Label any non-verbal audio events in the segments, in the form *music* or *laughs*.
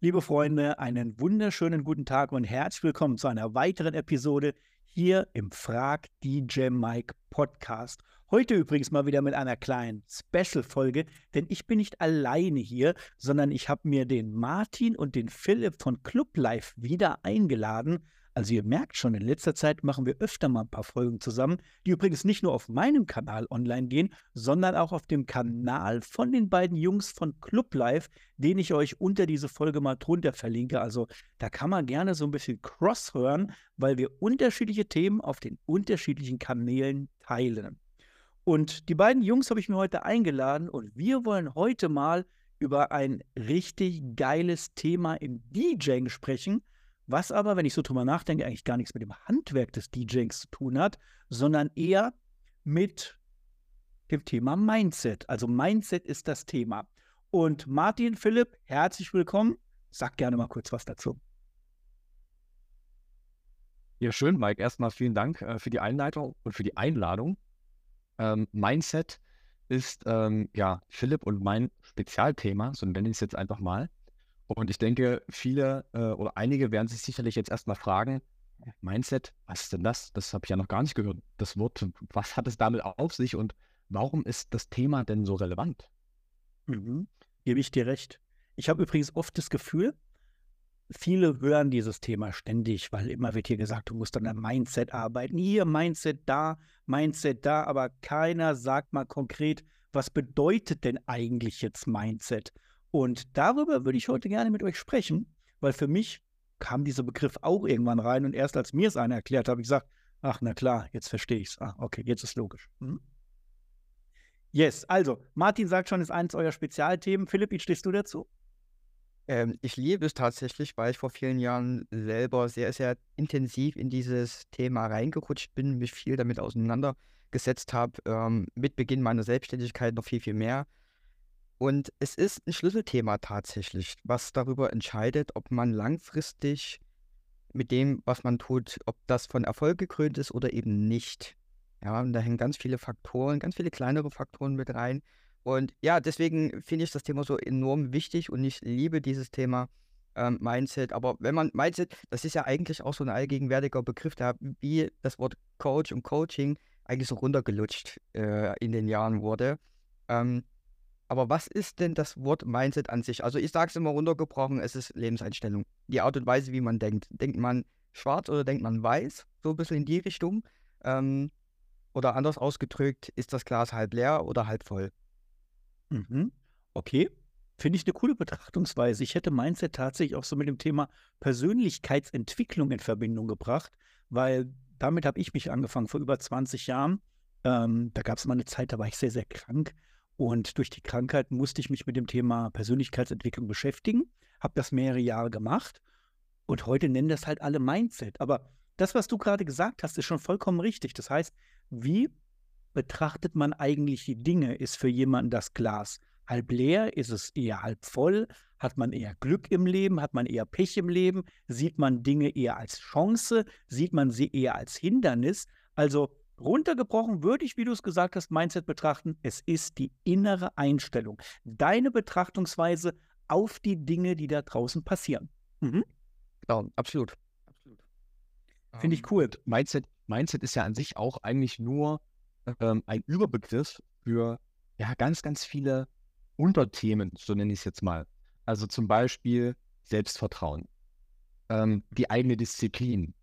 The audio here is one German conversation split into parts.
Liebe Freunde, einen wunderschönen guten Tag und herzlich willkommen zu einer weiteren Episode hier im Frag DJ Mike Podcast. Heute übrigens mal wieder mit einer kleinen Special-Folge, denn ich bin nicht alleine hier, sondern ich habe mir den Martin und den Philipp von Club Life wieder eingeladen. Also ihr merkt schon, in letzter Zeit machen wir öfter mal ein paar Folgen zusammen, die übrigens nicht nur auf meinem Kanal online gehen, sondern auch auf dem Kanal von den beiden Jungs von Club Life, den ich euch unter diese Folge mal drunter verlinke. Also da kann man gerne so ein bisschen cross hören, weil wir unterschiedliche Themen auf den unterschiedlichen Kanälen teilen. Und die beiden Jungs habe ich mir heute eingeladen und wir wollen heute mal über ein richtig geiles Thema im DJing sprechen was aber, wenn ich so drüber nachdenke, eigentlich gar nichts mit dem Handwerk des DJings zu tun hat, sondern eher mit dem Thema Mindset. Also Mindset ist das Thema. Und Martin, Philipp, herzlich willkommen. Sag gerne mal kurz was dazu. Ja, schön, Mike. Erstmal vielen Dank äh, für die Einleitung und für die Einladung. Ähm, Mindset ist ähm, ja Philipp und mein Spezialthema, so nenne ich es jetzt einfach mal. Und ich denke, viele äh, oder einige werden sich sicherlich jetzt erstmal fragen, Mindset, was ist denn das? Das habe ich ja noch gar nicht gehört. Das Wort, was hat es damit auf sich und warum ist das Thema denn so relevant? Mhm. Gebe ich dir recht. Ich habe übrigens oft das Gefühl, viele hören dieses Thema ständig, weil immer wird hier gesagt, du musst an deinem Mindset arbeiten. Hier Mindset da, Mindset da, aber keiner sagt mal konkret, was bedeutet denn eigentlich jetzt Mindset? Und darüber würde ich heute gerne mit euch sprechen, weil für mich kam dieser Begriff auch irgendwann rein und erst als mir es einer erklärt habe ich gesagt, ach na klar, jetzt verstehe ich es. Ah, okay, jetzt ist logisch. Hm? Yes, also Martin sagt schon, ist eines eurer Spezialthemen. Philipp, wie stehst du dazu? Ähm, ich liebe es tatsächlich, weil ich vor vielen Jahren selber sehr, sehr intensiv in dieses Thema reingerutscht bin, mich viel damit auseinandergesetzt habe. Ähm, mit Beginn meiner Selbstständigkeit noch viel, viel mehr. Und es ist ein Schlüsselthema tatsächlich, was darüber entscheidet, ob man langfristig mit dem, was man tut, ob das von Erfolg gekrönt ist oder eben nicht. Ja, und da hängen ganz viele Faktoren, ganz viele kleinere Faktoren mit rein. Und ja, deswegen finde ich das Thema so enorm wichtig und ich liebe dieses Thema ähm, Mindset. Aber wenn man Mindset, das ist ja eigentlich auch so ein allgegenwärtiger Begriff, der wie das Wort Coach und Coaching eigentlich so runtergelutscht äh, in den Jahren wurde. Ähm, aber was ist denn das Wort Mindset an sich? Also ich sage es immer runtergebrochen, es ist Lebenseinstellung. Die Art und Weise, wie man denkt. Denkt man schwarz oder denkt man weiß? So ein bisschen in die Richtung. Ähm, oder anders ausgedrückt, ist das Glas halb leer oder halb voll? Mhm. Okay. Finde ich eine coole Betrachtungsweise. Ich hätte Mindset tatsächlich auch so mit dem Thema Persönlichkeitsentwicklung in Verbindung gebracht, weil damit habe ich mich angefangen vor über 20 Jahren. Ähm, da gab es mal eine Zeit, da war ich sehr, sehr krank und durch die Krankheit musste ich mich mit dem Thema Persönlichkeitsentwicklung beschäftigen, habe das mehrere Jahre gemacht und heute nennen das halt alle Mindset. Aber das, was du gerade gesagt hast, ist schon vollkommen richtig. Das heißt, wie betrachtet man eigentlich die Dinge? Ist für jemanden das Glas halb leer? Ist es eher halb voll? Hat man eher Glück im Leben? Hat man eher Pech im Leben? Sieht man Dinge eher als Chance? Sieht man sie eher als Hindernis? Also Runtergebrochen würde ich, wie du es gesagt hast, Mindset betrachten. Es ist die innere Einstellung, deine Betrachtungsweise auf die Dinge, die da draußen passieren. Mhm. Genau, absolut. absolut. Finde ich ähm, cool. Mindset, Mindset ist ja an sich auch eigentlich nur ähm, ein Überbegriff für ja, ganz, ganz viele Unterthemen, so nenne ich es jetzt mal. Also zum Beispiel Selbstvertrauen, ähm, die eigene Disziplin,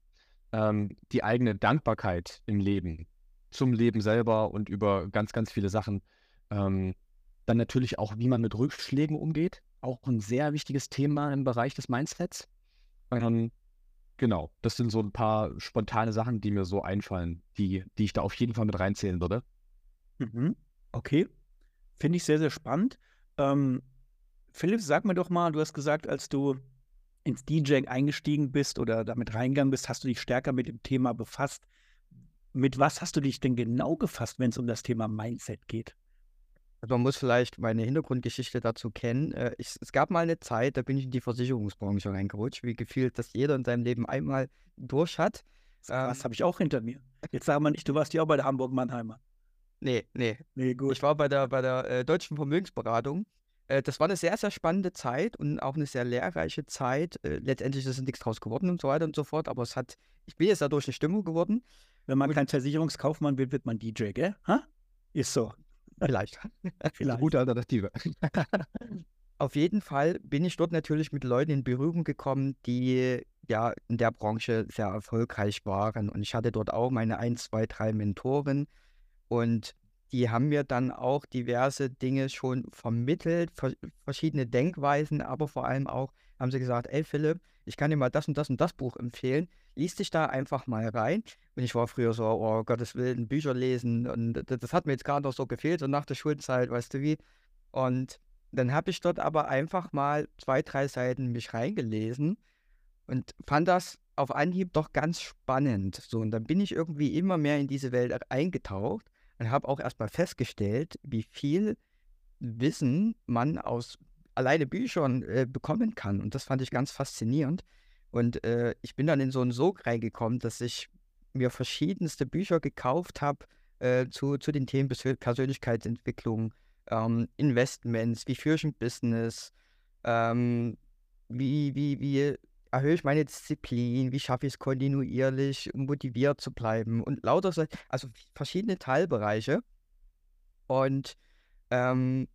ähm, die eigene Dankbarkeit im Leben, zum Leben selber und über ganz, ganz viele Sachen. Ähm, dann natürlich auch, wie man mit Rückschlägen umgeht. Auch ein sehr wichtiges Thema im Bereich des Mindsets. Ähm, genau, das sind so ein paar spontane Sachen, die mir so einfallen, die, die ich da auf jeden Fall mit reinzählen würde. Mhm. Okay, finde ich sehr, sehr spannend. Ähm, Philipp, sag mir doch mal, du hast gesagt, als du ins DJing eingestiegen bist oder damit reingegangen bist, hast du dich stärker mit dem Thema befasst. Mit was hast du dich denn genau gefasst, wenn es um das Thema Mindset geht? Also man muss vielleicht meine Hintergrundgeschichte dazu kennen. Äh, ich, es gab mal eine Zeit, da bin ich in die Versicherungsbranche reingerutscht, wie gefühlt, dass jeder in seinem Leben einmal durch hat. Das ähm, habe ich auch hinter mir. Jetzt sag mal nicht, du warst ja auch bei der Hamburg-Mannheimer. Nee, nee. Nee, gut. Ich war bei der, bei der äh, Deutschen Vermögensberatung das war eine sehr, sehr spannende Zeit und auch eine sehr lehrreiche Zeit. Äh, letztendlich ist es nichts draus geworden und so weiter und so fort, aber es hat, ich bin jetzt dadurch eine Stimmung geworden. Wenn man kein Versicherungskaufmann wird, wird man DJ, gell? Ha? Ist so. Vielleicht. *laughs* Vielleicht. Gute Alternative. *laughs* Auf jeden Fall bin ich dort natürlich mit Leuten in Berührung gekommen, die ja in der Branche sehr erfolgreich waren. Und ich hatte dort auch meine ein, zwei, drei Mentoren. Und die haben mir dann auch diverse Dinge schon vermittelt, verschiedene Denkweisen, aber vor allem auch haben sie gesagt, ey Philipp, ich kann dir mal das und das und das Buch empfehlen, lies dich da einfach mal rein. Und ich war früher so, oh Gottes Willen, Bücher lesen und das hat mir jetzt gerade noch so gefehlt, so nach der Schulzeit, weißt du wie. Und dann habe ich dort aber einfach mal zwei, drei Seiten mich reingelesen und fand das auf Anhieb doch ganz spannend. So, und dann bin ich irgendwie immer mehr in diese Welt eingetaucht und habe auch erstmal festgestellt, wie viel Wissen man aus alleine Büchern äh, bekommen kann. Und das fand ich ganz faszinierend. Und äh, ich bin dann in so einen Sog reingekommen, dass ich mir verschiedenste Bücher gekauft habe äh, zu, zu den Themen Persönlichkeitsentwicklung, ähm, Investments, wie führe ich ein Business, ähm, wie, wie, wie erhöhe ich meine Disziplin, wie schaffe ich es kontinuierlich, motiviert zu bleiben und lauter so, also verschiedene Teilbereiche. Und ähm,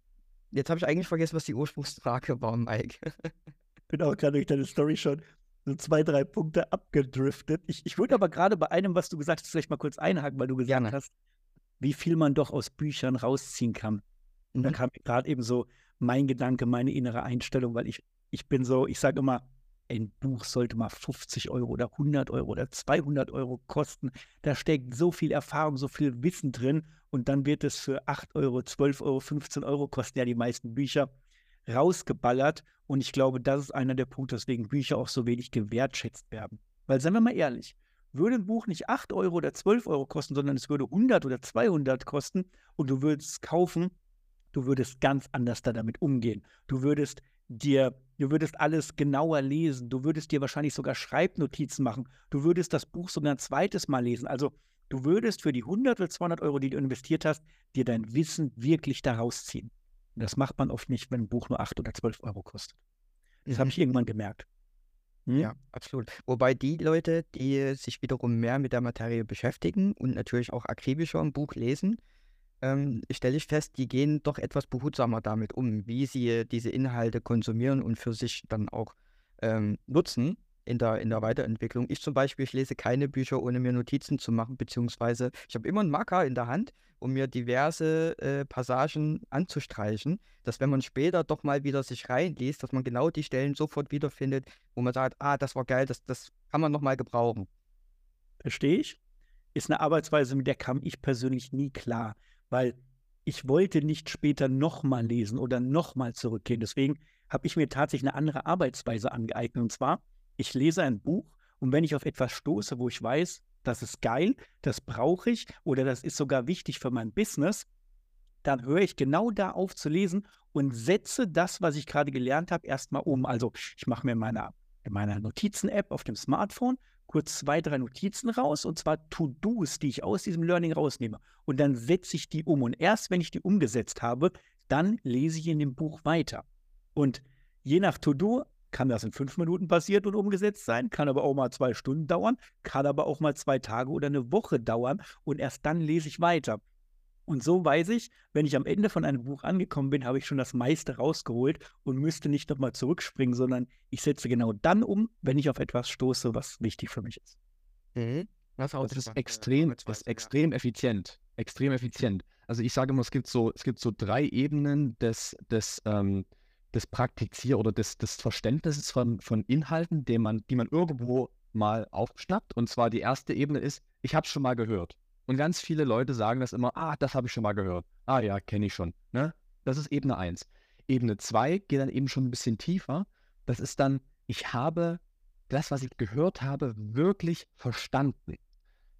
jetzt habe ich eigentlich vergessen, was die Ursprungsfrage war, Mike. Ich *laughs* bin auch gerade durch deine Story schon so zwei, drei Punkte abgedriftet. Ich, ich würde aber gerade bei einem, was du gesagt hast, vielleicht mal kurz einhaken, weil du gesagt Gerne. hast, wie viel man doch aus Büchern rausziehen kann. Und mhm. da kam gerade eben so mein Gedanke, meine innere Einstellung, weil ich, ich bin so, ich sage immer, ein Buch sollte mal 50 Euro oder 100 Euro oder 200 Euro kosten. Da steckt so viel Erfahrung, so viel Wissen drin und dann wird es für 8 Euro, 12 Euro, 15 Euro kosten ja die meisten Bücher rausgeballert. Und ich glaube, das ist einer der Punkte, weswegen Bücher auch so wenig gewertschätzt werden. Weil, seien wir mal ehrlich, würde ein Buch nicht 8 Euro oder 12 Euro kosten, sondern es würde 100 oder 200 kosten und du würdest es kaufen, du würdest ganz anders da damit umgehen. Du würdest dir, du würdest alles genauer lesen, du würdest dir wahrscheinlich sogar Schreibnotizen machen, du würdest das Buch sogar ein zweites Mal lesen. Also du würdest für die 100 oder 200 Euro, die du investiert hast, dir dein Wissen wirklich daraus ziehen. Und das macht man oft nicht, wenn ein Buch nur 8 oder 12 Euro kostet. Das habe ich mhm. irgendwann gemerkt. Hm? Ja, absolut. Wobei die Leute, die sich wiederum mehr mit der Materie beschäftigen und natürlich auch akribischer ein Buch lesen, ähm, stelle ich fest, die gehen doch etwas behutsamer damit um, wie sie diese Inhalte konsumieren und für sich dann auch ähm, nutzen in der, in der Weiterentwicklung. Ich zum Beispiel, ich lese keine Bücher, ohne mir Notizen zu machen, beziehungsweise ich habe immer einen Marker in der Hand, um mir diverse äh, Passagen anzustreichen, dass wenn man später doch mal wieder sich reinliest, dass man genau die Stellen sofort wiederfindet, wo man sagt, ah, das war geil, das, das kann man nochmal gebrauchen. Verstehe ich. Ist eine Arbeitsweise, mit der kam ich persönlich nie klar weil ich wollte nicht später nochmal lesen oder nochmal zurückgehen. Deswegen habe ich mir tatsächlich eine andere Arbeitsweise angeeignet. Und zwar, ich lese ein Buch und wenn ich auf etwas stoße, wo ich weiß, das ist geil, das brauche ich oder das ist sogar wichtig für mein Business, dann höre ich genau da auf zu lesen und setze das, was ich gerade gelernt habe, erstmal um. Also ich mache mir in meiner, in meiner Notizen-App auf dem Smartphone kurz zwei, drei Notizen raus, und zwar To-Dos, die ich aus diesem Learning rausnehme. Und dann setze ich die um. Und erst wenn ich die umgesetzt habe, dann lese ich in dem Buch weiter. Und je nach To-Do kann das in fünf Minuten passiert und umgesetzt sein, kann aber auch mal zwei Stunden dauern, kann aber auch mal zwei Tage oder eine Woche dauern und erst dann lese ich weiter. Und so weiß ich, wenn ich am Ende von einem Buch angekommen bin, habe ich schon das meiste rausgeholt und müsste nicht nochmal zurückspringen, sondern ich setze genau dann um, wenn ich auf etwas stoße, was wichtig für mich ist. Mhm. Das, das ist extrem, das ist extrem effizient. Extrem effizient. Also ich sage immer, es gibt so, es gibt so drei Ebenen des, des, ähm, des Praktizier- oder des, des Verständnisses von, von Inhalten, die man, die man irgendwo mal aufschnappt. Und zwar die erste Ebene ist, ich habe es schon mal gehört. Und ganz viele Leute sagen das immer, ah, das habe ich schon mal gehört. Ah ja, kenne ich schon. Ne? Das ist Ebene 1. Ebene 2 geht dann eben schon ein bisschen tiefer. Das ist dann, ich habe das, was ich gehört habe, wirklich verstanden.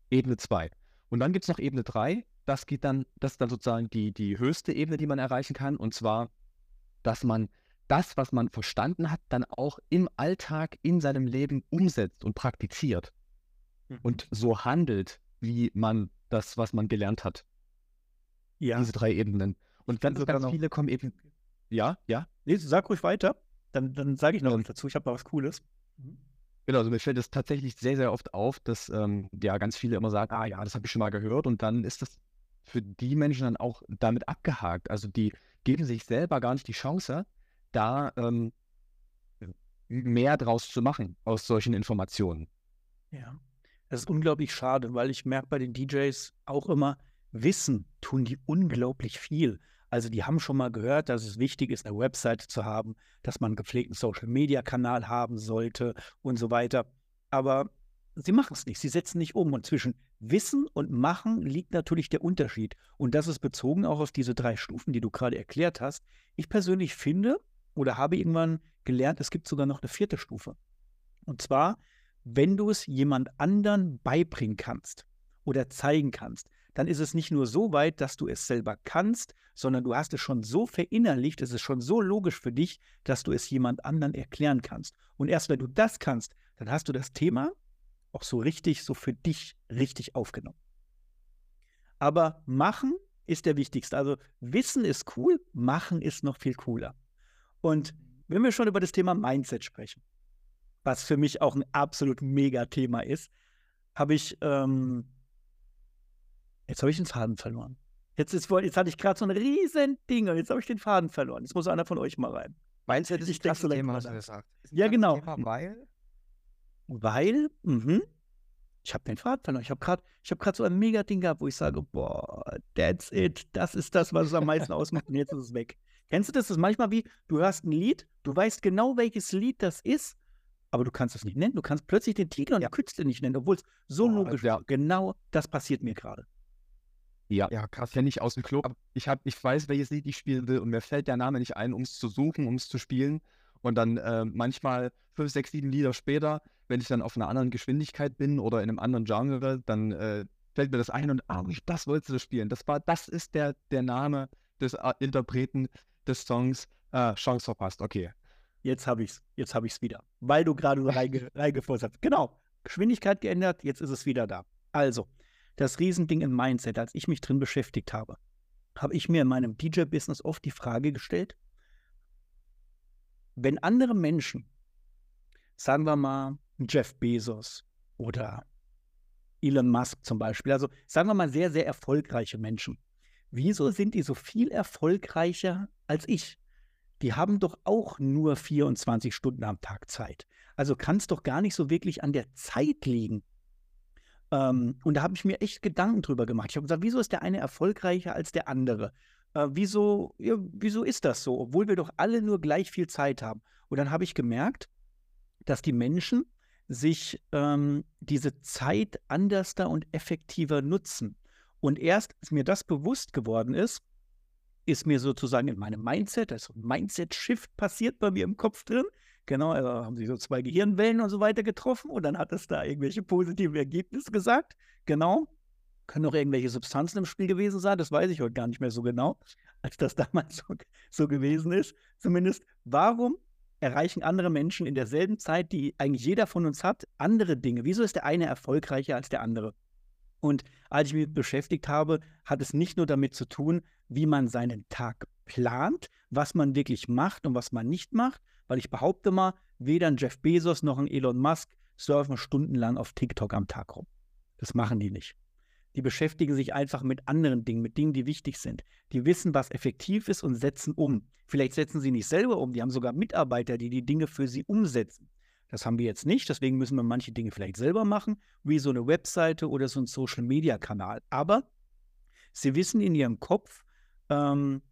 Ebene 2. Und dann gibt es noch Ebene 3. Das geht dann, das ist dann sozusagen die, die höchste Ebene, die man erreichen kann. Und zwar, dass man das, was man verstanden hat, dann auch im Alltag, in seinem Leben umsetzt und praktiziert. Mhm. Und so handelt, wie man das, was man gelernt hat. Ja. Diese drei Ebenen. Und ganz, ganz viele kommen eben, ja, ja. Nee, sag ruhig weiter. Dann, dann sage ich noch was dazu. Ich habe noch was Cooles. Mhm. Genau, also mir fällt es tatsächlich sehr, sehr oft auf, dass ähm, ja ganz viele immer sagen, ah ja, das habe ich schon mal gehört und dann ist das für die Menschen dann auch damit abgehakt. Also die geben sich selber gar nicht die Chance, da ähm, mehr draus zu machen aus solchen Informationen. Ja, das ist unglaublich schade, weil ich merke bei den DJs auch immer, Wissen tun die unglaublich viel. Also die haben schon mal gehört, dass es wichtig ist, eine Website zu haben, dass man einen gepflegten Social-Media-Kanal haben sollte und so weiter. Aber sie machen es nicht, sie setzen nicht um. Und zwischen Wissen und Machen liegt natürlich der Unterschied. Und das ist bezogen auch auf diese drei Stufen, die du gerade erklärt hast. Ich persönlich finde oder habe irgendwann gelernt, es gibt sogar noch eine vierte Stufe. Und zwar, wenn du es jemand anderen beibringen kannst oder zeigen kannst, dann ist es nicht nur so weit, dass du es selber kannst, sondern du hast es schon so verinnerlicht, es ist schon so logisch für dich, dass du es jemand anderen erklären kannst. Und erst wenn du das kannst, dann hast du das Thema auch so richtig, so für dich richtig aufgenommen. Aber machen ist der wichtigste. Also Wissen ist cool, machen ist noch viel cooler. Und wenn wir schon über das Thema Mindset sprechen, was für mich auch ein absolut mega Thema ist, habe ich ähm, Jetzt habe ich den Faden verloren. Jetzt, ist, jetzt hatte ich gerade so ein riesen Ding und jetzt habe ich den Faden verloren. Jetzt muss einer von euch mal rein. Meinst du, das ist das Thema, hast du gesagt? Ja, genau. Thema, weil? Weil, mhm. Ich habe den Faden verloren. Ich habe gerade hab so ein mega Ding gehabt, wo ich sage, boah, that's it. Das ist das, was es am meisten ausmacht und jetzt ist es weg. Kennst du das? Das ist manchmal wie, du hörst ein Lied, du weißt genau, welches Lied das ist, aber du kannst es nicht nennen. Du kannst plötzlich den Titel und ja. den Künstler nicht nennen, obwohl es so boah, logisch ja. ist. Genau das passiert mir gerade. Ja, ja krass, ja nicht aus dem Klo. Ich, hab, ich weiß, welches Lied ich spielen will und mir fällt der Name nicht ein, um es zu suchen, um es zu spielen. Und dann äh, manchmal fünf, sechs, sieben Lieder später, wenn ich dann auf einer anderen Geschwindigkeit bin oder in einem anderen Genre, dann äh, fällt mir das ein und ah, das wolltest du spielen. Das war, das ist der, der Name des äh, Interpreten des Songs. Ah, Chance verpasst, okay. Jetzt habe ich es, jetzt habe ich es wieder. Weil du gerade so *laughs* reinge reingefurzt hast. Genau. Geschwindigkeit geändert, jetzt ist es wieder da. Also, das Riesending im Mindset, als ich mich drin beschäftigt habe, habe ich mir in meinem DJ-Business oft die Frage gestellt, wenn andere Menschen, sagen wir mal Jeff Bezos oder Elon Musk zum Beispiel, also sagen wir mal sehr, sehr erfolgreiche Menschen, wieso sind die so viel erfolgreicher als ich? Die haben doch auch nur 24 Stunden am Tag Zeit. Also kann es doch gar nicht so wirklich an der Zeit liegen, ähm, und da habe ich mir echt Gedanken drüber gemacht. Ich habe gesagt, wieso ist der eine erfolgreicher als der andere? Äh, wieso, ja, wieso ist das so, obwohl wir doch alle nur gleich viel Zeit haben? Und dann habe ich gemerkt, dass die Menschen sich ähm, diese Zeit anderster und effektiver nutzen. Und erst, als mir das bewusst geworden ist, ist mir sozusagen in meinem Mindset, da ist ein Mindset-Shift passiert bei mir im Kopf drin, Genau, also haben sich so zwei Gehirnwellen und so weiter getroffen und dann hat es da irgendwelche positiven Ergebnisse gesagt. Genau. Können auch irgendwelche Substanzen im Spiel gewesen sein, das weiß ich heute gar nicht mehr so genau, *laughs* als das damals so, so gewesen ist. Zumindest, warum erreichen andere Menschen in derselben Zeit, die eigentlich jeder von uns hat, andere Dinge? Wieso ist der eine erfolgreicher als der andere? Und als ich mich beschäftigt habe, hat es nicht nur damit zu tun, wie man seinen Tag plant, was man wirklich macht und was man nicht macht, weil ich behaupte mal, weder ein Jeff Bezos noch ein Elon Musk surfen stundenlang auf TikTok am Tag rum. Das machen die nicht. Die beschäftigen sich einfach mit anderen Dingen, mit Dingen, die wichtig sind. Die wissen, was effektiv ist und setzen um. Vielleicht setzen sie nicht selber um, die haben sogar Mitarbeiter, die die Dinge für sie umsetzen. Das haben wir jetzt nicht, deswegen müssen wir manche Dinge vielleicht selber machen, wie so eine Webseite oder so ein Social-Media-Kanal. Aber sie wissen in ihrem Kopf, ähm,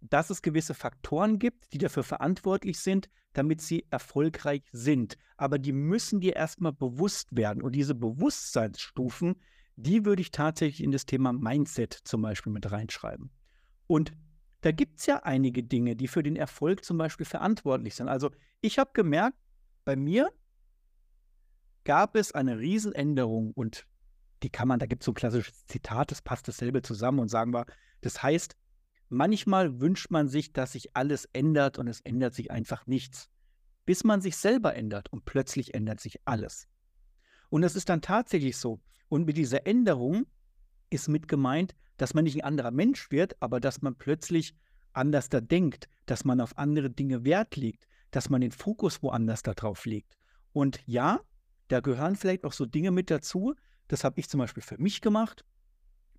dass es gewisse Faktoren gibt, die dafür verantwortlich sind, damit sie erfolgreich sind. Aber die müssen dir erstmal bewusst werden. Und diese Bewusstseinsstufen, die würde ich tatsächlich in das Thema Mindset zum Beispiel mit reinschreiben. Und da gibt es ja einige Dinge, die für den Erfolg zum Beispiel verantwortlich sind. Also ich habe gemerkt, bei mir gab es eine Riesenänderung und die kann man, da gibt es so ein klassisches Zitat, das passt dasselbe zusammen und sagen wir, das heißt, Manchmal wünscht man sich, dass sich alles ändert und es ändert sich einfach nichts. Bis man sich selber ändert und plötzlich ändert sich alles. Und das ist dann tatsächlich so. Und mit dieser Änderung ist mit gemeint, dass man nicht ein anderer Mensch wird, aber dass man plötzlich anders da denkt, dass man auf andere Dinge Wert legt, dass man den Fokus woanders darauf legt. Und ja, da gehören vielleicht auch so Dinge mit dazu. Das habe ich zum Beispiel für mich gemacht.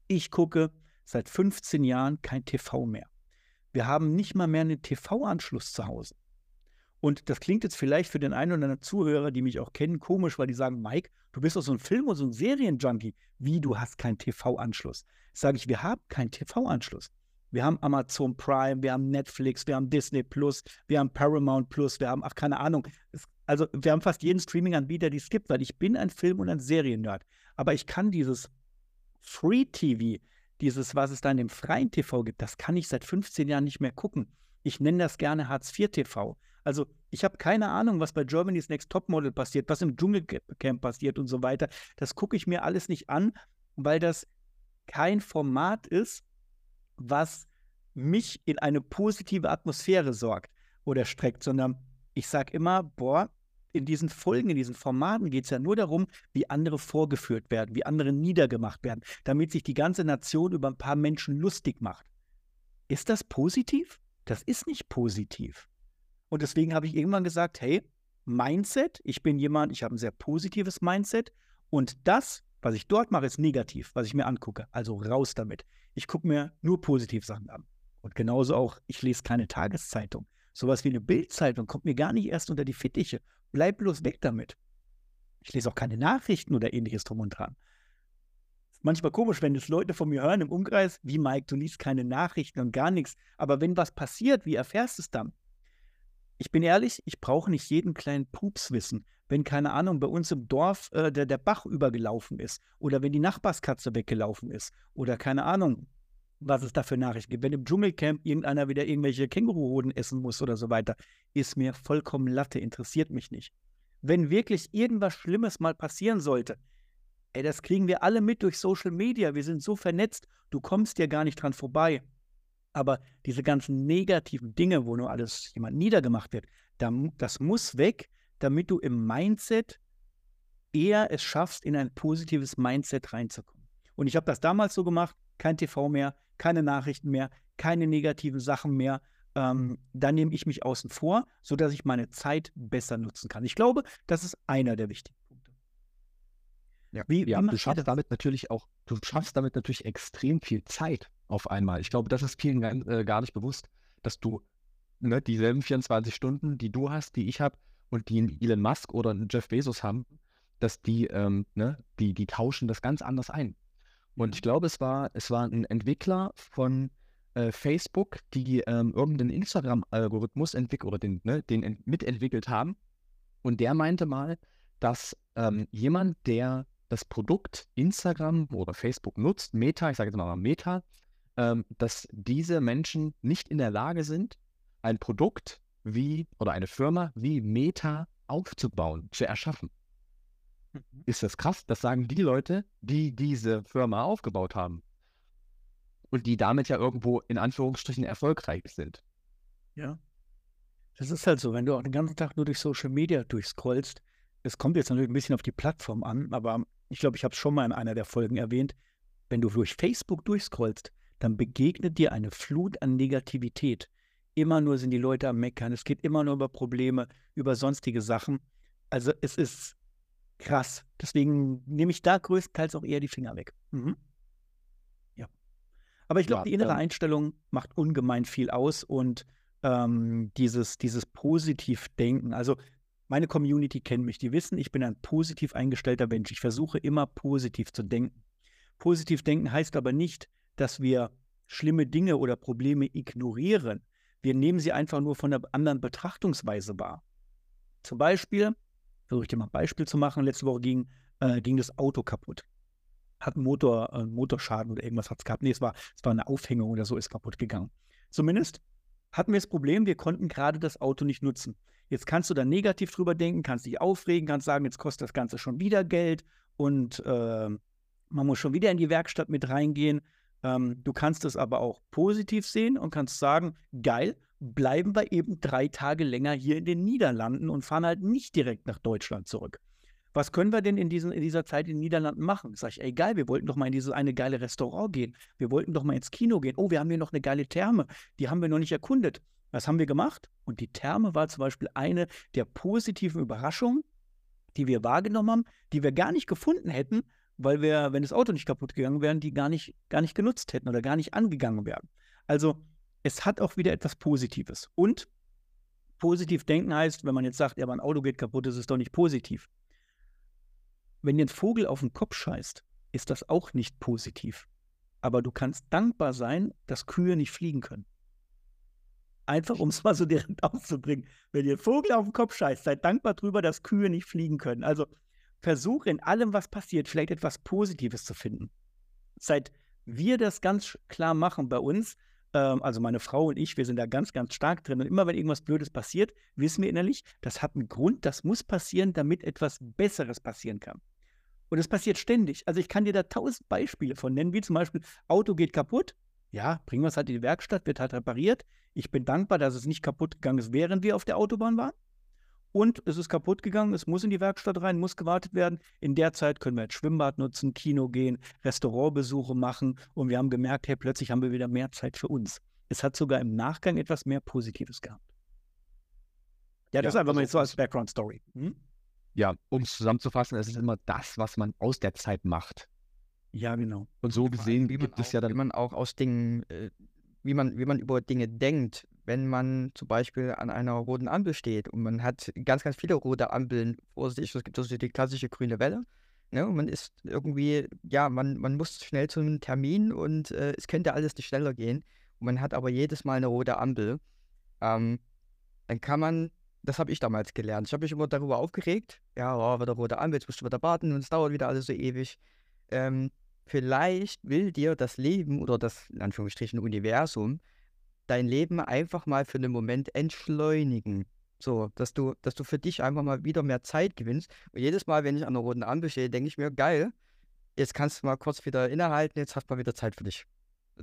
Ich gucke seit 15 Jahren kein TV mehr. Wir haben nicht mal mehr einen TV-Anschluss zu Hause. Und das klingt jetzt vielleicht für den einen oder anderen Zuhörer, die mich auch kennen, komisch, weil die sagen, Mike, du bist doch so ein Film- und so ein Serienjunkie. Wie, du hast keinen TV-Anschluss? Sage ich, wir haben keinen TV-Anschluss. Wir haben Amazon Prime, wir haben Netflix, wir haben Disney Plus, wir haben Paramount Plus, wir haben, ach, keine Ahnung. Es, also, wir haben fast jeden Streaming-Anbieter, die es gibt, weil ich bin ein Film- und ein Serien-Nerd. Aber ich kann dieses Free-TV, dieses, was es da in dem freien TV gibt, das kann ich seit 15 Jahren nicht mehr gucken. Ich nenne das gerne Hartz-IV-TV. Also ich habe keine Ahnung, was bei Germany's Next Topmodel passiert, was im Dschungelcamp passiert und so weiter. Das gucke ich mir alles nicht an, weil das kein Format ist, was mich in eine positive Atmosphäre sorgt oder streckt, sondern ich sage immer, boah, in diesen Folgen, in diesen Formaten geht es ja nur darum, wie andere vorgeführt werden, wie andere niedergemacht werden, damit sich die ganze Nation über ein paar Menschen lustig macht. Ist das positiv? Das ist nicht positiv. Und deswegen habe ich irgendwann gesagt, hey, Mindset, ich bin jemand, ich habe ein sehr positives Mindset und das, was ich dort mache, ist negativ, was ich mir angucke. Also raus damit. Ich gucke mir nur positiv Sachen an. Und genauso auch, ich lese keine Tageszeitung. Sowas wie eine Bildzeitung kommt mir gar nicht erst unter die Fittiche. Bleib bloß weg damit. Ich lese auch keine Nachrichten oder ähnliches drum und dran. Manchmal komisch, wenn es Leute von mir hören im Umkreis, wie Mike, du liest keine Nachrichten und gar nichts. Aber wenn was passiert, wie erfährst du es dann? Ich bin ehrlich, ich brauche nicht jeden kleinen Pups wissen. Wenn, keine Ahnung, bei uns im Dorf äh, der, der Bach übergelaufen ist oder wenn die Nachbarskatze weggelaufen ist oder keine Ahnung, was es da für Nachrichten gibt. Wenn im Dschungelcamp irgendeiner wieder irgendwelche Känguruhoden essen muss oder so weiter, ist mir vollkommen Latte, interessiert mich nicht. Wenn wirklich irgendwas Schlimmes mal passieren sollte, ey, das kriegen wir alle mit durch Social Media. Wir sind so vernetzt, du kommst ja gar nicht dran vorbei. Aber diese ganzen negativen Dinge, wo nur alles jemand niedergemacht wird, das muss weg, damit du im Mindset eher es schaffst, in ein positives Mindset reinzukommen. Und ich habe das damals so gemacht, kein TV mehr, keine Nachrichten mehr, keine negativen Sachen mehr. Ähm, dann nehme ich mich außen vor, sodass ich meine Zeit besser nutzen kann. Ich glaube, das ist einer der wichtigen Punkte. Ja, wie, ja wie du schaffst damit natürlich auch, du schaffst damit natürlich extrem viel Zeit auf einmal. Ich glaube, das ist vielen äh, gar nicht bewusst, dass du ne, dieselben 24 Stunden, die du hast, die ich habe und die Elon Musk oder Jeff Bezos haben, dass die, ähm, ne, die, die tauschen das ganz anders ein. Und ich glaube, es war, es war ein Entwickler von äh, Facebook, die ähm, irgendeinen Instagram-Algorithmus entwickelt oder den, ne, den mitentwickelt haben. Und der meinte mal, dass ähm, jemand, der das Produkt Instagram oder Facebook nutzt, Meta, ich sage jetzt mal Meta, ähm, dass diese Menschen nicht in der Lage sind, ein Produkt wie oder eine Firma wie Meta aufzubauen, zu erschaffen. Mhm. Ist das krass? Das sagen die Leute, die diese Firma aufgebaut haben. Und die damit ja irgendwo in Anführungsstrichen erfolgreich sind. Ja. Das ist halt so, wenn du auch den ganzen Tag nur durch Social Media durchscrollst. Es kommt jetzt natürlich ein bisschen auf die Plattform an, aber ich glaube, ich habe es schon mal in einer der Folgen erwähnt. Wenn du durch Facebook durchscrollst, dann begegnet dir eine Flut an Negativität. Immer nur sind die Leute am Meckern. Es geht immer nur über Probleme, über sonstige Sachen. Also es ist krass. Deswegen nehme ich da größtenteils auch eher die Finger weg. Mhm. Ja. Aber ich glaube, ja, die innere ähm, Einstellung macht ungemein viel aus und ähm, dieses, dieses Positivdenken. Also meine Community kennt mich, die wissen, ich bin ein positiv eingestellter Mensch. Ich versuche immer positiv zu denken. Positiv denken heißt aber nicht, dass wir schlimme Dinge oder Probleme ignorieren. Wir nehmen sie einfach nur von einer anderen Betrachtungsweise wahr. Zum Beispiel, versuche ich dir mal ein Beispiel zu machen, letzte Woche ging, äh, ging das Auto kaputt. Hat einen Motor, äh, Motorschaden oder irgendwas hat es gehabt. Nee, es war, es war eine Aufhängung oder so, ist kaputt gegangen. Zumindest hatten wir das Problem, wir konnten gerade das Auto nicht nutzen. Jetzt kannst du da negativ drüber denken, kannst dich aufregen, kannst sagen, jetzt kostet das Ganze schon wieder Geld und äh, man muss schon wieder in die Werkstatt mit reingehen. Ähm, du kannst es aber auch positiv sehen und kannst sagen, geil, bleiben wir eben drei Tage länger hier in den Niederlanden und fahren halt nicht direkt nach Deutschland zurück. was können wir denn in, diesen, in dieser Zeit in den Niederlanden machen? Sag ich, ey, geil, wir wollten doch mal in dieses eine geile Restaurant gehen. Wir wollten doch mal ins Kino gehen. Oh, wir haben hier noch eine geile Therme. Die haben wir noch nicht erkundet. Was haben wir gemacht? Und die Therme war zum Beispiel eine der positiven Überraschungen, die wir wahrgenommen haben, die wir gar nicht gefunden hätten, weil wir, wenn das Auto nicht kaputt gegangen wäre, die gar nicht, gar nicht genutzt hätten oder gar nicht angegangen wären. Also es hat auch wieder etwas Positives. Und positiv denken heißt, wenn man jetzt sagt, ja, mein Auto geht kaputt, ist es doch nicht positiv. Wenn dir ein Vogel auf den Kopf scheißt, ist das auch nicht positiv. Aber du kannst dankbar sein, dass Kühe nicht fliegen können. Einfach, um es mal so direkt *laughs* auszubringen. Wenn dir ein Vogel auf den Kopf scheißt, sei dankbar darüber, dass Kühe nicht fliegen können. Also versuche in allem, was passiert, vielleicht etwas Positives zu finden. Seit wir das ganz klar machen bei uns, ähm, also meine Frau und ich, wir sind da ganz, ganz stark drin. Und immer wenn irgendwas Blödes passiert, wissen wir innerlich, das hat einen Grund, das muss passieren, damit etwas Besseres passieren kann. Und es passiert ständig. Also ich kann dir da tausend Beispiele von nennen, wie zum Beispiel, Auto geht kaputt. Ja, bringen wir es halt in die Werkstatt, wird halt repariert. Ich bin dankbar, dass es nicht kaputt gegangen ist, während wir auf der Autobahn waren. Und es ist kaputt gegangen, es muss in die Werkstatt rein, muss gewartet werden. In der Zeit können wir jetzt Schwimmbad nutzen, Kino gehen, Restaurantbesuche machen. Und wir haben gemerkt, hey, plötzlich haben wir wieder mehr Zeit für uns. Es hat sogar im Nachgang etwas mehr Positives gehabt. Ja, das ja, ist einfach also mal jetzt so als Background-Story. Hm? ja, um es zusammenzufassen, es ist immer das, was man aus der Zeit macht. Ja, genau. Und so gesehen gibt es ja dann. Wie man auch aus Dingen, äh, wie man, wie man über Dinge denkt, wenn man zum Beispiel an einer roten Ampel steht und man hat ganz, ganz viele rote Ampeln vor sich. Es gibt also die klassische grüne Welle. Ne? Und man ist irgendwie, ja, man, man muss schnell zu einem Termin und äh, es könnte alles nicht schneller gehen. Und man hat aber jedes Mal eine rote Ampel. Ähm, dann kann man das habe ich damals gelernt. Ich habe mich immer darüber aufgeregt. Ja, oh, wieder rote Ampel, jetzt musst du wieder warten und es dauert wieder alles so ewig. Ähm, vielleicht will dir das Leben oder das, in Anführungsstrichen, Universum dein Leben einfach mal für einen Moment entschleunigen. So, dass du, dass du für dich einfach mal wieder mehr Zeit gewinnst. Und jedes Mal, wenn ich an der roten Ampel stehe, denke ich mir, geil, jetzt kannst du mal kurz wieder innehalten, jetzt hast du mal wieder Zeit für dich.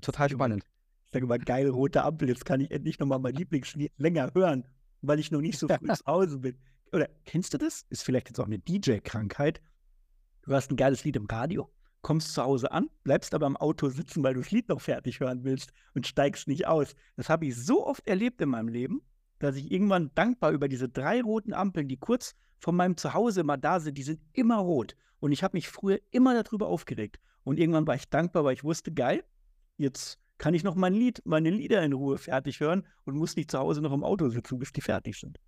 Total spannend. Ich sage mal, geil, rote Ampel, jetzt kann ich endlich nochmal mein Lieblingslied länger hören weil ich noch nicht so früh *laughs* zu Hause bin. Oder kennst du das? Ist vielleicht jetzt auch eine DJ-Krankheit. Du hast ein geiles Lied im Radio, kommst zu Hause an, bleibst aber im Auto sitzen, weil du das Lied noch fertig hören willst und steigst nicht aus. Das habe ich so oft erlebt in meinem Leben, dass ich irgendwann dankbar über diese drei roten Ampeln, die kurz von meinem Zuhause immer da sind, die sind immer rot. Und ich habe mich früher immer darüber aufgeregt. Und irgendwann war ich dankbar, weil ich wusste, geil, jetzt kann ich noch mein Lied, meine Lieder in Ruhe fertig hören und muss nicht zu Hause noch im Auto sitzen, bis die fertig sind.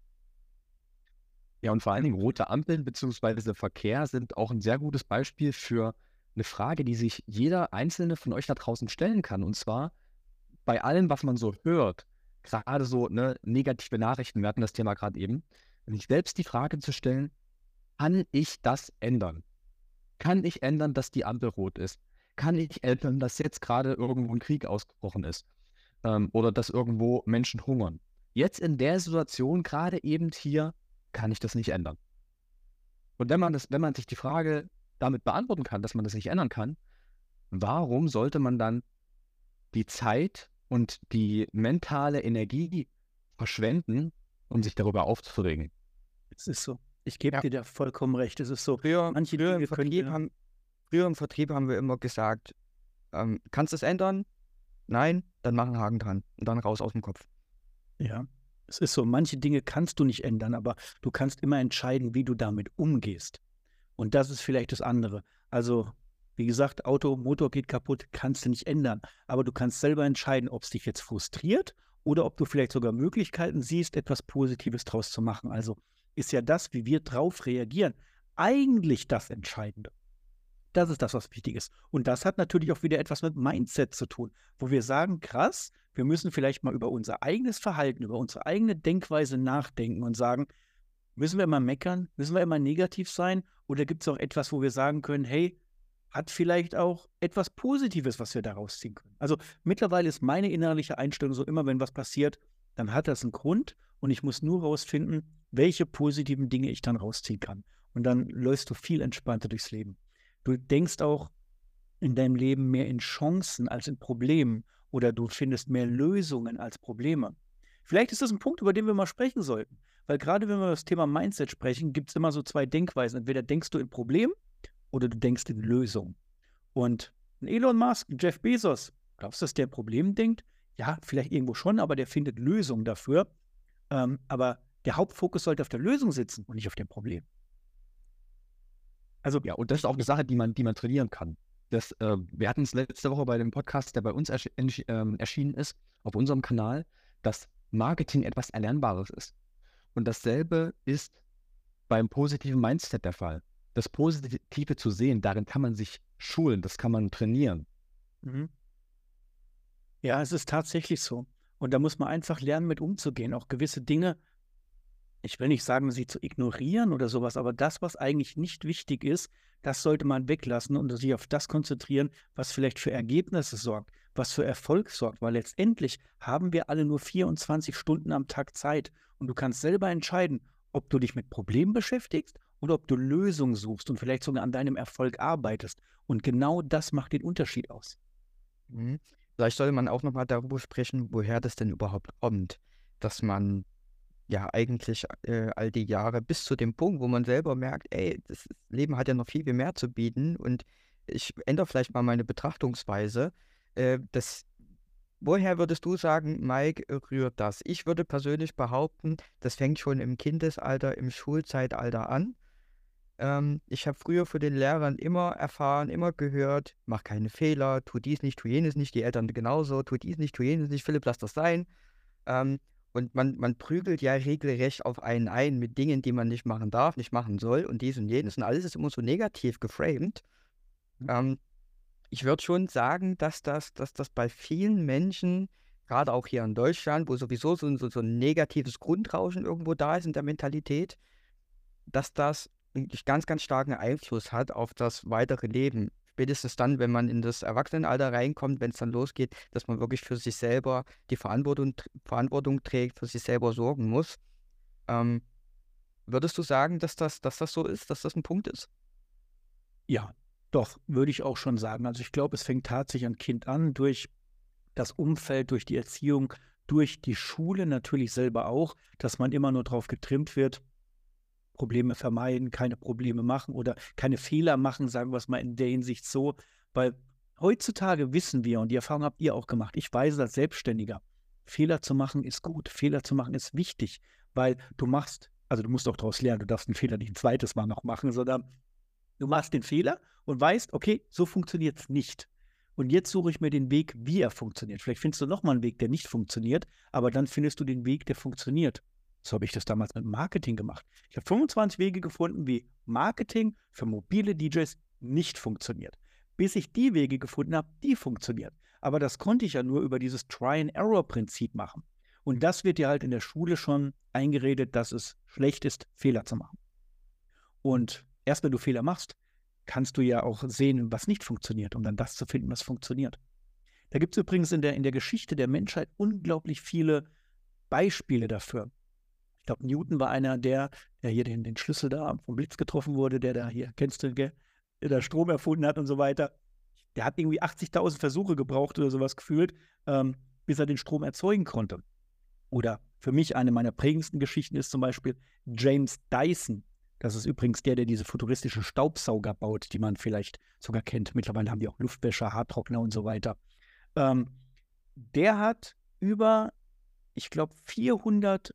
Ja, und vor allen Dingen rote Ampeln bzw. Verkehr sind auch ein sehr gutes Beispiel für eine Frage, die sich jeder einzelne von euch da draußen stellen kann. Und zwar bei allem, was man so hört, gerade so ne, negative Nachrichten, wir hatten das Thema gerade eben, sich selbst die Frage zu stellen, kann ich das ändern? Kann ich ändern, dass die Ampel rot ist? kann ich ändern, dass jetzt gerade irgendwo ein Krieg ausgebrochen ist ähm, oder dass irgendwo Menschen hungern. Jetzt in der Situation, gerade eben hier, kann ich das nicht ändern. Und wenn man, das, wenn man sich die Frage damit beantworten kann, dass man das nicht ändern kann, warum sollte man dann die Zeit und die mentale Energie verschwenden, um sich darüber aufzuregen? Es ist so. Ich gebe ja. dir da vollkommen recht. Es ist so. Früher, manche früher Dinge können, haben, Früher im Vertrieb haben wir immer gesagt, ähm, kannst du es ändern? Nein, dann mach einen Haken dran und dann raus aus dem Kopf. Ja, es ist so, manche Dinge kannst du nicht ändern, aber du kannst immer entscheiden, wie du damit umgehst. Und das ist vielleicht das andere. Also, wie gesagt, Auto, Motor geht kaputt, kannst du nicht ändern. Aber du kannst selber entscheiden, ob es dich jetzt frustriert oder ob du vielleicht sogar Möglichkeiten siehst, etwas Positives draus zu machen. Also ist ja das, wie wir drauf reagieren, eigentlich das Entscheidende. Das ist das, was wichtig ist. Und das hat natürlich auch wieder etwas mit Mindset zu tun, wo wir sagen, krass, wir müssen vielleicht mal über unser eigenes Verhalten, über unsere eigene Denkweise nachdenken und sagen, müssen wir immer meckern, müssen wir immer negativ sein oder gibt es auch etwas, wo wir sagen können, hey, hat vielleicht auch etwas Positives, was wir daraus ziehen können. Also mittlerweile ist meine innerliche Einstellung so, immer wenn was passiert, dann hat das einen Grund und ich muss nur rausfinden, welche positiven Dinge ich dann rausziehen kann. Und dann läufst du viel entspannter durchs Leben. Du denkst auch in deinem Leben mehr in Chancen als in Problemen oder du findest mehr Lösungen als Probleme. Vielleicht ist das ein Punkt, über den wir mal sprechen sollten. Weil gerade wenn wir über das Thema Mindset sprechen, gibt es immer so zwei Denkweisen. Entweder denkst du in Problem oder du denkst in Lösung. Und Elon Musk, Jeff Bezos, glaubst du, dass der Problem denkt? Ja, vielleicht irgendwo schon, aber der findet Lösungen dafür. Ähm, aber der Hauptfokus sollte auf der Lösung sitzen und nicht auf dem Problem. Also, ja, und das ist auch eine Sache, die man, die man trainieren kann. Das, äh, wir hatten es letzte Woche bei dem Podcast, der bei uns ersch äh, erschienen ist, auf unserem Kanal, dass Marketing etwas Erlernbares ist. Und dasselbe ist beim positiven Mindset der Fall. Das Positive zu sehen, darin kann man sich schulen, das kann man trainieren. Mhm. Ja, es ist tatsächlich so. Und da muss man einfach lernen, mit umzugehen. Auch gewisse Dinge, ich will nicht sagen, sie zu ignorieren oder sowas, aber das, was eigentlich nicht wichtig ist, das sollte man weglassen und sich auf das konzentrieren, was vielleicht für Ergebnisse sorgt, was für Erfolg sorgt, weil letztendlich haben wir alle nur 24 Stunden am Tag Zeit und du kannst selber entscheiden, ob du dich mit Problemen beschäftigst oder ob du Lösungen suchst und vielleicht sogar an deinem Erfolg arbeitest. Und genau das macht den Unterschied aus. Mhm. Vielleicht sollte man auch nochmal darüber sprechen, woher das denn überhaupt kommt, dass man ja eigentlich äh, all die Jahre bis zu dem Punkt, wo man selber merkt, ey, das Leben hat ja noch viel, viel mehr zu bieten und ich ändere vielleicht mal meine Betrachtungsweise. Äh, das, woher würdest du sagen, Mike, rührt das? Ich würde persönlich behaupten, das fängt schon im Kindesalter, im Schulzeitalter an. Ähm, ich habe früher von den Lehrern immer erfahren, immer gehört, mach keine Fehler, tu dies nicht, tu jenes nicht, die Eltern genauso, tu dies nicht, tu jenes nicht, Philipp, lass das sein. Ähm, und man, man prügelt ja regelrecht auf einen ein mit Dingen, die man nicht machen darf, nicht machen soll und dies und jenes. Und alles ist immer so negativ geframed. Mhm. Ähm, ich würde schon sagen, dass das, dass das bei vielen Menschen, gerade auch hier in Deutschland, wo sowieso so, so, so ein negatives Grundrauschen irgendwo da ist in der Mentalität, dass das ganz, ganz starken Einfluss hat auf das weitere Leben. Spätestens dann, wenn man in das Erwachsenenalter reinkommt, wenn es dann losgeht, dass man wirklich für sich selber die Verantwortung, Verantwortung trägt, für sich selber sorgen muss. Ähm, würdest du sagen, dass das, dass das so ist, dass das ein Punkt ist? Ja, doch, würde ich auch schon sagen. Also ich glaube, es fängt tatsächlich ein Kind an durch das Umfeld, durch die Erziehung, durch die Schule natürlich selber auch, dass man immer nur darauf getrimmt wird, Probleme vermeiden, keine Probleme machen oder keine Fehler machen, sagen wir es mal in der Hinsicht so. Weil heutzutage wissen wir, und die Erfahrung habt ihr auch gemacht, ich weiß als Selbstständiger, Fehler zu machen ist gut, Fehler zu machen ist wichtig, weil du machst, also du musst auch daraus lernen, du darfst den Fehler nicht ein zweites Mal noch machen, sondern du machst den Fehler und weißt, okay, so funktioniert es nicht. Und jetzt suche ich mir den Weg, wie er funktioniert. Vielleicht findest du nochmal einen Weg, der nicht funktioniert, aber dann findest du den Weg, der funktioniert. So habe ich das damals mit Marketing gemacht. Ich habe 25 Wege gefunden, wie Marketing für mobile DJs nicht funktioniert. Bis ich die Wege gefunden habe, die funktionieren. Aber das konnte ich ja nur über dieses Try-and-Error-Prinzip machen. Und das wird dir halt in der Schule schon eingeredet, dass es schlecht ist, Fehler zu machen. Und erst wenn du Fehler machst, kannst du ja auch sehen, was nicht funktioniert, um dann das zu finden, was funktioniert. Da gibt es übrigens in der, in der Geschichte der Menschheit unglaublich viele Beispiele dafür. Ich glaube, Newton war einer der, der hier den, den Schlüssel da vom Blitz getroffen wurde, der da hier, kennst du, der Strom erfunden hat und so weiter. Der hat irgendwie 80.000 Versuche gebraucht oder sowas gefühlt, ähm, bis er den Strom erzeugen konnte. Oder für mich eine meiner prägendsten Geschichten ist zum Beispiel James Dyson. Das ist übrigens der, der diese futuristischen Staubsauger baut, die man vielleicht sogar kennt. Mittlerweile haben die auch Luftwäscher, Haartrockner und so weiter. Ähm, der hat über, ich glaube, 400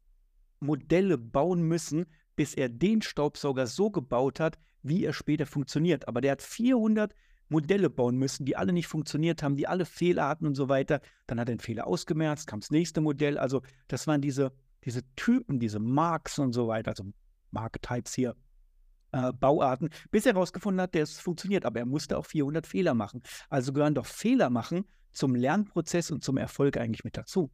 Modelle bauen müssen, bis er den Staubsauger so gebaut hat, wie er später funktioniert. Aber der hat 400 Modelle bauen müssen, die alle nicht funktioniert haben, die alle Fehler hatten und so weiter. Dann hat er den Fehler ausgemerzt, kam das nächste Modell. Also das waren diese, diese Typen, diese Marks und so weiter, also Mark-Types hier, äh, Bauarten, bis er herausgefunden hat, dass es funktioniert. Aber er musste auch 400 Fehler machen. Also gehören doch Fehler machen zum Lernprozess und zum Erfolg eigentlich mit dazu.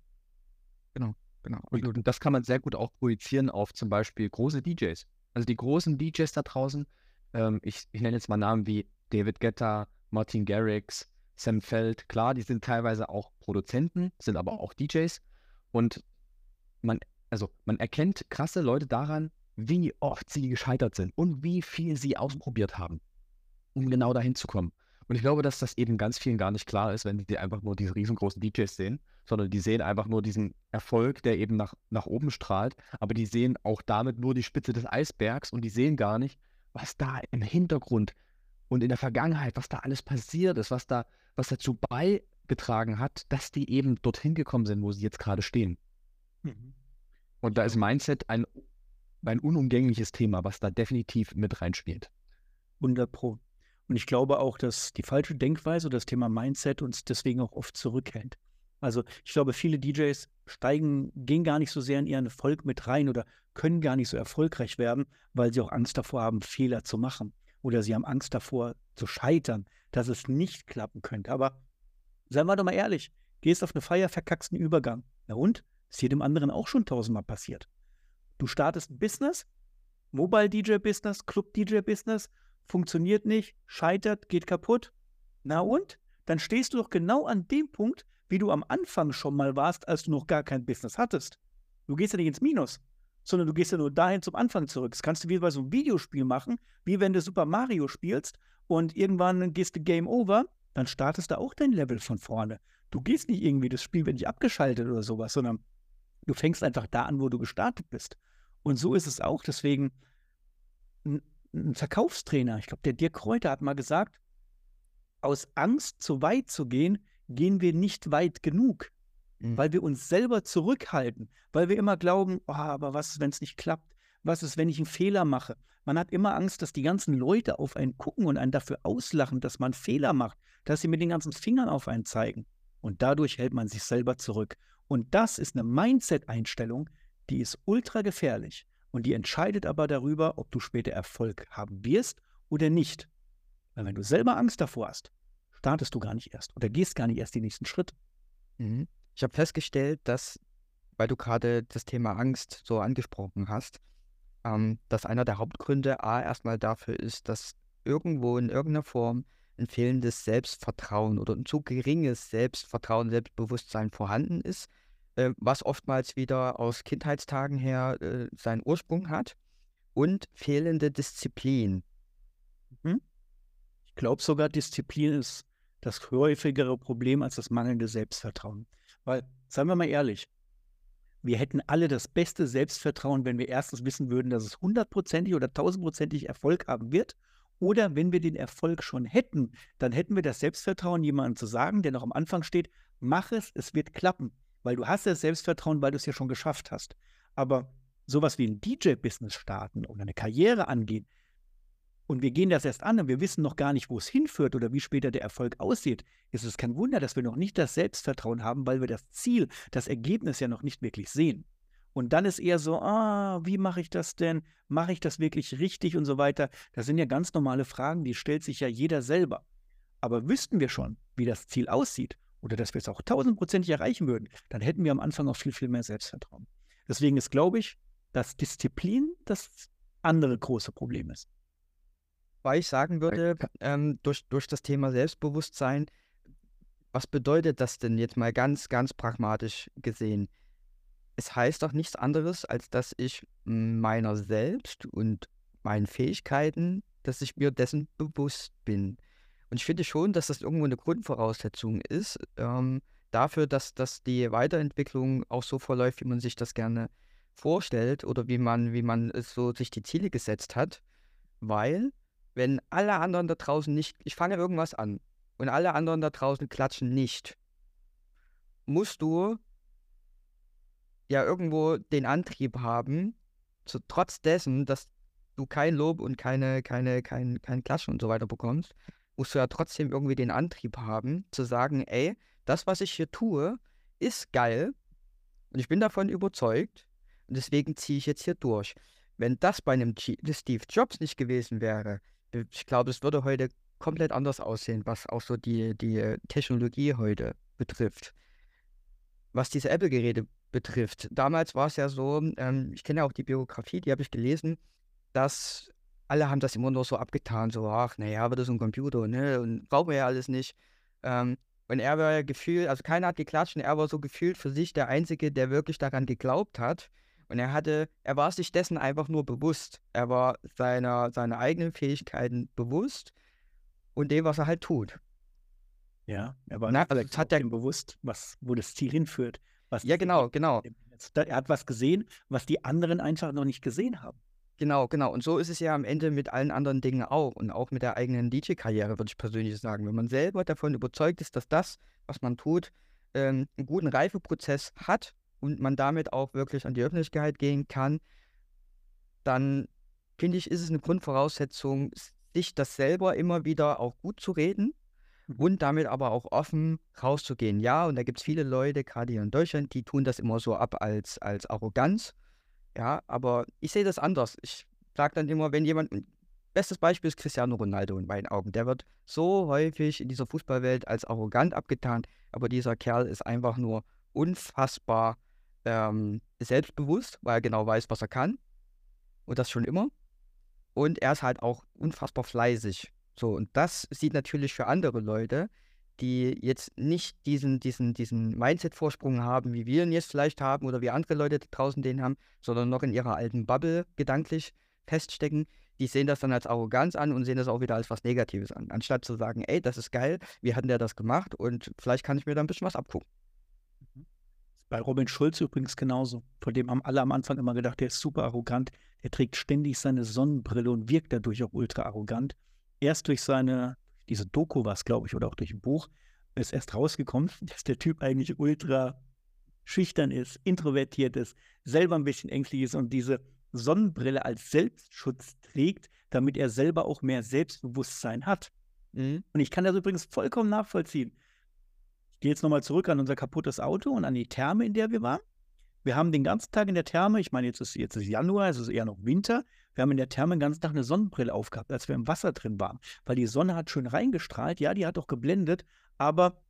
Genau. Genau. Und, und, das kann man sehr gut auch projizieren auf zum Beispiel große DJs. Also die großen DJs da draußen, ähm, ich, ich nenne jetzt mal Namen wie David Guetta, Martin Garrix, Sam Feld. Klar, die sind teilweise auch Produzenten, sind aber auch DJs. Und man, also man erkennt krasse Leute daran, wie oft sie gescheitert sind und wie viel sie ausprobiert haben, um genau dahin zu kommen. Und ich glaube, dass das eben ganz vielen gar nicht klar ist, wenn sie einfach nur diese riesengroßen DJs sehen, sondern die sehen einfach nur diesen Erfolg, der eben nach, nach oben strahlt, aber die sehen auch damit nur die Spitze des Eisbergs und die sehen gar nicht, was da im Hintergrund und in der Vergangenheit, was da alles passiert ist, was da, was dazu beigetragen hat, dass die eben dorthin gekommen sind, wo sie jetzt gerade stehen. Mhm. Und da ist Mindset ein, ein unumgängliches Thema, was da definitiv mit reinspielt. 100 Pro. Und ich glaube auch, dass die falsche Denkweise das Thema Mindset uns deswegen auch oft zurückhält. Also ich glaube, viele DJs steigen, gehen gar nicht so sehr in ihren Erfolg mit rein oder können gar nicht so erfolgreich werden, weil sie auch Angst davor haben, Fehler zu machen. Oder sie haben Angst davor zu scheitern, dass es nicht klappen könnte. Aber seien wir doch mal ehrlich, gehst auf eine Feier, verkackst einen Übergang. Na und? Ist jedem anderen auch schon tausendmal passiert. Du startest ein Business, Mobile DJ Business, Club DJ Business funktioniert nicht, scheitert, geht kaputt. Na und? Dann stehst du doch genau an dem Punkt, wie du am Anfang schon mal warst, als du noch gar kein Business hattest. Du gehst ja nicht ins Minus, sondern du gehst ja nur dahin zum Anfang zurück. Das kannst du wie bei so einem Videospiel machen, wie wenn du Super Mario spielst und irgendwann gehst du Game Over, dann startest du auch dein Level von vorne. Du gehst nicht irgendwie, das Spiel wird nicht abgeschaltet oder sowas, sondern du fängst einfach da an, wo du gestartet bist. Und so ist es auch. Deswegen ein Verkaufstrainer, ich glaube, der Dirk Kräuter hat mal gesagt, aus Angst, zu weit zu gehen, gehen wir nicht weit genug, mhm. weil wir uns selber zurückhalten, weil wir immer glauben, oh, aber was ist, wenn es nicht klappt? Was ist, wenn ich einen Fehler mache? Man hat immer Angst, dass die ganzen Leute auf einen gucken und einen dafür auslachen, dass man Fehler macht, dass sie mit den ganzen Fingern auf einen zeigen. Und dadurch hält man sich selber zurück. Und das ist eine Mindset-Einstellung, die ist ultra gefährlich. Und die entscheidet aber darüber, ob du später Erfolg haben wirst oder nicht. Weil wenn du selber Angst davor hast, startest du gar nicht erst oder gehst gar nicht erst die nächsten Schritte. Mhm. Ich habe festgestellt, dass, weil du gerade das Thema Angst so angesprochen hast, ähm, dass einer der Hauptgründe A erstmal dafür ist, dass irgendwo in irgendeiner Form ein fehlendes Selbstvertrauen oder ein zu geringes Selbstvertrauen, Selbstbewusstsein vorhanden ist äh, was oftmals wieder aus Kindheitstagen her äh, seinen Ursprung hat und fehlende Disziplin. Mhm. Ich glaube sogar, Disziplin ist das häufigere Problem als das mangelnde Selbstvertrauen. Weil, seien wir mal ehrlich, wir hätten alle das beste Selbstvertrauen, wenn wir erstens wissen würden, dass es hundertprozentig oder tausendprozentig Erfolg haben wird. Oder wenn wir den Erfolg schon hätten, dann hätten wir das Selbstvertrauen, jemandem zu sagen, der noch am Anfang steht, mach es, es wird klappen weil du hast das Selbstvertrauen, weil du es ja schon geschafft hast. Aber sowas wie ein DJ-Business starten oder eine Karriere angehen, und wir gehen das erst an und wir wissen noch gar nicht, wo es hinführt oder wie später der Erfolg aussieht, ist es kein Wunder, dass wir noch nicht das Selbstvertrauen haben, weil wir das Ziel, das Ergebnis ja noch nicht wirklich sehen. Und dann ist eher so, ah, wie mache ich das denn? Mache ich das wirklich richtig und so weiter? Das sind ja ganz normale Fragen, die stellt sich ja jeder selber. Aber wüssten wir schon, wie das Ziel aussieht oder dass wir es auch tausendprozentig erreichen würden, dann hätten wir am Anfang auch viel, viel mehr Selbstvertrauen. Deswegen ist, glaube ich, dass Disziplin das andere große Problem ist. Weil ich sagen würde, ähm, durch, durch das Thema Selbstbewusstsein, was bedeutet das denn jetzt mal ganz, ganz pragmatisch gesehen? Es heißt doch nichts anderes, als dass ich meiner selbst und meinen Fähigkeiten, dass ich mir dessen bewusst bin. Und ich finde schon, dass das irgendwo eine Grundvoraussetzung ist ähm, dafür, dass, dass die Weiterentwicklung auch so verläuft, wie man sich das gerne vorstellt oder wie man, wie man so sich die Ziele gesetzt hat. Weil, wenn alle anderen da draußen nicht, ich fange irgendwas an und alle anderen da draußen klatschen nicht, musst du ja irgendwo den Antrieb haben, so, trotz dessen, dass du kein Lob und keine, keine, kein, kein Klatschen und so weiter bekommst, musst du ja trotzdem irgendwie den Antrieb haben, zu sagen, ey, das, was ich hier tue, ist geil und ich bin davon überzeugt und deswegen ziehe ich jetzt hier durch. Wenn das bei einem G Steve Jobs nicht gewesen wäre, ich glaube, es würde heute komplett anders aussehen, was auch so die, die Technologie heute betrifft. Was diese Apple-Geräte betrifft. Damals war es ja so, ähm, ich kenne ja auch die Biografie, die habe ich gelesen, dass alle haben das immer nur so abgetan, so, ach, naja, aber das ist ein Computer, ne, und brauchen wir ja alles nicht. Ähm, und er war ja gefühlt, also keiner hat geklatscht und er war so gefühlt für sich der Einzige, der wirklich daran geglaubt hat. Und er hatte, er war sich dessen einfach nur bewusst. Er war seiner, seiner eigenen Fähigkeiten bewusst und dem, was er halt tut. Ja, er war Na, also das hat er- ihm bewusst, was, wo das Ziel hinführt. Was Ja, genau, genau. Er hat was gesehen, was die anderen einfach noch nicht gesehen haben. Genau, genau. Und so ist es ja am Ende mit allen anderen Dingen auch und auch mit der eigenen DJ-Karriere, würde ich persönlich sagen. Wenn man selber davon überzeugt ist, dass das, was man tut, ähm, einen guten Reifeprozess hat und man damit auch wirklich an die Öffentlichkeit gehen kann, dann finde ich, ist es eine Grundvoraussetzung, sich das selber immer wieder auch gut zu reden Mhm. und damit aber auch offen rauszugehen. Ja, und da gibt es viele Leute, gerade hier in Deutschland, die tun das immer so ab als, als Arroganz. Ja, aber ich sehe das anders. Ich sage dann immer, wenn jemand, bestes Beispiel ist Cristiano Ronaldo in meinen Augen. Der wird so häufig in dieser Fußballwelt als arrogant abgetan, aber dieser Kerl ist einfach nur unfassbar ähm, selbstbewusst, weil er genau weiß, was er kann. Und das schon immer. Und er ist halt auch unfassbar fleißig. So, und das sieht natürlich für andere Leute, die jetzt nicht diesen, diesen, diesen Mindset-Vorsprung haben, wie wir ihn jetzt vielleicht haben oder wie andere Leute draußen den haben, sondern noch in ihrer alten Bubble gedanklich feststecken, die sehen das dann als Arroganz an und sehen das auch wieder als was Negatives an. Anstatt zu sagen, ey, das ist geil, wie hat der das gemacht und vielleicht kann ich mir da ein bisschen was abgucken. Bei Robin Schulz übrigens genauso. Von dem haben alle am Anfang immer gedacht, der ist super arrogant. Der trägt ständig seine Sonnenbrille und wirkt dadurch auch ultra arrogant. Erst durch seine, diese Doku war es, glaube ich, oder auch durch ein Buch, ist erst rausgekommen, *laughs* dass der Typ eigentlich ultra schüchtern ist, introvertiert ist, selber ein bisschen ängstlich ist und diese Sonnenbrille als Selbstschutz trägt, damit er selber auch mehr Selbstbewusstsein hat. Mhm. Und ich kann das übrigens vollkommen nachvollziehen. Ich gehe jetzt nochmal zurück an unser kaputtes Auto und an die Therme, in der wir waren. Wir haben den ganzen Tag in der Therme, ich meine, jetzt ist, jetzt ist Januar, es ist eher noch Winter. Wir haben in der Therme den ganzen Tag eine Sonnenbrille aufgehabt, als wir im Wasser drin waren. Weil die Sonne hat schön reingestrahlt, ja, die hat auch geblendet, aber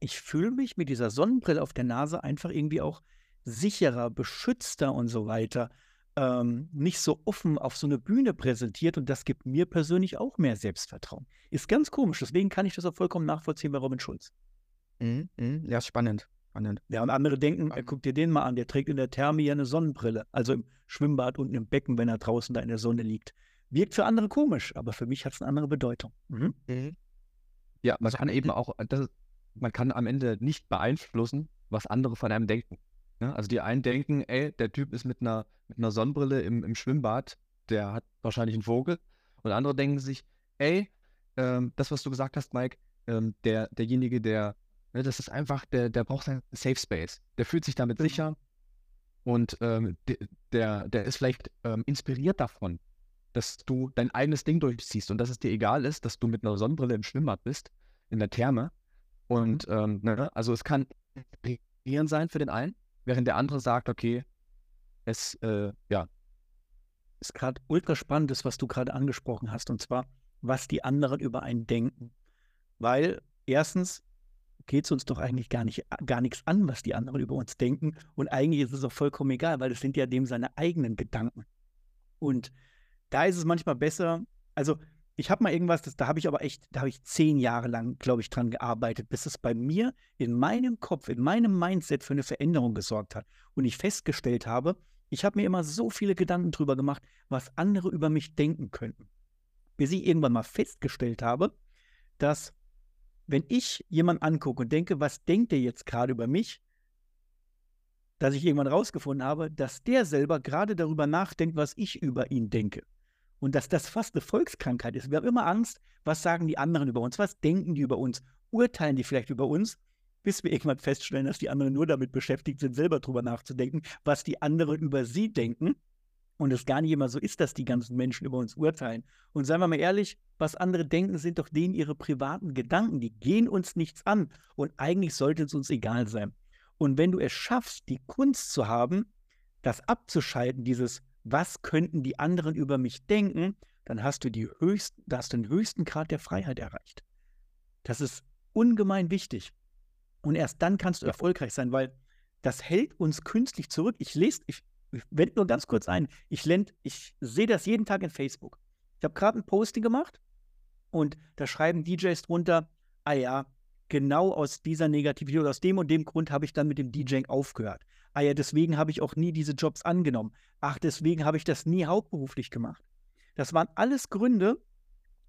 ich fühle mich mit dieser Sonnenbrille auf der Nase einfach irgendwie auch sicherer, beschützter und so weiter. Ähm, nicht so offen auf so eine Bühne präsentiert und das gibt mir persönlich auch mehr Selbstvertrauen. Ist ganz komisch, deswegen kann ich das auch vollkommen nachvollziehen bei Robin Schulz. Mhm. Mhm. Ja, spannend. Spannend. Ja, und andere denken, äh, guck dir den mal an, der trägt in der Therme ja eine Sonnenbrille, also im Schwimmbad unten im Becken, wenn er draußen da in der Sonne liegt. Wirkt für andere komisch, aber für mich hat es eine andere Bedeutung. Mhm. Mhm. Ja, man kann eben auch, das, man kann am Ende nicht beeinflussen, was andere von einem denken. Ne? Also die einen denken, ey, der Typ ist mit einer, mit einer Sonnenbrille im, im Schwimmbad, der hat wahrscheinlich einen Vogel. Und andere denken sich, ey, ähm, das, was du gesagt hast, Mike, ähm, der, derjenige, der, ne, das ist einfach, der, der braucht seinen Safe Space. Der fühlt sich damit Genau. sicher und ähm, de, der, der ist vielleicht ähm, inspiriert davon, dass du dein eigenes Ding durchziehst und dass es dir egal ist, dass du mit einer Sonnenbrille im Schwimmbad bist, in der Therme. Und ähm, ne, also es kann inspirierend sein für den einen, während der andere sagt, okay, es, äh, ja, Ist gerade ultra spannend, das, was du gerade angesprochen hast, und zwar, was die anderen über einen denken. Weil erstens geht es uns doch eigentlich gar nicht gar nichts an, was die anderen über uns denken. Und eigentlich ist es auch vollkommen egal, weil es sind ja dem seine eigenen Gedanken. Und da ist es manchmal besser, also ich habe mal irgendwas, das, da habe ich aber echt, da habe ich zehn Jahre lang, glaube ich, dran gearbeitet, bis es bei mir in meinem Kopf, in meinem Mindset für eine Veränderung gesorgt hat. Und ich festgestellt habe, ich habe mir immer so viele Gedanken drüber gemacht, was andere über mich denken könnten. Bis ich irgendwann mal festgestellt habe, dass wenn ich jemanden angucke und denke, was denkt der jetzt gerade über mich, dass ich irgendwann rausgefunden habe, dass der selber gerade darüber nachdenkt, was ich über ihn denke. Und dass das fast eine Volkskrankheit ist. Wir haben immer Angst, was sagen die anderen über uns, was denken die über uns, urteilen die vielleicht über uns, bis wir irgendwann feststellen, dass die anderen nur damit beschäftigt sind, selber drüber nachzudenken, was die anderen über sie denken. Und es gar nicht immer so ist, dass die ganzen Menschen über uns urteilen. Und seien wir mal ehrlich, was andere denken, sind doch denen ihre privaten Gedanken. Die gehen uns nichts an. Und eigentlich sollte es uns egal sein. Und wenn du es schaffst, die Kunst zu haben, das abzuschalten, dieses, was könnten die anderen über mich denken, dann hast du, die höchsten, da hast du den höchsten Grad der Freiheit erreicht. Das ist ungemein wichtig. Und erst dann kannst du erfolgreich sein, weil das hält uns künstlich zurück. Ich lese, ich, ich wende nur ganz kurz ein, ich, ich sehe das jeden Tag in Facebook. Ich habe gerade ein Posting gemacht und da schreiben DJs drunter, ah ja, genau aus dieser Negativität oder aus dem und dem Grund habe ich dann mit dem DJing aufgehört. Ah ja, deswegen habe ich auch nie diese Jobs angenommen. Ach, deswegen habe ich das nie hauptberuflich gemacht. Das waren alles Gründe,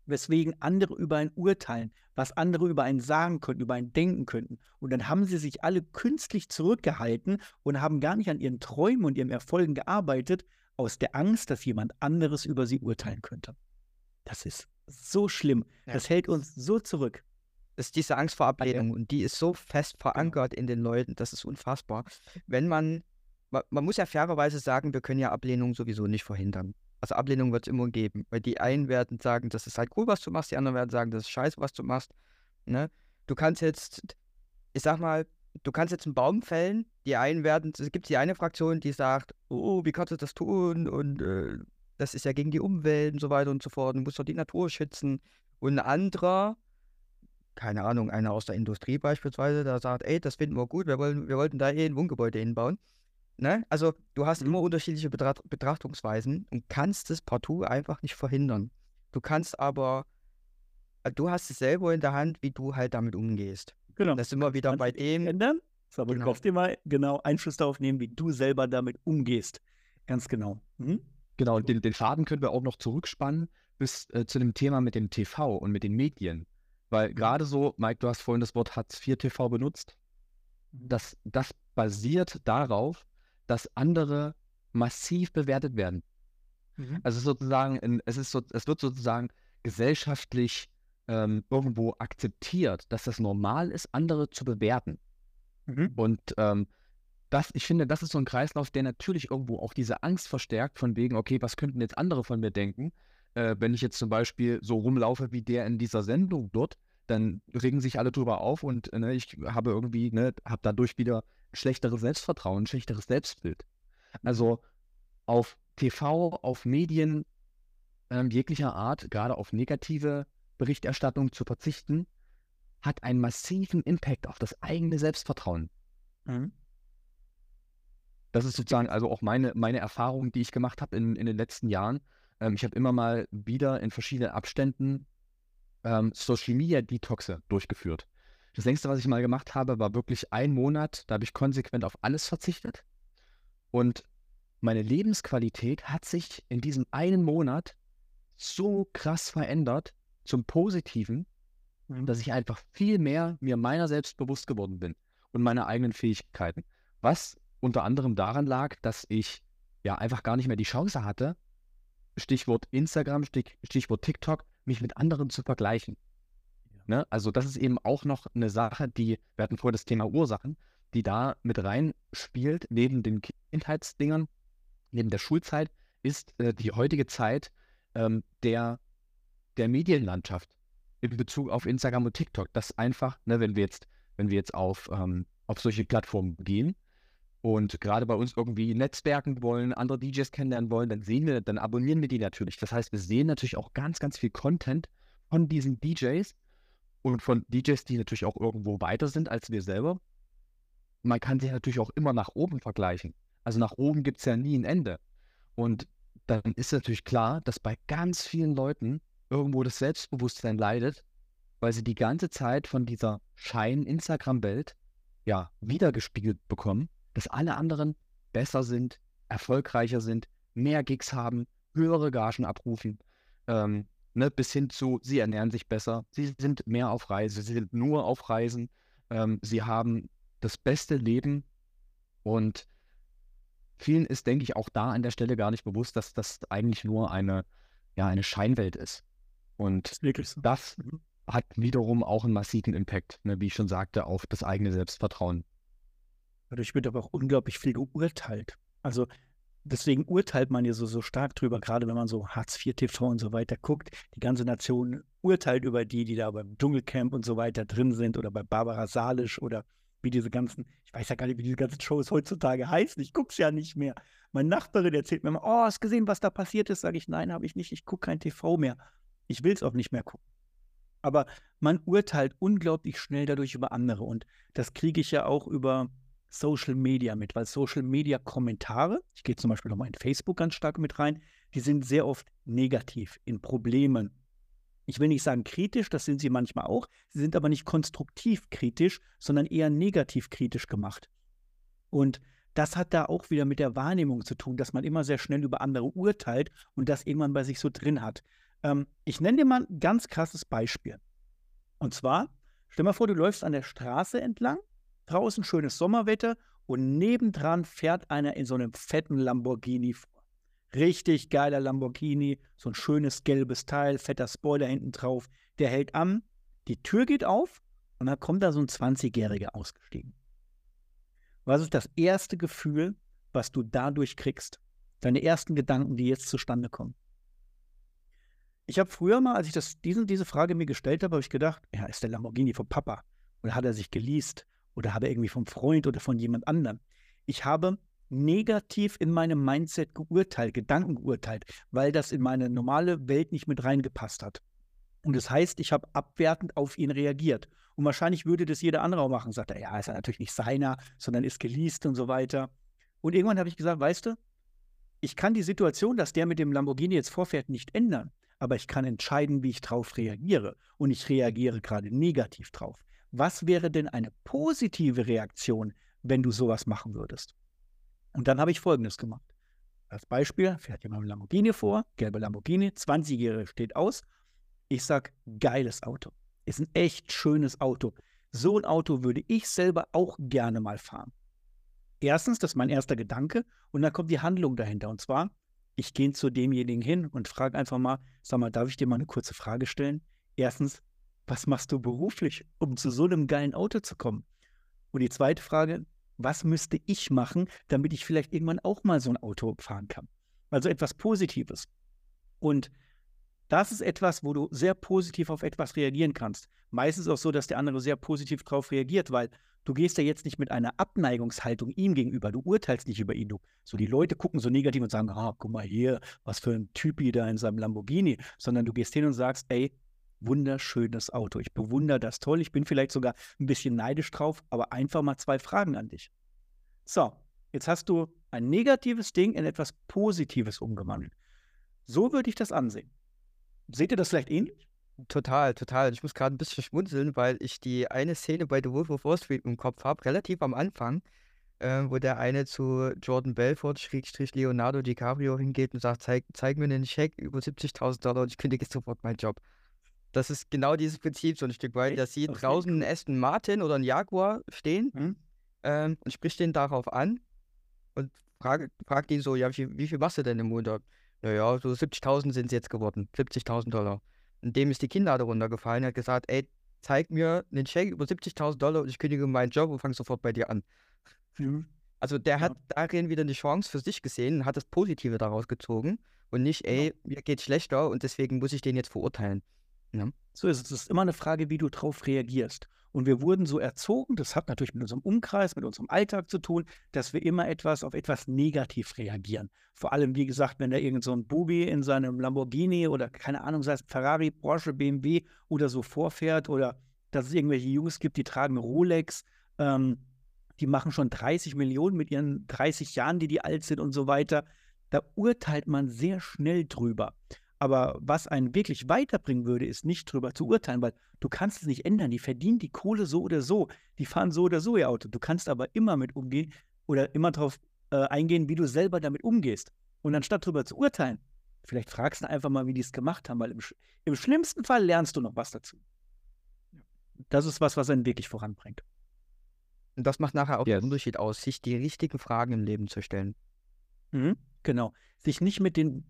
weswegen andere über einen urteilen, was andere über einen sagen könnten, über einen denken könnten. Und dann haben sie sich alle künstlich zurückgehalten und haben gar nicht an ihren Träumen und ihren Erfolgen gearbeitet, aus der Angst, dass jemand anderes über sie urteilen könnte. Das ist so schlimm. Ja. Das hält uns so zurück. Das ist diese Angst vor Ablehnung und die ist so fest genau. verankert genau. in den Leuten, das ist unfassbar. Wenn man, man, man muss ja fairerweise sagen, wir können ja Ablehnung sowieso nicht verhindern. Also Ablehnung wird es immer geben, weil die einen werden sagen, das ist halt cool, was du machst, die anderen werden sagen, das ist scheiße, was du machst. Ne? Du kannst jetzt, ich sag mal, du kannst jetzt einen Baum fällen, die einen werden, es gibt die eine Fraktion, die sagt, oh, wie kannst du das tun und äh, das ist ja gegen die Umwelt und so weiter und so fort, du musst doch die Natur schützen. Und ein anderer, keine Ahnung, einer aus der Industrie beispielsweise, der sagt, ey, das finden wir gut, wir, wollen, wir wollten da eh ein Wohngebäude hinbauen. Ne? Also du hast mhm. immer unterschiedliche Betracht Betrachtungsweisen und kannst es partout einfach nicht verhindern. Du kannst aber, äh, du hast es selber in der Hand, wie du halt damit umgehst. Genau. Das ist immer wieder bei dem. Ändern, aber genau. du dir mal genau Einfluss darauf nehmen, wie du selber damit umgehst. Ganz genau. Mhm. Genau, und den, den, Faden können wir auch noch zurückspannen bis äh, zu dem Thema mit dem TV und mit den Medien. Weil mhm. gerade so, Mike, du hast vorhin das Wort Hartz IV TV benutzt. Mhm. Das, das basiert darauf, dass andere massiv bewertet werden. Mhm. Also sozusagen, es ist so, es wird sozusagen gesellschaftlich ähm, irgendwo akzeptiert, dass das normal ist, andere zu bewerten. Mhm. Und ähm, das, ich finde, das ist so ein Kreislauf, der natürlich irgendwo auch diese Angst verstärkt, von wegen, okay, was könnten jetzt andere von mir denken? Äh, wenn ich jetzt zum Beispiel so rumlaufe wie der in dieser Sendung dort, dann regen sich alle drüber auf und ne, ich habe irgendwie, ne, habe dadurch wieder schlechteres Selbstvertrauen, schlechteres Selbstbild. Also auf TV, auf Medien ähm, jeglicher Art, gerade auf negative Berichterstattung zu verzichten, hat einen massiven Impact auf das eigene Selbstvertrauen. Mhm. Das ist sozusagen also auch meine, meine Erfahrung, die ich gemacht habe in, in den letzten Jahren. Ähm, ich habe immer mal wieder in verschiedenen Abständen ähm, Social Media Detoxe durchgeführt. Das längste, was ich mal gemacht habe, war wirklich ein Monat. Da habe ich konsequent auf alles verzichtet. Und meine Lebensqualität hat sich in diesem einen Monat so krass verändert zum Positiven, mhm. dass ich einfach viel mehr mir meiner selbst bewusst geworden bin und meiner eigenen Fähigkeiten. Was unter anderem daran lag, dass ich ja einfach gar nicht mehr die Chance hatte, Stichwort Instagram, Stichwort TikTok, mich mit anderen zu vergleichen. Ne? Also das ist eben auch noch eine Sache, die, wir hatten vorher das Thema Ursachen, die da mit reinspielt, neben den Kindheitsdingern, neben der Schulzeit, ist äh, die heutige Zeit ähm, der, der Medienlandschaft in Bezug auf Instagram und TikTok. Das einfach, ne, wenn wir jetzt, wenn wir jetzt auf, ähm, auf solche Plattformen gehen und gerade bei uns irgendwie netzwerken wollen, andere DJs kennenlernen wollen, dann sehen wir, dann abonnieren wir die natürlich. Das heißt, wir sehen natürlich auch ganz, ganz viel Content von diesen DJs und von DJs, die natürlich auch irgendwo weiter sind als wir selber. Man kann sich natürlich auch immer nach oben vergleichen. Also nach oben gibt es ja nie ein Ende. Und dann ist natürlich klar, dass bei ganz vielen Leuten irgendwo das Selbstbewusstsein leidet, weil sie die ganze Zeit von dieser Schein-Instagram-Welt ja wiedergespiegelt bekommen, dass alle anderen besser sind, erfolgreicher sind, mehr Gigs haben, höhere Gagen abrufen, ähm, ne, bis hin zu, sie ernähren sich besser, sie sind mehr auf Reise, sie sind nur auf Reisen, ähm, sie haben das beste Leben und vielen ist, denke ich, auch da an der Stelle gar nicht bewusst, dass das eigentlich nur eine, ja, eine Scheinwelt ist. Und das, so. das mhm. hat wiederum auch einen massiven Impact, ne, wie ich schon sagte, auf das eigene Selbstvertrauen. Dadurch wird aber auch unglaublich viel geurteilt. Also deswegen urteilt man ja so, so stark drüber, gerade wenn man so Hartz IV TV und so weiter guckt. Die ganze Nation urteilt über die, die da beim Dschungelcamp und so weiter drin sind oder bei Barbara Salisch oder wie diese ganzen, ich weiß ja gar nicht, wie diese ganzen Shows heutzutage heißen. Ich gucke es ja nicht mehr. Mein Nachbarin erzählt mir immer, oh, hast gesehen, was da passiert ist? Sage ich, nein, habe ich nicht. Ich gucke kein TV mehr. Ich will es auch nicht mehr gucken. Aber man urteilt unglaublich schnell dadurch über andere. Und das kriege ich ja auch über Social Media mit, weil Social Media Kommentare, ich gehe zum Beispiel nochmal in Facebook ganz stark mit rein, die sind sehr oft negativ, in Problemen. Ich will nicht sagen kritisch, das sind sie manchmal auch, sie sind aber nicht konstruktiv kritisch, sondern eher negativ kritisch gemacht. Und das hat da auch wieder mit der Wahrnehmung zu tun, dass man immer sehr schnell über andere urteilt und das irgendwann bei sich so drin hat. Ähm, ich nenne dir mal ein ganz krasses Beispiel. Und zwar, stell mal vor, du läufst an der Straße entlang, draußen schönes Sommerwetter und nebendran fährt einer in so einem fetten Lamborghini vor. Richtig geiler Lamborghini, so ein schönes gelbes Teil, fetter Spoiler hinten drauf. Der hält an, die Tür geht auf und dann kommt da so ein 20-Jähriger ausgestiegen. Was ist das erste Gefühl, was du dadurch kriegst? Deine ersten Gedanken, die jetzt zustande kommen. Ich habe früher mal, als ich das, diesen, diese Frage mir gestellt habe, habe ich gedacht, ja, ist der Lamborghini vom Papa? Oder hat er sich geleast? Oder hat er irgendwie vom Freund oder von jemand anderem? Ich habe negativ in meinem Mindset geurteilt, Gedanken geurteilt, weil das in meine normale Welt nicht mit reingepasst hat. Und das heißt, ich habe abwertend auf ihn reagiert. Und wahrscheinlich würde das jeder andere auch machen. Sagt er, ja, ist er natürlich nicht seiner, sondern ist geleast und so weiter. Und irgendwann habe ich gesagt, weißt du, ich kann die Situation, dass der mit dem Lamborghini jetzt vorfährt, nicht ändern. Aber ich kann entscheiden, wie ich drauf reagiere. Und ich reagiere gerade negativ drauf. Was wäre denn eine positive Reaktion, wenn du sowas machen würdest? Und dann habe ich Folgendes gemacht. Als Beispiel fährt jemand ein Lamborghini vor, gelbe Lamborghini, 20-Jährige steht aus. Ich sage, geiles Auto. Ist ein echt schönes Auto. So ein Auto würde ich selber auch gerne mal fahren. Erstens, das ist mein erster Gedanke. Und dann kommt die Handlung dahinter. Und zwar, ich gehe zu demjenigen hin und frage einfach mal, sag mal, darf ich dir mal eine kurze Frage stellen? Erstens, was machst du beruflich, um zu so einem geilen Auto zu kommen? Und die zweite Frage, was müsste ich machen, damit ich vielleicht irgendwann auch mal so ein Auto fahren kann? Also etwas Positives. Und das ist etwas, wo du sehr positiv auf etwas reagieren kannst. Meistens auch so, dass der andere sehr positiv darauf reagiert, weil du gehst ja jetzt nicht mit einer Abneigungshaltung ihm gegenüber. Du urteilst nicht über ihn. Du, so die Leute gucken so negativ und sagen, ah, guck mal hier, was für ein Typi da in seinem Lamborghini. Sondern du gehst hin und sagst, ey, wunderschönes Auto. Ich bewundere das toll. Ich bin vielleicht sogar ein bisschen neidisch drauf, aber einfach mal zwei Fragen an dich. So, jetzt hast du ein negatives Ding in etwas Positives umgewandelt. So würde ich das ansehen. Seht ihr das vielleicht ähnlich? Total, total. Ich muss gerade ein bisschen schmunzeln, weil ich die eine Szene bei The Wolf of Wall Street im Kopf habe, relativ am Anfang, äh, wo der eine zu Jordan Belfort, Schrägstrich Leonardo DiCaprio hingeht und sagt, zeig, zeig mir einen Scheck über 70.000 Dollar und ich kündige sofort meinen Job. Das ist genau dieses Prinzip so ein Stück weit. Da sieht draußen einen Aston Martin oder einen Jaguar stehen hm? ähm, und spricht den darauf an und fragt, fragt ihn so, ja, wie, wie viel machst du denn im Monat? Naja, so 70.000 sind es jetzt geworden, 70.000 Dollar. Und dem ist die Kinnlade runtergefallen. Er hat gesagt, ey, zeig mir einen Check über 70.000 Dollar und ich kündige meinen Job und fange sofort bei dir an. Mhm. Also der ja. hat darin wieder eine Chance für sich gesehen und hat das Positive daraus gezogen und nicht, ey, ja. mir geht schlechter und deswegen muss ich den jetzt verurteilen. Ja. So ist es. Es ist immer eine Frage, wie du darauf reagierst. Und wir wurden so erzogen, das hat natürlich mit unserem Umkreis, mit unserem Alltag zu tun, dass wir immer etwas auf etwas negativ reagieren. Vor allem, wie gesagt, wenn da irgend so ein Bubi in seinem Lamborghini oder keine Ahnung, sei es Ferrari, Porsche, BMW oder so vorfährt oder dass es irgendwelche Jungs gibt, die tragen Rolex, ähm, die machen schon 30 Millionen mit ihren 30 Jahren, die die alt sind und so weiter. Da urteilt man sehr schnell drüber. Aber was einen wirklich weiterbringen würde, ist nicht drüber zu urteilen, weil du kannst es nicht ändern. Die verdienen die Kohle so oder so. Die fahren so oder so ihr Auto. Du kannst aber immer mit umgehen oder immer darauf äh, eingehen, wie du selber damit umgehst. Und anstatt drüber zu urteilen, vielleicht fragst du einfach mal, wie die es gemacht haben, weil im, im schlimmsten Fall lernst du noch was dazu. Das ist was, was einen wirklich voranbringt. Und das macht nachher auch yes. den Unterschied aus, sich die richtigen Fragen im Leben zu stellen. Mhm, genau. Sich nicht mit den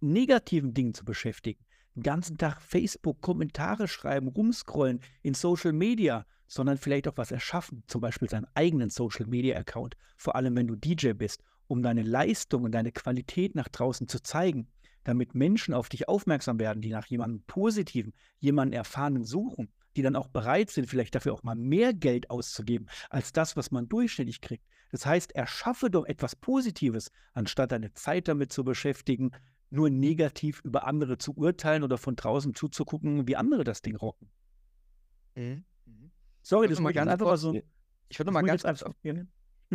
negativen Dingen zu beschäftigen. Den ganzen Tag Facebook, Kommentare schreiben, rumscrollen in Social Media, sondern vielleicht auch was erschaffen, zum Beispiel seinen eigenen Social Media Account, vor allem wenn du DJ bist, um deine Leistung und deine Qualität nach draußen zu zeigen, damit Menschen auf dich aufmerksam werden, die nach jemandem Positiven, jemanden Erfahrenen suchen, die dann auch bereit sind, vielleicht dafür auch mal mehr Geld auszugeben, als das, was man durchschnittlich kriegt. Das heißt, erschaffe doch etwas Positives, anstatt deine Zeit damit zu beschäftigen, nur negativ über andere zu urteilen oder von draußen zuzugucken, wie andere das Ding rocken. Mhm. mhm. Sorry, das mal ganz einfach kurz, so. Ich würde mal ganz kurz auf,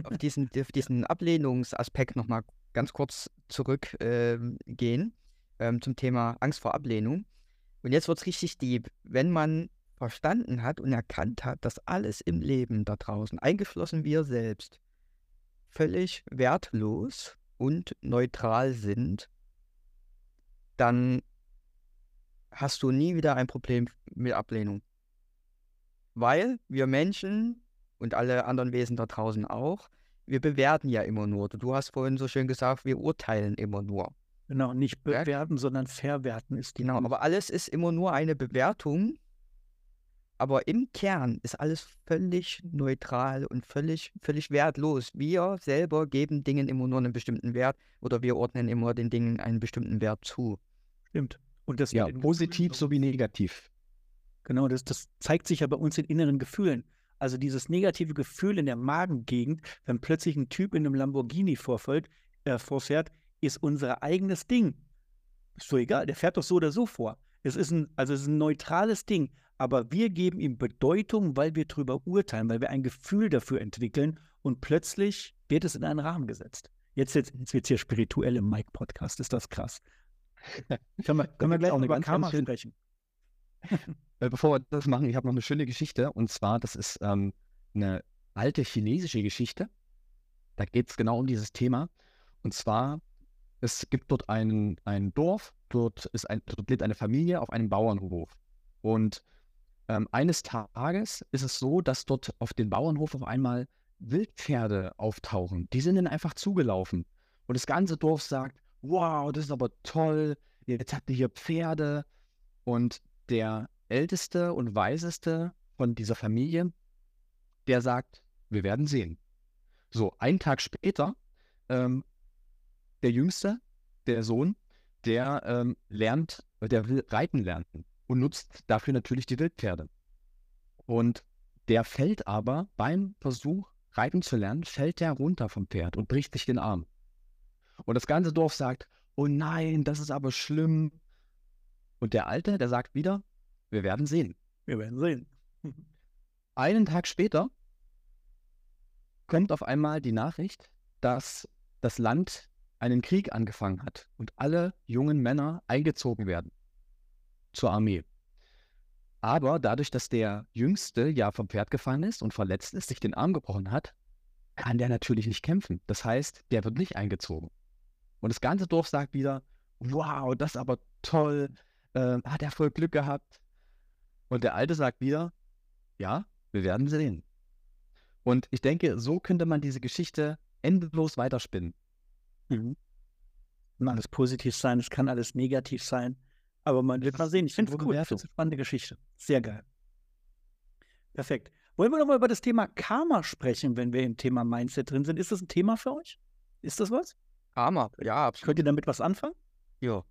auf, diesen, auf diesen Ablehnungsaspekt noch mal ganz kurz zurückgehen ähm, ähm, zum Thema Angst vor Ablehnung. Und jetzt wird es richtig deep. Wenn man verstanden hat und erkannt hat, dass alles im Leben da draußen, eingeschlossen wir selbst, völlig wertlos und neutral sind, dann hast du nie wieder ein Problem mit Ablehnung. Weil wir Menschen und alle anderen Wesen da draußen auch, wir bewerten ja immer nur. Du hast vorhin so schön gesagt, wir urteilen immer nur. Genau, nicht bewerten, ja? sondern verwerten ist die. Genau, aber alles ist immer nur eine Bewertung. Aber im Kern ist alles völlig neutral und völlig, völlig wertlos. Wir selber geben Dingen immer nur einen bestimmten Wert oder wir ordnen immer den Dingen einen bestimmten Wert zu. Stimmt. Und das ja, positiv sowie negativ. Genau, das, das zeigt sich ja bei uns in inneren Gefühlen. Also dieses negative Gefühl in der Magengegend, wenn plötzlich ein Typ in einem Lamborghini vorfällt, äh, vorfährt, ist unser eigenes Ding. Ist so egal, der fährt doch so oder so vor. Es ist ein, also es ist ein neutrales Ding, aber wir geben ihm Bedeutung, weil wir darüber urteilen, weil wir ein Gefühl dafür entwickeln und plötzlich wird es in einen Rahmen gesetzt. Jetzt, jetzt, jetzt wird es hier spirituell im Mike-Podcast, ist das krass. können wir, *laughs* können wir gleich auch über Karma sprechen. *laughs* Äh, bevor wir das machen, ich habe noch eine schöne Geschichte. Und zwar, das ist ähm, eine alte chinesische Geschichte. Da geht es genau um dieses Thema. Und zwar, es gibt dort ein, ein Dorf, dort, ist ein, dort lebt eine Familie auf einem Bauernhof. Und ähm, eines Tages ist es so, dass dort auf dem Bauernhof auf einmal Wildpferde auftauchen. Die sind dann einfach zugelaufen. Und das ganze Dorf sagt, wow, das ist aber toll, jetzt habt ihr hier Pferde. Und der älteste und weiseste von dieser Familie, der sagt, wir werden sehen. So, einen Tag später, ähm, der Jüngste, der Sohn, der ähm, lernt, der will reiten lernen und nutzt dafür natürlich die Wildpferde. Und der fällt aber beim Versuch, reiten zu lernen, fällt der runter vom Pferd und bricht sich den Arm. Und das ganze Dorf sagt, oh nein, das ist aber schlimm. Und der Alte, der sagt wieder, wir werden sehen. Wir werden sehen. *laughs* Einen Tag später kommt auf einmal die Nachricht, dass das Land einen Krieg angefangen hat und alle jungen Männer eingezogen werden zur Armee. Aber dadurch, dass der Jüngste ja vom Pferd gefallen ist und verletzt ist, sich den Arm gebrochen hat, kann der natürlich nicht kämpfen. Das heißt, der wird nicht eingezogen. Und das ganze Dorf sagt wieder, wow, das ist aber toll, äh, hat er voll Glück gehabt. Und der Alte sagt wieder, ja, wir werden sehen. Und ich denke, so könnte man diese Geschichte endlos weiterspinnen. Mhm. Kann alles positiv sein, es kann alles negativ sein. Aber man wird mal sehen. Ich finde es cool. Das ist eine spannende Geschichte. Sehr geil. Perfekt. Wollen wir nochmal über das Thema Karma sprechen, wenn wir im Thema Mindset drin sind? Ist das ein Thema für euch? Ist das was? Karma, ja, absolut. Könnt ihr damit was anfangen? Ja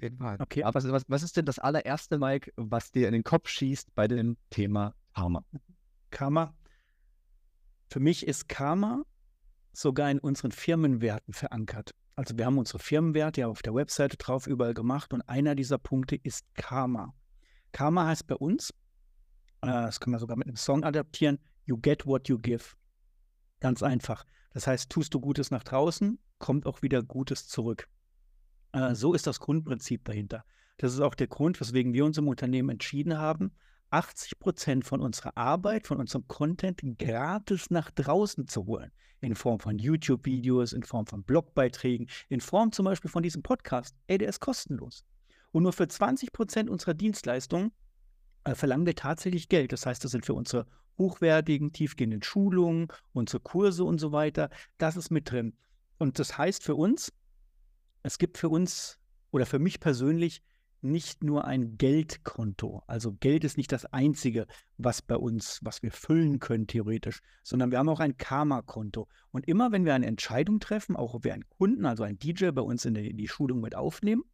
jeden Fall. Okay, aber was, was ist denn das allererste, Mike, was dir in den Kopf schießt bei dem Thema Karma? Karma. Für mich ist Karma sogar in unseren Firmenwerten verankert. Also wir haben unsere Firmenwerte ja auf der Webseite drauf überall gemacht und einer dieser Punkte ist Karma. Karma heißt bei uns, äh, das kann man sogar mit einem Song adaptieren, you get what you give. Ganz einfach. Das heißt, tust du Gutes nach draußen, kommt auch wieder Gutes zurück. Äh, so ist das Grundprinzip dahinter. Das ist auch der Grund, weswegen wir uns im Unternehmen entschieden haben, 80 Prozent von unserer Arbeit, von unserem Content gratis nach draußen zu holen. In Form von YouTube-Videos, in Form von Blogbeiträgen, in Form zum Beispiel von diesem Podcast. Ey, der ist kostenlos. Und nur für 20 Prozent unserer Dienstleistungen äh, verlangen wir tatsächlich Geld. Das heißt, das sind für unsere hochwertigen, tiefgehenden Schulungen, unsere Kurse und so weiter. Das ist mit drin. Und das heißt für uns, es gibt für uns oder für mich persönlich nicht nur ein Geldkonto. Also Geld ist nicht das Einzige, was bei uns, was wir füllen können theoretisch, sondern wir haben auch ein Karma-Konto. Und immer wenn wir eine Entscheidung treffen, auch ob wir einen Kunden, also einen DJ bei uns in die, in die Schulung mit aufnehmen,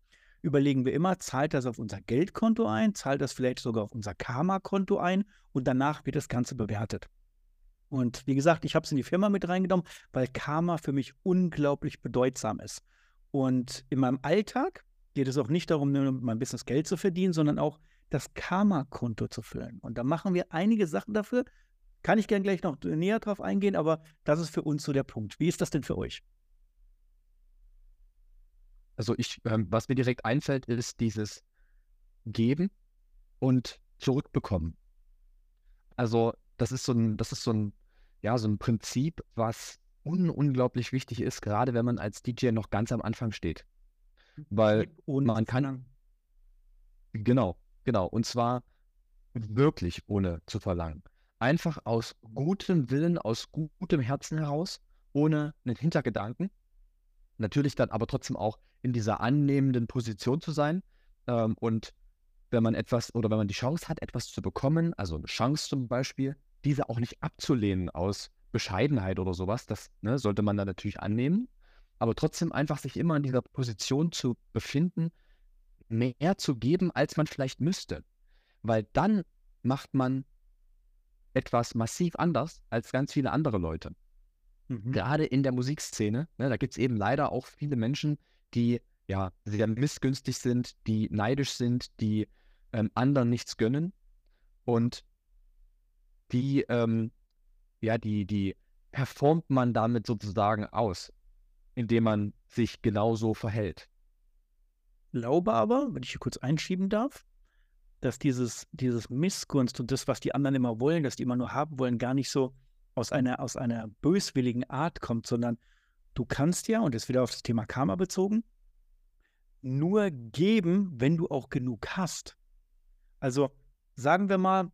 überlegen wir immer, zahlt das auf unser Geldkonto ein, zahlt das vielleicht sogar auf unser Karma-Konto ein und danach wird das Ganze bewertet. Und wie gesagt, ich habe es in die Firma mit reingenommen, weil Karma für mich unglaublich bedeutsam ist. Und in meinem Alltag geht es auch nicht darum, nur mein Business Geld zu verdienen, sondern auch das Karma-Konto zu füllen. Und da machen wir einige Sachen dafür. Kann ich gerne gleich noch näher drauf eingehen, aber das ist für uns so der Punkt. Wie ist das denn für euch? Also ich, ähm, was mir direkt einfällt, ist dieses Geben und Zurückbekommen. Also das ist so ein, das ist so ein, ja, so ein Prinzip, was un unglaublich wichtig ist, gerade wenn man als DJ noch ganz am Anfang steht. Weil man kann. Genau, genau. Und zwar wirklich ohne zu verlangen. Einfach aus gutem Willen, aus gutem Herzen heraus, ohne einen Hintergedanken. Natürlich dann aber trotzdem auch in dieser annehmenden Position zu sein. Ähm, und wenn man etwas oder wenn man die Chance hat, etwas zu bekommen, also eine Chance zum Beispiel, diese auch nicht abzulehnen aus Bescheidenheit oder sowas, das ne, sollte man dann natürlich annehmen, aber trotzdem einfach sich immer in dieser Position zu befinden, mehr zu geben, als man vielleicht müsste. Weil dann macht man etwas massiv anders als ganz viele andere Leute. Mhm. Gerade in der Musikszene, ne, da gibt es eben leider auch viele Menschen, die ja sehr missgünstig sind, die neidisch sind, die ähm, anderen nichts gönnen und die, ähm, ja, die, die performt man damit sozusagen aus, indem man sich genauso verhält. Glaube aber, wenn ich hier kurz einschieben darf, dass dieses, dieses Missgunst und das, was die anderen immer wollen, dass die immer nur haben wollen, gar nicht so aus einer, aus einer böswilligen Art kommt, sondern du kannst ja, und das wieder auf das Thema Karma bezogen, nur geben, wenn du auch genug hast. Also sagen wir mal,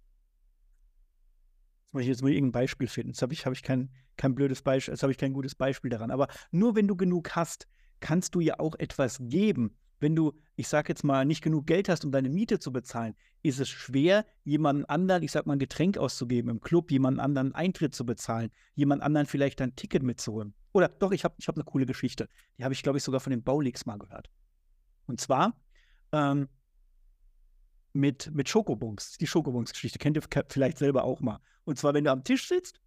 jetzt muss ich jetzt mal irgendein Beispiel finden. Jetzt habe ich, hab ich kein, kein blödes Beispiel, jetzt habe ich kein gutes Beispiel daran. Aber nur wenn du genug hast, kannst du ja auch etwas geben. Wenn du, ich sage jetzt mal, nicht genug Geld hast, um deine Miete zu bezahlen, ist es schwer, jemanden anderen, ich sage mal, ein Getränk auszugeben im Club, jemanden anderen Eintritt zu bezahlen, jemand anderen vielleicht ein Ticket mitzuholen. Oder doch, ich habe ich hab eine coole Geschichte. Die habe ich, glaube ich, sogar von den Bauleaks mal gehört. Und zwar ähm, mit, mit Schokobons. Die Schokobons-Geschichte kennt ihr vielleicht selber auch mal. Und zwar, wenn du am Tisch sitzt,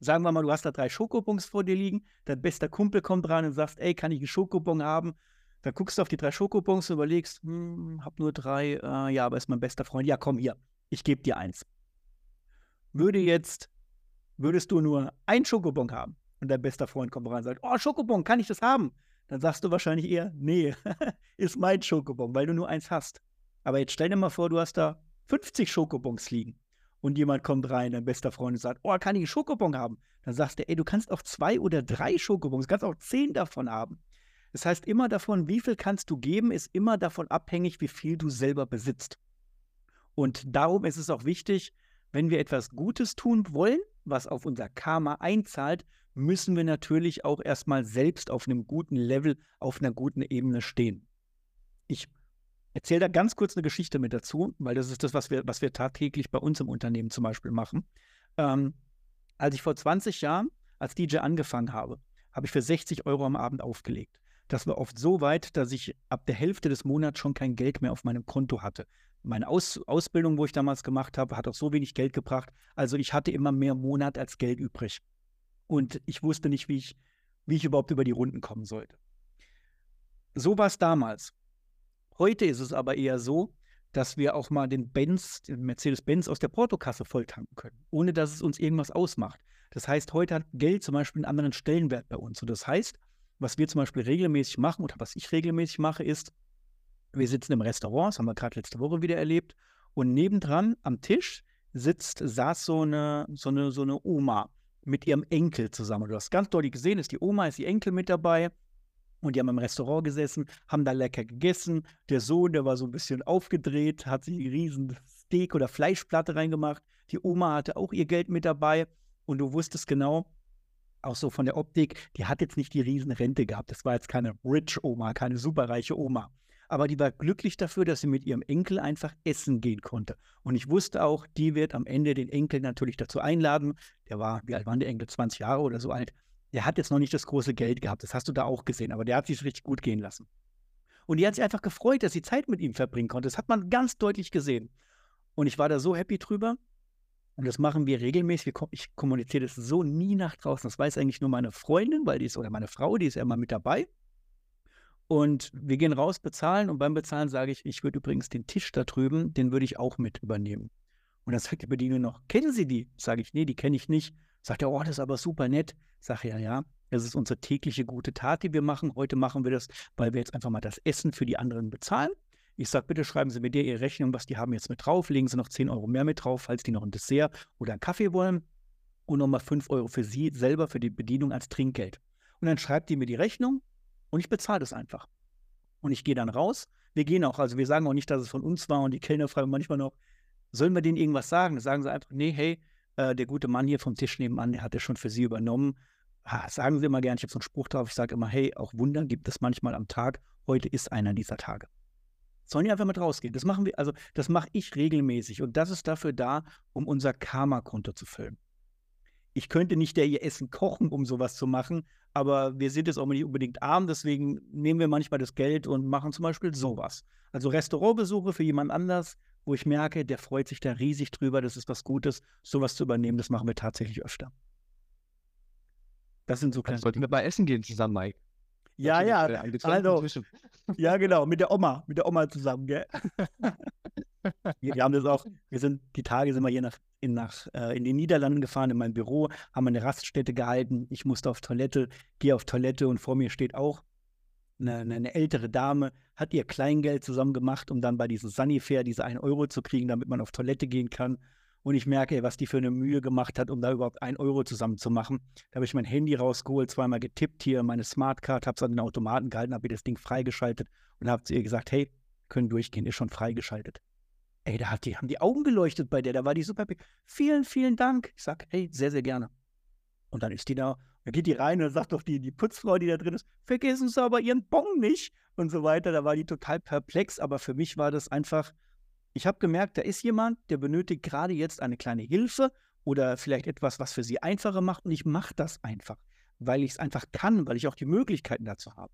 sagen wir mal, du hast da drei Schokobons vor dir liegen, dein bester Kumpel kommt rein und sagt, ey, kann ich einen Schokobon haben? Dann guckst du auf die drei Schokobons und überlegst, hm, hab nur drei, äh, ja, aber ist mein bester Freund. Ja, komm hier, ich gebe dir eins. Würde jetzt, würdest du nur ein Schokobon haben und dein bester Freund kommt rein und sagt, oh, Schokobon, kann ich das haben? Dann sagst du wahrscheinlich eher, nee, *laughs* ist mein Schokobon, weil du nur eins hast. Aber jetzt stell dir mal vor, du hast da 50 Schokobons liegen und jemand kommt rein, dein bester Freund, und sagt, oh, kann ich einen Schokobon haben? Dann sagst du, ey, du kannst auch zwei oder drei Schokobons, kannst auch zehn davon haben. Das heißt, immer davon, wie viel kannst du geben, ist immer davon abhängig, wie viel du selber besitzt. Und darum ist es auch wichtig, wenn wir etwas Gutes tun wollen, was auf unser Karma einzahlt, müssen wir natürlich auch erstmal selbst auf einem guten Level, auf einer guten Ebene stehen. Ich erzähle da ganz kurz eine Geschichte mit dazu, weil das ist das, was wir, was wir tagtäglich bei uns im Unternehmen zum Beispiel machen. Ähm, als ich vor 20 Jahren als DJ angefangen habe, habe ich für 60 Euro am Abend aufgelegt. Das war oft so weit, dass ich ab der Hälfte des Monats schon kein Geld mehr auf meinem Konto hatte. Meine Aus Ausbildung, wo ich damals gemacht habe, hat auch so wenig Geld gebracht. Also ich hatte immer mehr Monat als Geld übrig. Und ich wusste nicht, wie ich, wie ich überhaupt über die Runden kommen sollte. So war es damals. Heute ist es aber eher so, dass wir auch mal den Benz, den Mercedes-Benz aus der Portokasse volltanken können, ohne dass es uns irgendwas ausmacht. Das heißt, heute hat Geld zum Beispiel einen anderen Stellenwert bei uns. Und das heißt, was wir zum Beispiel regelmäßig machen oder was ich regelmäßig mache, ist, wir sitzen im Restaurant, das haben wir gerade letzte Woche wieder erlebt, und nebendran am Tisch sitzt, saß so eine, so eine, so eine Oma mit ihrem Enkel zusammen. Du hast ganz deutlich gesehen, ist die Oma, ist die Enkel mit dabei. Und die haben im Restaurant gesessen, haben da lecker gegessen. Der Sohn, der war so ein bisschen aufgedreht, hat sich einen riesen Steak oder Fleischplatte reingemacht. Die Oma hatte auch ihr Geld mit dabei. Und du wusstest genau, auch so von der Optik, die hat jetzt nicht die riesen Rente gehabt. Das war jetzt keine Rich Oma, keine superreiche Oma. Aber die war glücklich dafür, dass sie mit ihrem Enkel einfach essen gehen konnte. Und ich wusste auch, die wird am Ende den Enkel natürlich dazu einladen. Der war, wie alt war der Enkel? 20 Jahre oder so alt. Der hat jetzt noch nicht das große Geld gehabt. Das hast du da auch gesehen. Aber der hat sich richtig gut gehen lassen. Und die hat sich einfach gefreut, dass sie Zeit mit ihm verbringen konnte. Das hat man ganz deutlich gesehen. Und ich war da so happy drüber. Und das machen wir regelmäßig. Ich kommuniziere das so nie nach draußen. Das weiß eigentlich nur meine Freundin, weil die ist, oder meine Frau, die ist ja immer mit dabei. Und wir gehen raus, bezahlen und beim Bezahlen sage ich, ich würde übrigens den Tisch da drüben, den würde ich auch mit übernehmen. Und dann sagt die Bedienung noch, kennen Sie die? Sage ich, nee, die kenne ich nicht. Sagt er, oh, das ist aber super nett. Sage ja, ja, das ist unsere tägliche gute Tat, die wir machen. Heute machen wir das, weil wir jetzt einfach mal das Essen für die anderen bezahlen. Ich sage, bitte schreiben Sie mir dir Ihre Rechnung, was die haben jetzt mit drauf. Legen Sie noch 10 Euro mehr mit drauf, falls die noch ein Dessert oder einen Kaffee wollen. Und nochmal 5 Euro für Sie selber für die Bedienung als Trinkgeld. Und dann schreibt die mir die Rechnung und ich bezahle das einfach. Und ich gehe dann raus, wir gehen auch, also wir sagen auch nicht, dass es von uns war und die Kellner fragen manchmal noch, sollen wir denen irgendwas sagen? Sagen sie einfach, nee, hey, äh, der gute Mann hier vom Tisch nebenan, der hat das schon für Sie übernommen. Sagen Sie immer gern, ich habe so einen Spruch drauf, ich sage immer, hey, auch Wunder gibt es manchmal am Tag. Heute ist einer dieser Tage. Sollen die einfach mit rausgehen? Das machen wir, also das mache ich regelmäßig und das ist dafür da, um unser Karma-Konto zu füllen. Ich könnte nicht der ihr Essen kochen, um sowas zu machen, aber wir sind jetzt auch nicht unbedingt arm, deswegen nehmen wir manchmal das Geld und machen zum Beispiel sowas. Also Restaurantbesuche für jemand anders, wo ich merke, der freut sich da riesig drüber, das ist was Gutes, sowas zu übernehmen, das machen wir tatsächlich öfter. Das sind so kleine. Sollten wir mal essen gehen zusammen, Mike? Ja, ja. Also, *laughs* ja, genau, mit der Oma, mit der Oma zusammen, gell? *laughs* wir, wir, haben das auch, wir sind, die Tage sind wir hier nach, in, nach, äh, in den Niederlanden gefahren, in mein Büro, haben eine Raststätte gehalten. Ich musste auf Toilette, gehe auf Toilette und vor mir steht auch eine, eine, ältere Dame, hat ihr Kleingeld zusammen gemacht, um dann bei diesem Sunnyfair diese 1 Euro zu kriegen, damit man auf Toilette gehen kann. Und ich merke, was die für eine Mühe gemacht hat, um da überhaupt 1 Euro zusammenzumachen. Da habe ich mein Handy rausgeholt, zweimal getippt hier, meine Smartcard, habe es an den Automaten gehalten, habe ihr das Ding freigeschaltet und habe zu ihr gesagt, hey, können durchgehen, ist schon freigeschaltet. Ey, da die, haben die Augen geleuchtet bei der, da war die super. Vielen, vielen Dank. Ich sage, hey, sehr, sehr gerne. Und dann ist die da da geht die rein und sagt doch die, die Putzfrau, die da drin ist, vergessen Sie aber Ihren Bon nicht und so weiter. Da war die total perplex, aber für mich war das einfach, ich habe gemerkt, da ist jemand, der benötigt gerade jetzt eine kleine Hilfe oder vielleicht etwas, was für sie einfacher macht und ich mache das einfach, weil ich es einfach kann, weil ich auch die Möglichkeiten dazu habe.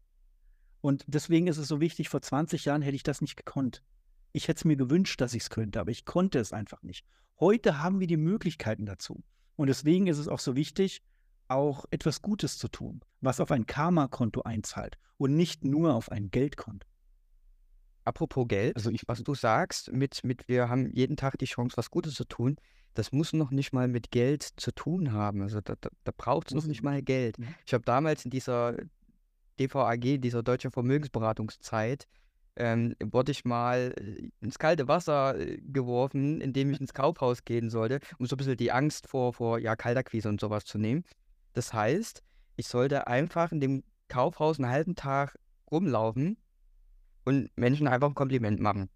Und deswegen ist es so wichtig, vor 20 Jahren hätte ich das nicht gekonnt. Ich hätte es mir gewünscht, dass ich es könnte, aber ich konnte es einfach nicht. Heute haben wir die Möglichkeiten dazu. Und deswegen ist es auch so wichtig, auch etwas Gutes zu tun, was auf ein Karma-Konto einzahlt und nicht nur auf ein Geldkonto. Apropos Geld, also ich, was du sagst, mit, mit wir haben jeden Tag die Chance, was Gutes zu tun, das muss noch nicht mal mit Geld zu tun haben. Also da, da, da braucht es noch nicht mal Geld. Mhm. Ich habe damals in dieser DVAG, dieser deutschen Vermögensberatungszeit, ähm, wurde ich mal äh, ins kalte Wasser äh, geworfen, indem ich *laughs* ins Kaufhaus gehen sollte, um so ein bisschen die Angst vor, vor ja, Kalterquise und sowas zu nehmen. Das heißt, ich sollte einfach in dem Kaufhaus einen halben Tag rumlaufen und Menschen einfach ein Kompliment machen.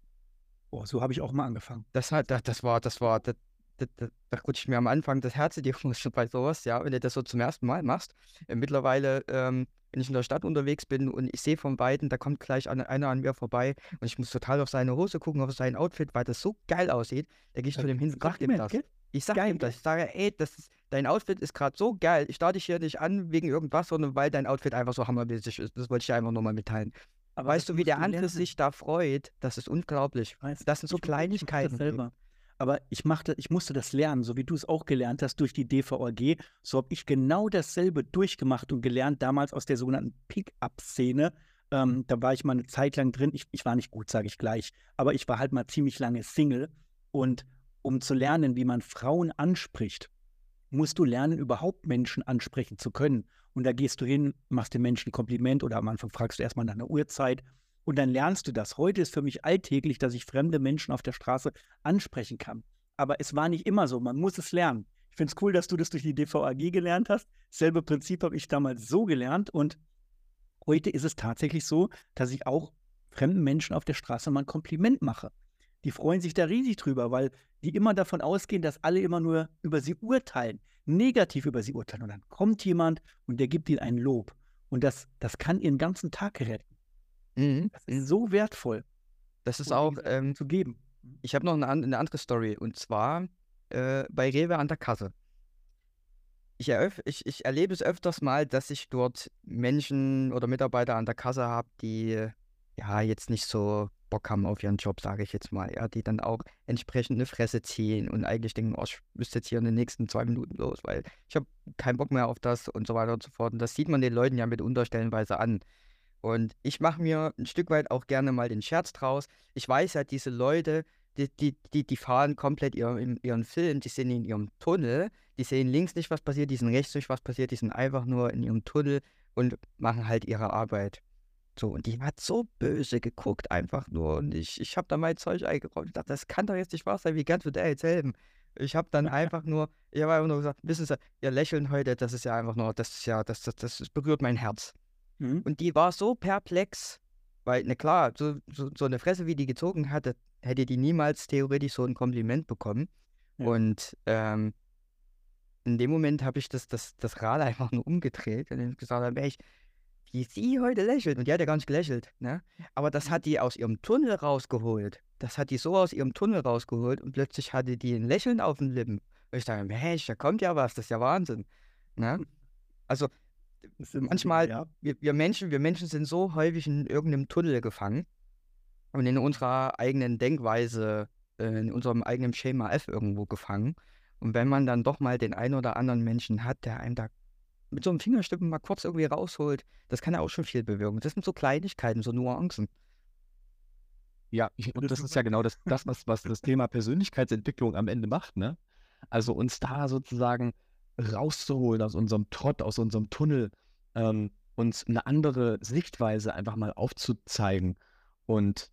Boah, so habe ich auch mal angefangen. Das, hat, das, das war, das war, das, das, das, da rutscht ich mir am Anfang das Herz in die *laughs* Hose bei sowas, ja, wenn du das so zum ersten Mal machst. Äh, mittlerweile, ähm, wenn ich in der Stadt unterwegs bin und ich sehe von Weitem, da kommt gleich einer an mir vorbei und ich muss total auf seine Hose gucken, auf sein Outfit, weil das so geil aussieht, da gehe ich zu dem hin und sag ihm das. Ich sag ihm das. Ich sage, ey, das ist, dein Outfit ist gerade so geil. Ich starte dich hier nicht an wegen irgendwas, sondern weil dein Outfit einfach so hammermäßig ist. Das wollte ich einfach nur mal mitteilen. Aber weißt du, wie der andere sich da freut? Das ist unglaublich. Weiß, das sind so Kleinigkeiten. selber. Aber ich, machte, ich musste das lernen, so wie du es auch gelernt hast durch die DVRG. So habe ich genau dasselbe durchgemacht und gelernt, damals aus der sogenannten Pick-up-Szene. Ähm, da war ich mal eine Zeit lang drin. Ich, ich war nicht gut, sage ich gleich. Aber ich war halt mal ziemlich lange Single. Und um zu lernen, wie man Frauen anspricht, musst du lernen, überhaupt Menschen ansprechen zu können. Und da gehst du hin, machst dem Menschen ein Kompliment oder am Anfang fragst du erstmal nach einer Uhrzeit und dann lernst du das. Heute ist für mich alltäglich, dass ich fremde Menschen auf der Straße ansprechen kann. Aber es war nicht immer so, man muss es lernen. Ich finde es cool, dass du das durch die DVAG gelernt hast. Selbe Prinzip habe ich damals so gelernt und heute ist es tatsächlich so, dass ich auch fremden Menschen auf der Straße mal ein Kompliment mache. Die freuen sich da riesig drüber, weil die immer davon ausgehen, dass alle immer nur über sie urteilen, negativ über sie urteilen. Und dann kommt jemand und der gibt ihnen ein Lob. Und das, das kann ihren ganzen Tag retten. Mhm. Das ist so wertvoll. Das ist auch ähm, zu geben. Ich habe noch eine, eine, andere Story und zwar äh, bei Rewe an der Kasse. Ich, ich, ich, erlebe es öfters mal, dass ich dort Menschen oder Mitarbeiter an der Kasse habe, die ja jetzt nicht so Bock haben auf ihren Job, sage ich jetzt mal, ja, die dann auch entsprechend eine Fresse ziehen und eigentlich denken, oh, ich müsste jetzt hier in den nächsten zwei Minuten los, weil ich habe keinen Bock mehr auf das und so weiter und so fort. Und das sieht man den Leuten ja mitunter stellenweise an. Und ich mache mir ein Stück weit auch gerne mal den Scherz draus. Ich weiß ja, diese Leute, die, die, die, die fahren komplett ihren, ihren Film, die sind in ihrem Tunnel, die sehen links nicht, was passiert, die sehen rechts nicht, was passiert, die sind einfach nur in ihrem Tunnel und machen halt ihre Arbeit. So, und die hat so böse geguckt, einfach nur. Und ich, ich habe da mein Zeug eingeräumt. Ich dachte, das kann doch jetzt nicht wahr sein. Wie kannst du der jetzt helfen? Ich habe dann *laughs* einfach nur, ich habe einfach nur gesagt, wissen Sie, ihr Lächeln heute, das ist ja einfach nur, das ist ja, das, das, das berührt mein Herz. Mhm. Und die war so perplex Weil, na klar, so, so, so eine Fresse, wie die gezogen hatte, hätte die niemals theoretisch so ein Kompliment bekommen. Ja. Und ähm, in dem Moment habe ich das, das, das Rad *laughs* einfach nur umgedreht und gesagt, habe, Mensch, wie sie heute lächelt. Und die hat ja gar nicht gelächelt. Ne? Aber das hat die aus ihrem Tunnel rausgeholt. Das hat die so aus ihrem Tunnel rausgeholt und plötzlich hatte die ein Lächeln auf den Lippen. Und ich dachte, Mensch, da kommt ja was, das ist ja Wahnsinn. Ne? Also manchmal, ja, wir, wir Menschen, wir Menschen sind so häufig in irgendeinem Tunnel gefangen und in unserer eigenen Denkweise, äh, in unserem eigenen Schema F irgendwo gefangen. Und wenn man dann doch mal den einen oder anderen Menschen hat, der einem da mit so einem Fingerstippen mal kurz irgendwie rausholt, das kann ja auch schon viel bewirken. Das sind so Kleinigkeiten, so Nuancen. Ja, und das ist ist ja genau das, das was, was das Thema Persönlichkeitsentwicklung am Ende macht, ne? Also uns da sozusagen rauszuholen aus unserem Trott, aus unserem Tunnel, ähm, uns eine andere Sichtweise einfach mal aufzuzeigen. Und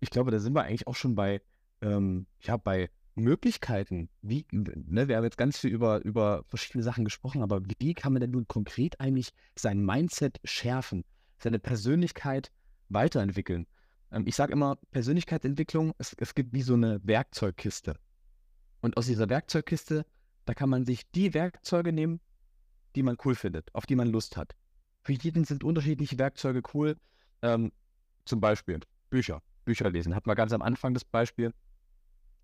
ich glaube, da sind wir eigentlich auch schon bei, ähm, ja, bei Möglichkeiten. Wie, ne, wir haben jetzt ganz viel über, über verschiedene Sachen gesprochen, aber wie kann man denn nun konkret eigentlich sein Mindset schärfen, seine Persönlichkeit weiterentwickeln? Ähm, ich sage immer, Persönlichkeitsentwicklung, es, es gibt wie so eine Werkzeugkiste. Und aus dieser Werkzeugkiste, da kann man sich die Werkzeuge nehmen, die man cool findet, auf die man Lust hat. Für jeden sind unterschiedliche Werkzeuge cool. Ähm, zum Beispiel Bücher, Bücher lesen. Hat man ganz am Anfang das Beispiel.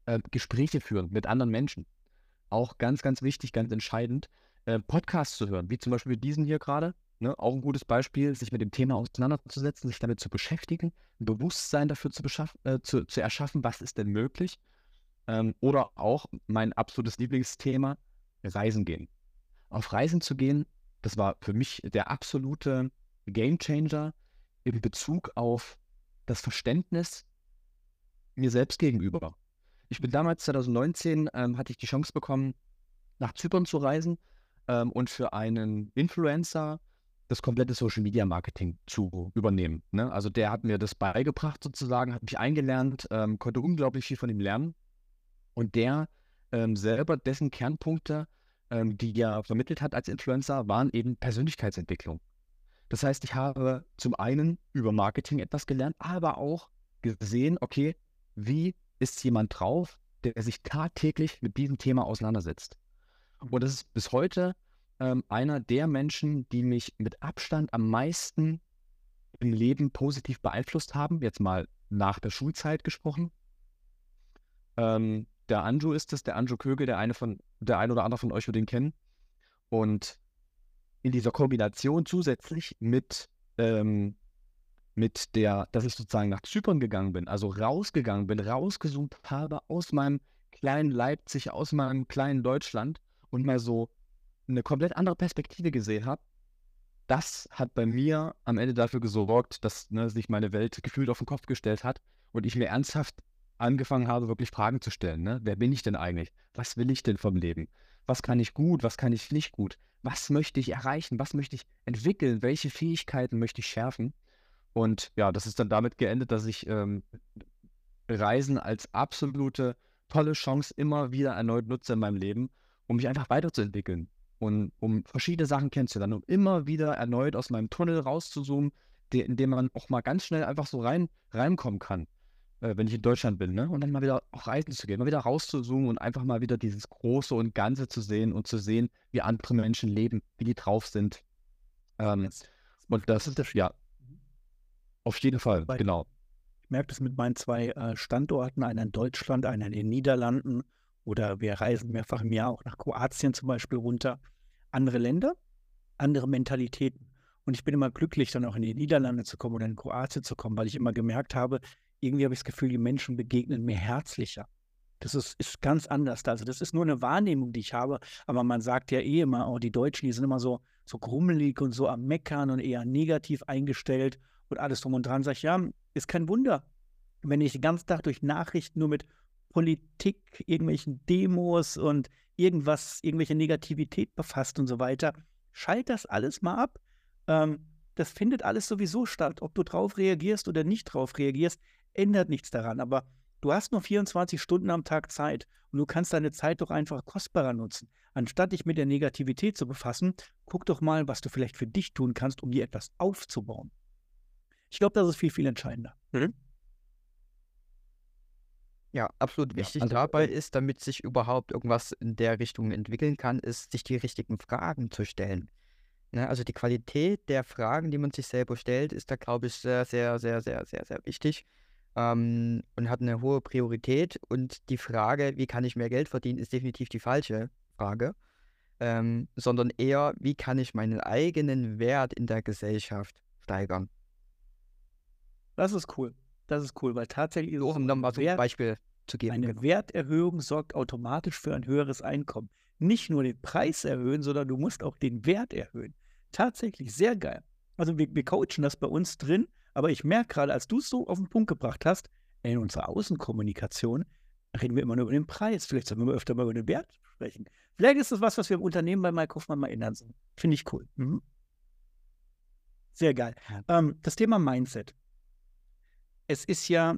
Äh, Gespräche führen mit anderen Menschen. Auch ganz, ganz wichtig, ganz entscheidend. Äh, Podcasts zu hören, wie zum Beispiel diesen hier gerade. Ne? Auch ein gutes Beispiel, sich mit dem Thema auseinanderzusetzen, sich damit zu beschäftigen, ein Bewusstsein dafür zu, äh, zu, zu erschaffen, was ist denn möglich. Ähm, oder auch mein absolutes Lieblingsthema, Reisen gehen. Auf Reisen zu gehen, das war für mich der absolute Gamechanger in Bezug auf das Verständnis mir selbst gegenüber. Ich bin damals 2019, ähm, hatte ich die Chance bekommen, nach Zypern zu reisen ähm, und für einen Influencer das komplette Social Media Marketing zu übernehmen. Ne? Also der hat mir das beigebracht sozusagen, hat mich eingelernt, ähm, konnte unglaublich viel von ihm lernen. Und der ähm, selber, dessen Kernpunkte, ähm, die er vermittelt hat als Influencer, waren eben Persönlichkeitsentwicklung. Das heißt, ich habe zum einen über Marketing etwas gelernt, aber auch gesehen, okay, wie ist jemand drauf, der sich tagtäglich mit diesem Thema auseinandersetzt. Und das ist bis heute ähm, einer der Menschen, die mich mit Abstand am meisten im Leben positiv beeinflusst haben. Jetzt mal nach der Schulzeit gesprochen. Ähm, der Anjo ist es, der Anjo Kögel, der eine von, der ein oder andere von euch wird ihn kennen. Und in dieser Kombination zusätzlich mit, ähm, mit der, dass ich sozusagen nach Zypern gegangen bin, also rausgegangen bin, rausgezoomt habe aus meinem kleinen Leipzig, aus meinem kleinen Deutschland und mal so eine komplett andere Perspektive gesehen habe, das hat bei mir am Ende dafür gesorgt, dass ne, sich meine Welt gefühlt auf den Kopf gestellt hat und ich mir ernsthaft angefangen habe, wirklich Fragen zu stellen. Ne? Wer bin ich denn eigentlich? Was will ich denn vom Leben? Was kann ich gut? Was kann ich nicht gut? Was möchte ich erreichen? Was möchte ich entwickeln? Welche Fähigkeiten möchte ich schärfen? Und ja, das ist dann damit geendet, dass ich ähm, Reisen als absolute tolle Chance immer wieder erneut nutze in meinem Leben, um mich einfach weiterzuentwickeln und um verschiedene Sachen kennenzulernen, um immer wieder erneut aus meinem Tunnel rauszuzoomen, de in dem man auch mal ganz schnell einfach so rein reinkommen kann, äh, wenn ich in Deutschland bin, ne? Und dann mal wieder auch reisen zu gehen, mal wieder rauszuzoomen und einfach mal wieder dieses Große und Ganze zu sehen und zu sehen, wie andere Menschen leben, wie die drauf sind. Ähm, Das- und das, Unterschied. ja, auf jeden Fall, Bei- genau. Ich merke das mit meinen zwei äh, Standorten, einer in Deutschland, einer in den Niederlanden. Oder wir reisen mehrfach im Jahr auch nach Kroatien zum Beispiel runter. Andere Länder, andere Mentalitäten. Und ich bin immer glücklich, dann auch in die Niederlande zu kommen oder in Kroatien zu kommen, weil ich immer gemerkt habe, irgendwie habe ich das Gefühl, die Menschen begegnen mir herzlicher. Das ist, ist ganz anders. Also das ist nur eine Wahrnehmung, die ich habe. Aber man sagt ja eh immer, oh, die Deutschen, die sind immer so, so grummelig und so am Meckern und eher negativ eingestellt und alles drum und dran. Sag ich, ja, ist kein Wunder, wenn ich den ganzen Tag durch Nachrichten nur mit Politik, irgendwelchen Demos und irgendwas, irgendwelche Negativität befasst und so weiter. Schalt das alles mal ab. Ähm, das findet alles sowieso statt. Ob du drauf reagierst oder nicht drauf reagierst, ändert nichts daran. Aber du hast nur 24 Stunden am Tag Zeit und du kannst deine Zeit doch einfach kostbarer nutzen. Anstatt dich mit der Negativität zu befassen, guck doch mal, was du vielleicht für dich tun kannst, um dir etwas aufzubauen. Ich glaube, das ist viel, viel entscheidender. Mhm. Ja, absolut Ja, wichtig also, dabei ähm ist, damit sich überhaupt irgendwas in der Richtung entwickeln kann, ist, sich die richtigen Fragen zu stellen. Ne, also die Qualität der Fragen, die man sich selber stellt, ist da, glaube ich, sehr, sehr, sehr, sehr, sehr, sehr wichtig ähm, und hat eine hohe Priorität. Und die Frage, wie kann ich mehr Geld verdienen, ist definitiv die falsche Frage, ähm, sondern eher, wie kann ich meinen eigenen Wert in der Gesellschaft steigern. Das ist cool. Das ist cool, weil tatsächlich ist um so, nochmal eine so ein Wert, Beispiel zu geben. eine Genau. Werterhöhung sorgt automatisch für ein höheres Einkommen. Nicht nur den Preis erhöhen, sondern du musst auch den Wert erhöhen. Tatsächlich sehr geil. Also wir, wir coachen das bei uns drin, aber ich merke gerade, als du es so auf den Punkt gebracht hast, in unserer Außenkommunikation reden wir immer nur über den Preis. Vielleicht sollten wir öfter mal über den Wert sprechen. Vielleicht ist das was, was wir im Unternehmen bei Mike Hoffmann mal ändern sollen. Finde ich cool. Mhm. Sehr geil. Ähm, das Thema Mindset. Es ist ja,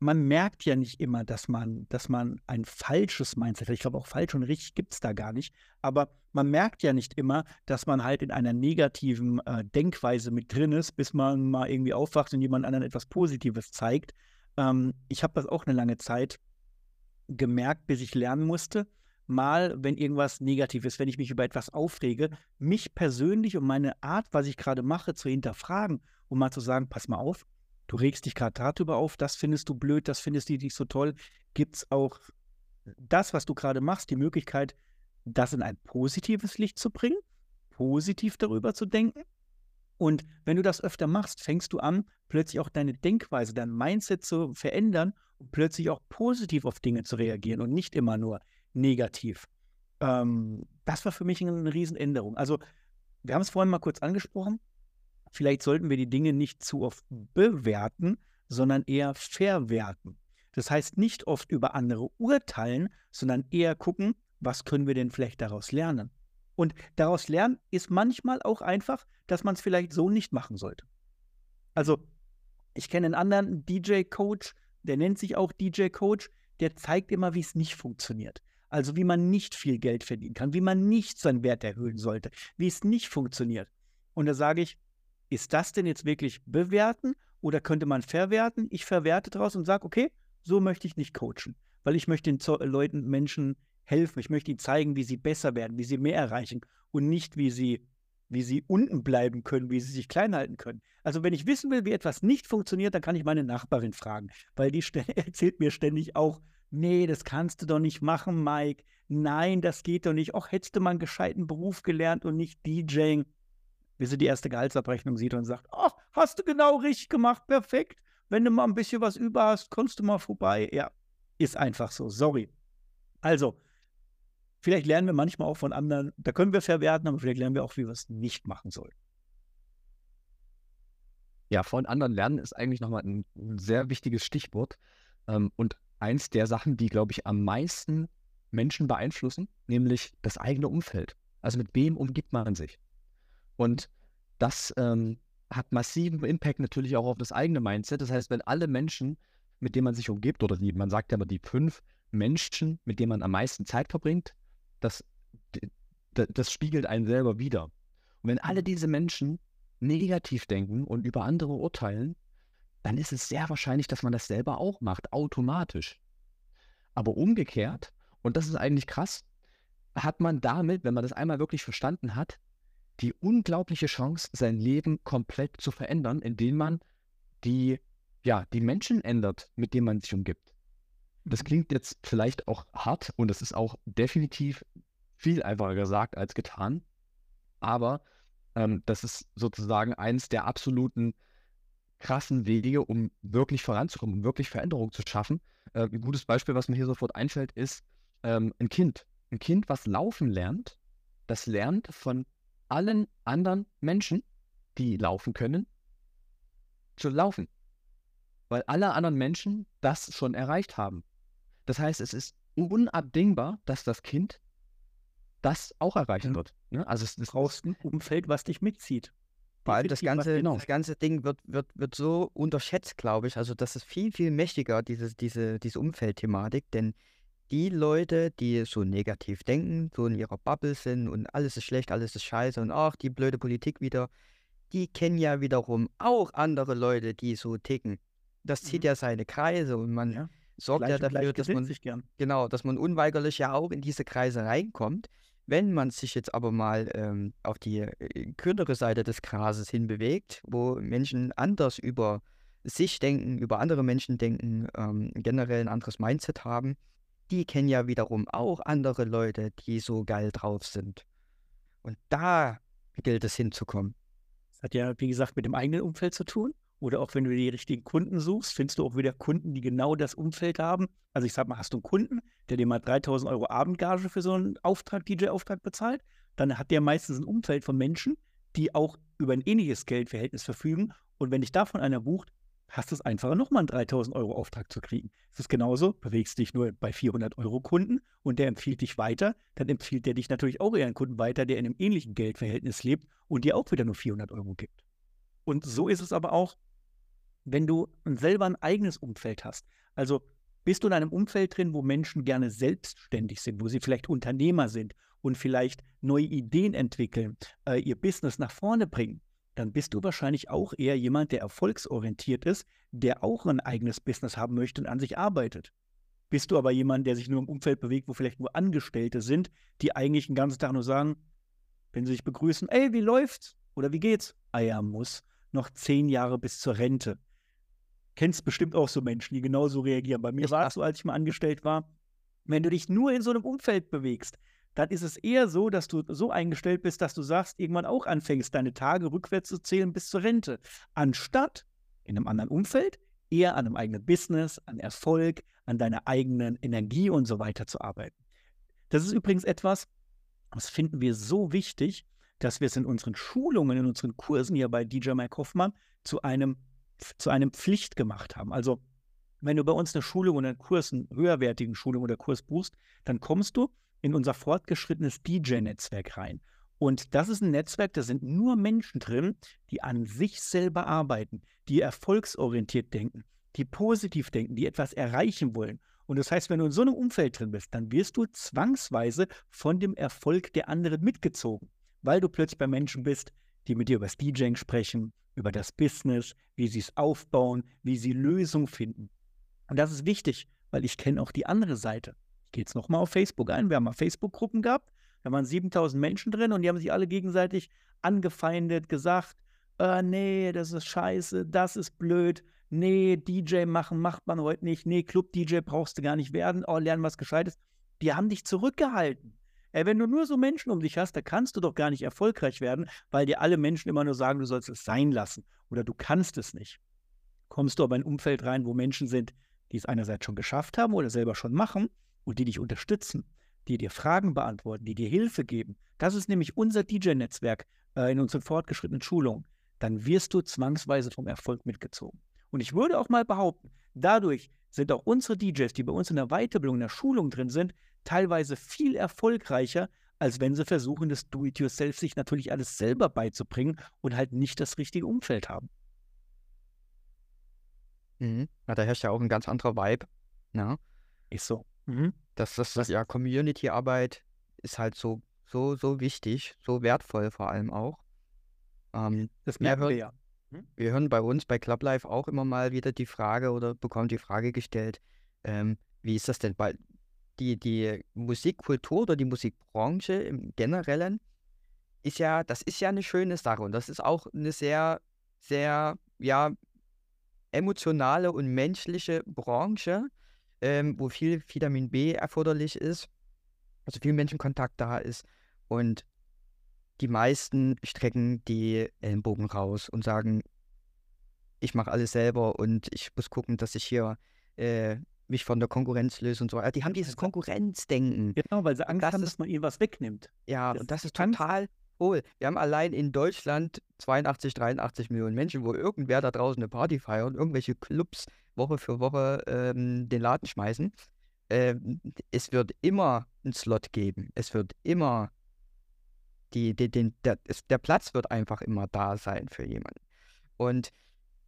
man merkt ja nicht immer, dass man, dass man ein falsches Mindset hat. Ich glaube, auch falsch und richtig gibt es da gar nicht. Aber man merkt ja nicht immer, dass man halt in einer negativen äh, Denkweise mit drin ist, bis man mal irgendwie aufwacht und jemand anderen etwas Positives zeigt. Ähm, ich habe das auch eine lange Zeit gemerkt, bis ich lernen musste, mal, wenn irgendwas negativ ist, wenn ich mich über etwas aufrege, mich persönlich und meine Art, was ich gerade mache, zu hinterfragen und mal zu sagen, pass mal auf, du regst dich gerade darüber auf, das findest du blöd, das findest du nicht so toll, gibt es auch das, was du gerade machst, die Möglichkeit, das in ein positives Licht zu bringen, positiv darüber zu denken. Und wenn du das öfter machst, fängst du an, plötzlich auch deine Denkweise, dein Mindset zu verändern und plötzlich auch positiv auf Dinge zu reagieren und nicht immer nur negativ. Ähm, das war für mich eine Riesenänderung. Also, wir haben es vorhin mal kurz angesprochen. Vielleicht sollten wir die Dinge nicht zu oft bewerten, sondern eher verwerten. Das heißt, nicht oft über andere urteilen, sondern eher gucken, was können wir denn vielleicht daraus lernen. Und daraus lernen ist manchmal auch einfach, dass man es vielleicht so nicht machen sollte. Also, ich kenne einen anderen DJ-Coach, der nennt sich auch DJ-Coach, der zeigt immer, wie es nicht funktioniert. Also wie man nicht viel Geld verdienen kann, wie man nicht seinen Wert erhöhen sollte, wie es nicht funktioniert. Und da sage ich, ist das denn jetzt wirklich bewerten oder könnte man verwerten? Ich verwerte daraus und sage, okay, so möchte ich nicht coachen, weil ich möchte den Zo Leuten, Menschen helfen. Ich möchte ihnen zeigen, wie sie besser werden, wie sie mehr erreichen und nicht, wie sie, wie sie unten bleiben können, wie sie sich klein halten können. Also wenn ich wissen will, wie etwas nicht funktioniert, dann kann ich meine Nachbarin fragen, weil die *laughs* erzählt mir ständig auch, nee, das kannst du doch nicht machen, Mike. Nein, das geht doch nicht. Auch hättest du mal einen gescheiten Beruf gelernt und nicht DJing. Bis sie die erste Gehaltsabrechnung sieht und sagt, ach, hast du genau richtig gemacht, perfekt. Wenn du mal ein bisschen was über hast, kommst du mal vorbei. Ja, ist einfach so, sorry. Also, vielleicht lernen wir manchmal auch von anderen, da können wir verwerten, aber vielleicht lernen wir auch, wie wir es nicht machen sollen. Ja, von anderen lernen ist eigentlich nochmal ein sehr wichtiges Stichwort. Ähm, und eins der Sachen, die, glaube ich, am meisten Menschen beeinflussen, nämlich das eigene Umfeld. Also mit wem umgibt man sich? Und das ähm, hat massiven Impact natürlich auch auf das eigene Mindset. Das heißt, wenn alle Menschen, mit denen man sich umgibt, oder die, man sagt ja immer die fünf Menschen, mit denen man am meisten Zeit verbringt, das, das, das spiegelt einen selber wieder. Und wenn alle diese Menschen negativ denken und über andere urteilen, dann ist es sehr wahrscheinlich, dass man das selber auch macht, automatisch. Aber umgekehrt, und das ist eigentlich krass, hat man damit, wenn man das einmal wirklich verstanden hat, die unglaubliche Chance, sein Leben komplett zu verändern, indem man die, ja, die Menschen ändert, mit denen man sich umgibt. Das klingt jetzt vielleicht auch hart und es ist auch definitiv viel einfacher gesagt als getan, aber ähm, das ist sozusagen eins der absoluten krassen Wege, um wirklich voranzukommen, um wirklich Veränderung zu schaffen. Äh, ein gutes Beispiel, was mir hier sofort einfällt, ist ähm, ein Kind. Ein Kind, was laufen lernt, das lernt von allen anderen Menschen, die laufen können, zu laufen. Weil alle anderen Menschen das schon erreicht haben. Das heißt, es ist unabdingbar, dass das Kind das auch erreichen wird. Ne? Also es ist brauchst ein Umfeld, was dich mitzieht. Vor allem das ganze, genau. das ganze Ding wird, wird, wird so unterschätzt, glaube ich. Also das ist viel, viel mächtiger, diese, diese, diese Umfeldthematik. Denn die Leute, die so negativ denken, so in ihrer Bubble sind und alles ist schlecht, alles ist scheiße und ach, die blöde Politik wieder, die kennen ja wiederum auch andere Leute, die so ticken. Das zieht Mhm. ja seine Kreise und man Ja. sorgt ja Gleich und dafür, dass man sich gern. Genau, dass man unweigerlich ja auch in diese Kreise reinkommt. Wenn man sich jetzt aber mal ähm, auf die äh, kühnere Seite des Grases hinbewegt, wo Menschen anders über sich denken, über andere Menschen denken, ähm, generell ein anderes Mindset haben, die kennen ja wiederum auch andere Leute, die so geil drauf sind. Und da gilt es hinzukommen. Das hat ja, wie gesagt, mit dem eigenen Umfeld zu tun. Oder auch wenn du die richtigen Kunden suchst, findest du auch wieder Kunden, die genau das Umfeld haben. Also ich sag mal, hast du einen Kunden, der dir mal 3000 Euro Abendgage für so einen Auftrag, DJ-Auftrag bezahlt, dann hat der meistens ein Umfeld von Menschen, die auch über ein ähnliches Geldverhältnis verfügen. Und wenn dich davon einer bucht, hast du es einfacher, nochmal einen 3000 Euro Auftrag zu kriegen. Es ist genauso, bewegst dich nur bei 400 Euro Kunden und der empfiehlt dich weiter, dann empfiehlt der dich natürlich auch eher einen Kunden weiter, der in einem ähnlichen Geldverhältnis lebt und dir auch wieder nur 400 Euro gibt. Und so ist es aber auch, wenn du selber ein eigenes Umfeld hast. Also bist du in einem Umfeld drin, wo Menschen gerne selbstständig sind, wo sie vielleicht Unternehmer sind und vielleicht neue Ideen entwickeln, äh, ihr Business nach vorne bringen, dann bist du wahrscheinlich auch eher jemand, der erfolgsorientiert ist, der auch ein eigenes Business haben möchte und an sich arbeitet. Bist du aber jemand, der sich nur im Umfeld bewegt, wo vielleicht nur Angestellte sind, die eigentlich den ganzen Tag nur sagen, wenn sie sich begrüßen, ey, wie läuft's? Oder wie geht's? Ah ja, muss. Noch zehn Jahre bis zur Rente. Kennst bestimmt auch so Menschen, die genauso reagieren. Bei mir war es so, als ich mal angestellt war, wenn du dich nur in so einem Umfeld bewegst, dann ist es eher so, dass du so eingestellt bist, dass du sagst, irgendwann auch anfängst, deine Tage rückwärts zu zählen bis zur Rente. Anstatt in einem anderen Umfeld eher an einem eigenen Business, an Erfolg, an deiner eigenen Energie und so weiter zu arbeiten. Das ist übrigens etwas, das finden wir so wichtig, dass wir es in unseren Schulungen, in unseren Kursen hier bei DJ Mike Hoffmann zu einem, zu einem Pflicht gemacht haben. Also, wenn du bei uns eine Schulung oder einen Kurs, einen höherwertigen Schulung oder Kurs buchst, dann kommst du in unser fortgeschrittenes DJ-Netzwerk rein. Und das ist ein Netzwerk, da sind nur Menschen drin, die an sich selber arbeiten, die erfolgsorientiert denken, die positiv denken, die etwas erreichen wollen. Und das heißt, wenn du in so einem Umfeld drin bist, dann wirst du zwangsweise von dem Erfolg der anderen mitgezogen, weil du plötzlich bei Menschen bist, die mit dir über das DJing sprechen, über das Business, wie sie es aufbauen, wie sie Lösungen finden. Und das ist wichtig, weil ich kenne auch die andere Seite. Gehe jetzt nochmal auf Facebook ein. Wir haben mal Facebook-Gruppen gehabt. Da waren 7000 Menschen drin und die haben sich alle gegenseitig angefeindet, gesagt, äh, nee, das ist scheiße, das ist blöd, nee, DJ machen macht man heute nicht, nee, Club-DJ brauchst du gar nicht werden, oh, lernen was Gescheites. Die haben dich zurückgehalten. Ey, wenn du nur so Menschen um dich hast, da kannst du doch gar nicht erfolgreich werden, weil dir alle Menschen immer nur sagen, du sollst es sein lassen oder du kannst es nicht. Kommst du aber in ein Umfeld rein, wo Menschen sind, die es einerseits schon geschafft haben oder selber schon machen und die dich unterstützen, die dir Fragen beantworten, die dir Hilfe geben. Das ist nämlich unser DJ-Netzwerk äh, in unseren fortgeschrittenen Schulungen. Dann wirst du zwangsweise vom Erfolg mitgezogen. Und ich würde auch mal behaupten, dadurch sind auch unsere DJs, die bei uns in der Weiterbildung, in der Schulung drin sind, teilweise viel erfolgreicher, als wenn sie versuchen, das Do-it-yourself sich natürlich alles selber beizubringen und halt nicht das richtige Umfeld haben. Mhm. Ja, da herrscht ja auch ein ganz anderer Vibe. Ja. Ist so. Mhm. Das, das, Was- ja, Community-Arbeit ist halt so, so, so wichtig, so wertvoll vor allem auch. Ähm, Das merken hört- wir ja. wir hören bei uns bei Club Life auch immer mal wieder die Frage oder bekommen die Frage gestellt, ähm, wie ist das denn bei die, die Musikkultur oder die Musikbranche im Generellen ist ja, das ist ja eine schöne Sache und das ist auch eine sehr, sehr, ja, emotionale und menschliche Branche, ähm, wo viel Vitamin B erforderlich ist, also viel Menschenkontakt da ist und die meisten strecken die Ellenbogen raus und sagen, ich mache alles selber und ich muss gucken, dass ich hier äh, mich von der Konkurrenz löse und so. weiter. Die haben dieses Konkurrenzdenken. Genau, weil sie Angst das haben, dass man ihnen was wegnimmt. Ja, Das und das ist total cool. Wir haben allein in Deutschland 82, 83 Millionen Menschen, wo irgendwer da draußen eine Party feiert, irgendwelche Clubs Woche für Woche ähm, den Laden schmeißen. Ähm, es wird immer einen Slot geben. Es wird immer die, die, den, der, der Platz wird einfach immer da sein für jemanden. Und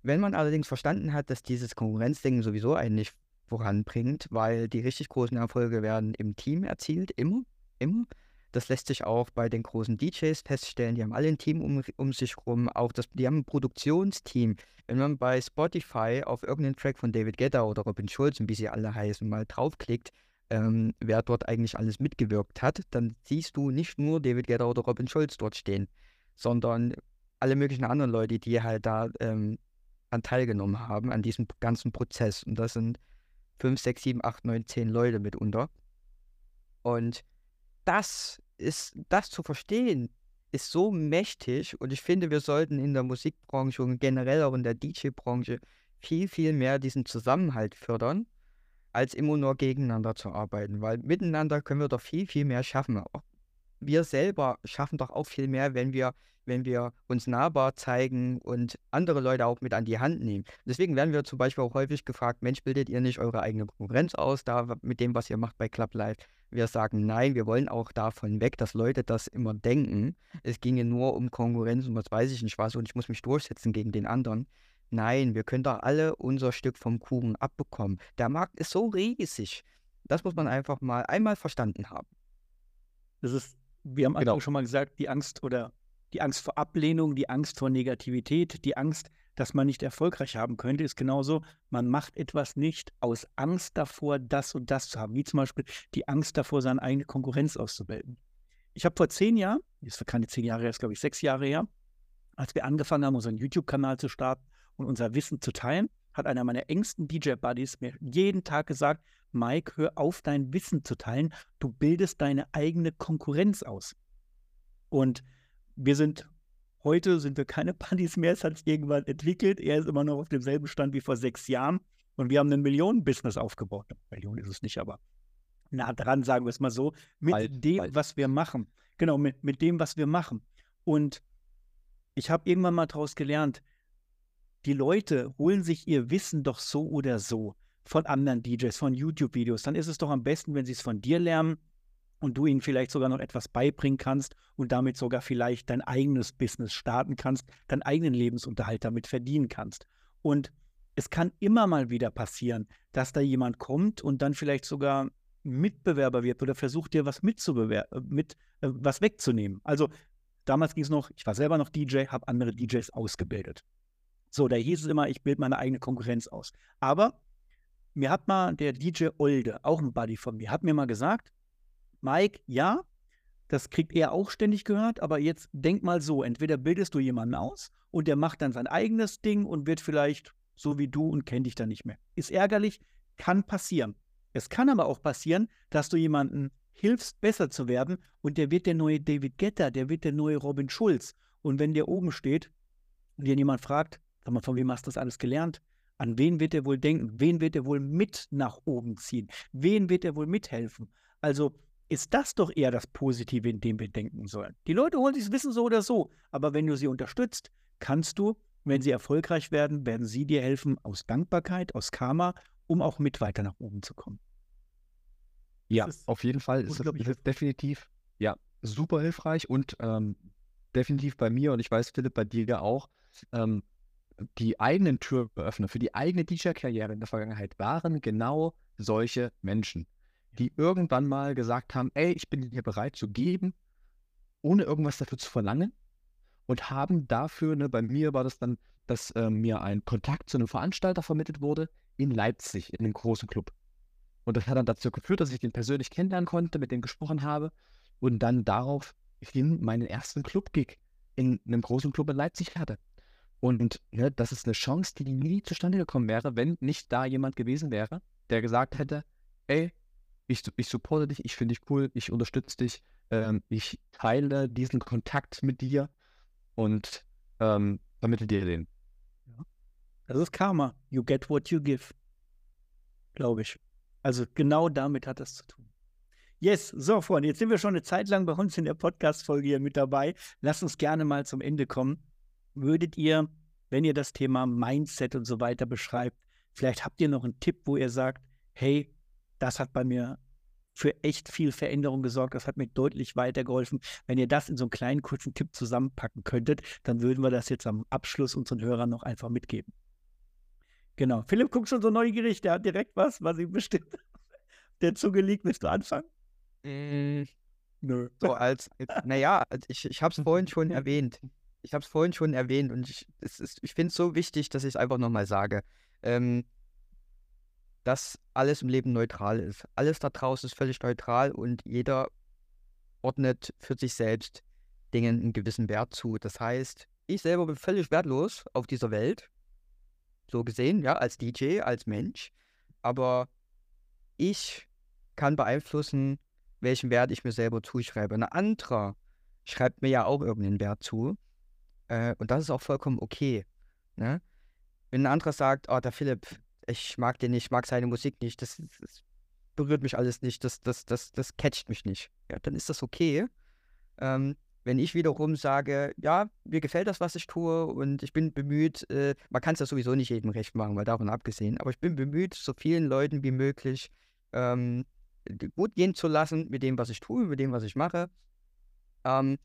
wenn man allerdings verstanden hat, dass dieses Konkurrenzdenken sowieso einen nicht voranbringt, weil die richtig großen Erfolge werden im Team erzielt, immer, immer, Das lässt sich auch bei den großen DJs feststellen. Die haben alle ein Team um, um sich rum. Auch das, die haben ein Produktionsteam. Wenn man bei Spotify auf irgendeinen Track von David Guetta oder Robin Schulz und wie sie alle heißen, mal draufklickt, ähm, wer dort eigentlich alles mitgewirkt hat, dann siehst du nicht nur David Guetta oder Robin Schulz dort stehen, sondern alle möglichen anderen Leute, die halt da ähm, an teilgenommen haben, an diesem ganzen Prozess. Und das sind 5, 6, 7, 8, 9, 10 Leute mitunter. Und das ist, das zu verstehen, ist so mächtig und ich finde, wir sollten in der Musikbranche und generell auch in der DJ-Branche viel, viel mehr diesen Zusammenhalt fördern, als immer nur gegeneinander zu arbeiten, weil miteinander können wir doch viel, viel mehr schaffen. Wir selber schaffen doch auch viel mehr, wenn wir wenn wir uns nahbar zeigen und andere Leute auch mit an die Hand nehmen. Deswegen werden wir zum Beispiel auch häufig gefragt, Mensch, bildet ihr nicht eure eigene Konkurrenz aus, da mit dem, was ihr macht bei Club Live? Wir sagen nein, wir wollen auch davon weg, dass Leute das immer denken. Es ginge nur um Konkurrenz und was weiß ich nicht was und ich muss mich durchsetzen gegen den anderen. Nein, wir können doch alle unser Stück vom Kuchen abbekommen. Der Markt ist so riesig. Das muss man einfach mal einmal verstanden haben. Das ist, wir haben genau. schon mal gesagt, die Angst oder die Angst vor Ablehnung, die Angst vor Negativität, die Angst, dass man nicht erfolgreich haben könnte, ist genauso, man macht etwas nicht aus Angst davor, das und das zu haben, wie zum Beispiel die Angst davor, seine eigene Konkurrenz auszubilden. Ich habe vor zehn Jahren, das war keine zehn Jahre ist glaube ich sechs Jahre her, als wir angefangen haben, unseren YouTube-Kanal zu starten und unser Wissen zu teilen, hat einer meiner engsten DJ-Buddies mir jeden Tag gesagt, Mike, hör auf, dein Wissen zu teilen, du bildest deine eigene Konkurrenz aus. Und wir sind heute sind wir keine *laughs* Buddies mehr, es hat sich irgendwann entwickelt. Er ist immer noch auf demselben Stand wie vor sechs Jahren und wir haben ein Millionen-Business aufgebaut. Million ist es nicht, aber nah dran, sagen wir es mal so, mit bald, dem, bald. was wir machen. Genau, mit, mit dem, was wir machen. Und ich habe irgendwann mal daraus gelernt, die Leute holen sich ihr Wissen doch so oder so von anderen DJs, von YouTube-Videos. Dann ist es doch am besten, wenn sie es von dir lernen und du ihnen vielleicht sogar noch etwas beibringen kannst und damit sogar vielleicht dein eigenes Business starten kannst, deinen eigenen Lebensunterhalt damit verdienen kannst. Und es kann immer mal wieder passieren, dass da jemand kommt und dann vielleicht sogar Mitbewerber wird oder versucht dir was äh, mit äh, was wegzunehmen. Also damals ging es noch, ich war selber noch DJ, habe andere DJs ausgebildet. So, da hieß es immer, ich bilde meine eigene Konkurrenz aus. Aber mir hat mal der DJ Olde, auch ein Buddy von mir, hat mir mal gesagt, Mike, ja, das kriegt er auch ständig gehört, aber jetzt denk mal so, entweder bildest du jemanden aus und der macht dann sein eigenes Ding und wird vielleicht so wie du und kennt dich dann nicht mehr. Ist ärgerlich, kann passieren. Es kann aber auch passieren, dass du jemanden hilfst, besser zu werden und der wird der neue David Getter, der wird der neue Robin Schulz. Und wenn der oben steht und dir jemand fragt, sag mal, von wem hast du das alles gelernt? An wen wird er wohl denken? Wen wird er wohl mit nach oben ziehen? Wen wird er wohl mithelfen? Also ist das doch eher das Positive, in dem wir denken sollen. Die Leute holen sich das Wissen so oder so, aber wenn du sie unterstützt, kannst du, wenn sie erfolgreich werden, werden sie dir helfen aus Dankbarkeit, aus Karma, um auch mit weiter nach oben zu kommen. Ja, auf jeden Fall ist es definitiv ja super hilfreich und ähm, definitiv bei mir und ich weiß, Philipp, bei dir ja auch, ähm, die eigenen Türöffner für die eigene DJ-Karriere in der Vergangenheit waren genau solche Menschen die irgendwann mal gesagt haben, ey, ich bin hier bereit zu geben, ohne irgendwas dafür zu verlangen und haben dafür, ne, bei mir war das dann, dass äh, mir ein Kontakt zu einem Veranstalter vermittelt wurde in Leipzig, in einem großen Club. Und das hat dann dazu geführt, dass ich den persönlich kennenlernen konnte, mit dem gesprochen habe und dann daraufhin meinen ersten Club-Gig in einem großen Club in Leipzig hatte. Und ne, das ist eine Chance, die nie zustande gekommen wäre, wenn nicht da jemand gewesen wäre, der gesagt hätte, ey, ich, ich supporte dich, ich finde dich cool, ich unterstütze dich, ähm, ich teile diesen Kontakt mit dir und ähm, vermittle dir den. Das ist Karma. You get what you give. Glaube ich. Also genau damit hat das zu tun. Yes, so Freunde, jetzt sind wir schon eine Zeit lang bei uns in der Podcast-Folge hier mit dabei. Lasst uns gerne mal zum Ende kommen. Würdet ihr, wenn ihr das Thema Mindset und so weiter beschreibt, vielleicht habt ihr noch einen Tipp, wo ihr sagt, hey, das hat bei mir für echt viel Veränderung gesorgt. Das hat mir deutlich weitergeholfen. Wenn ihr das in so einen kleinen, kurzen Tipp zusammenpacken könntet, dann würden wir das jetzt am Abschluss unseren Hörern noch einfach mitgeben. Genau. Philipp guckt schon so neugierig, der hat direkt was, was ihm bestimmt *laughs* der Zunge liegt. Willst du anfangen? Mm, Nö. So als, naja, ich, ich habe es vorhin schon erwähnt. Ich habe es vorhin schon erwähnt und ich, ich finde es so wichtig, dass ich es einfach nochmal sage. Ähm, dass alles im Leben neutral ist. Alles da draußen ist völlig neutral und jeder ordnet für sich selbst Dingen einen gewissen Wert zu. Das heißt, ich selber bin völlig wertlos auf dieser Welt. So gesehen, ja, als DJ, als Mensch. Aber ich kann beeinflussen, welchen Wert ich mir selber zuschreibe. Ein anderer schreibt mir ja auch irgendeinen Wert zu. Äh, und das ist auch vollkommen okay. Ne? Wenn ein anderer sagt, oh, der Philipp, ich mag den nicht, ich mag seine Musik nicht, das, das berührt mich alles nicht, das, das, das, das catcht mich nicht. Ja, dann ist das okay. Ähm, wenn ich wiederum sage, ja, mir gefällt das, was ich tue und ich bin bemüht, äh, man kann es ja sowieso nicht jedem recht machen, weil davon abgesehen, aber ich bin bemüht, so vielen Leuten wie möglich ähm, gut gehen zu lassen mit dem, was ich tue, mit dem, was ich mache. Ähm,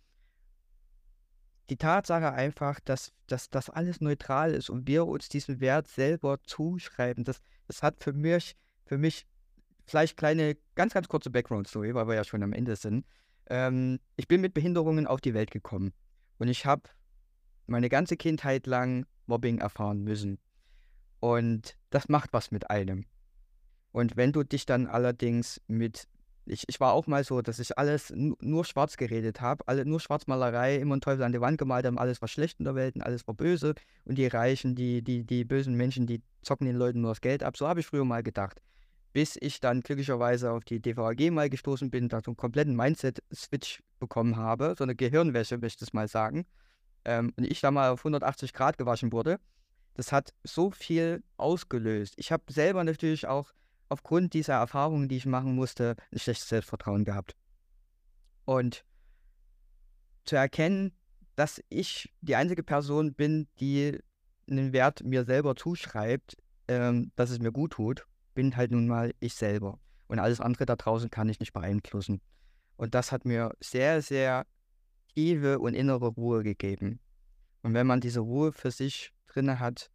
die Tatsache einfach, dass, das alles neutral ist und wir uns diesen Wert selber zuschreiben, das, das hat für mich, für mich vielleicht kleine, ganz, ganz kurze Background-Story, weil wir ja schon am Ende sind. Ähm, ich bin mit Behinderungen auf die Welt gekommen und ich habe meine ganze Kindheit lang Mobbing erfahren müssen. Und das macht was mit einem. Und wenn du dich dann allerdings mit, ich, ich war auch mal so, dass ich alles nur schwarz geredet habe, alle, nur Schwarzmalerei, immer ein Teufel an die Wand gemalt haben, alles war schlecht in der Welt und alles war böse. Und die Reichen, die, die, die bösen Menschen, die zocken den Leuten nur das Geld ab. So habe ich früher mal gedacht bis ich dann glücklicherweise auf die DVAG mal gestoßen bin, da so einen kompletten Mindset-Switch bekommen habe, so eine Gehirnwäsche, möchte ich das mal sagen, ähm, und ich da mal auf 180 Grad gewaschen wurde, das hat so viel ausgelöst. Ich habe selber natürlich auch aufgrund dieser Erfahrungen, die ich machen musste, ein schlechtes Selbstvertrauen gehabt. Und zu erkennen, dass ich die einzige Person bin, die einen Wert mir selber zuschreibt, ähm, dass es mir gut tut bin halt nun mal ich selber. Und alles andere da draußen kann ich nicht beeinflussen. Und das hat mir sehr, sehr tiefe und innere Ruhe gegeben. Und wenn man diese Ruhe für sich drinne hat,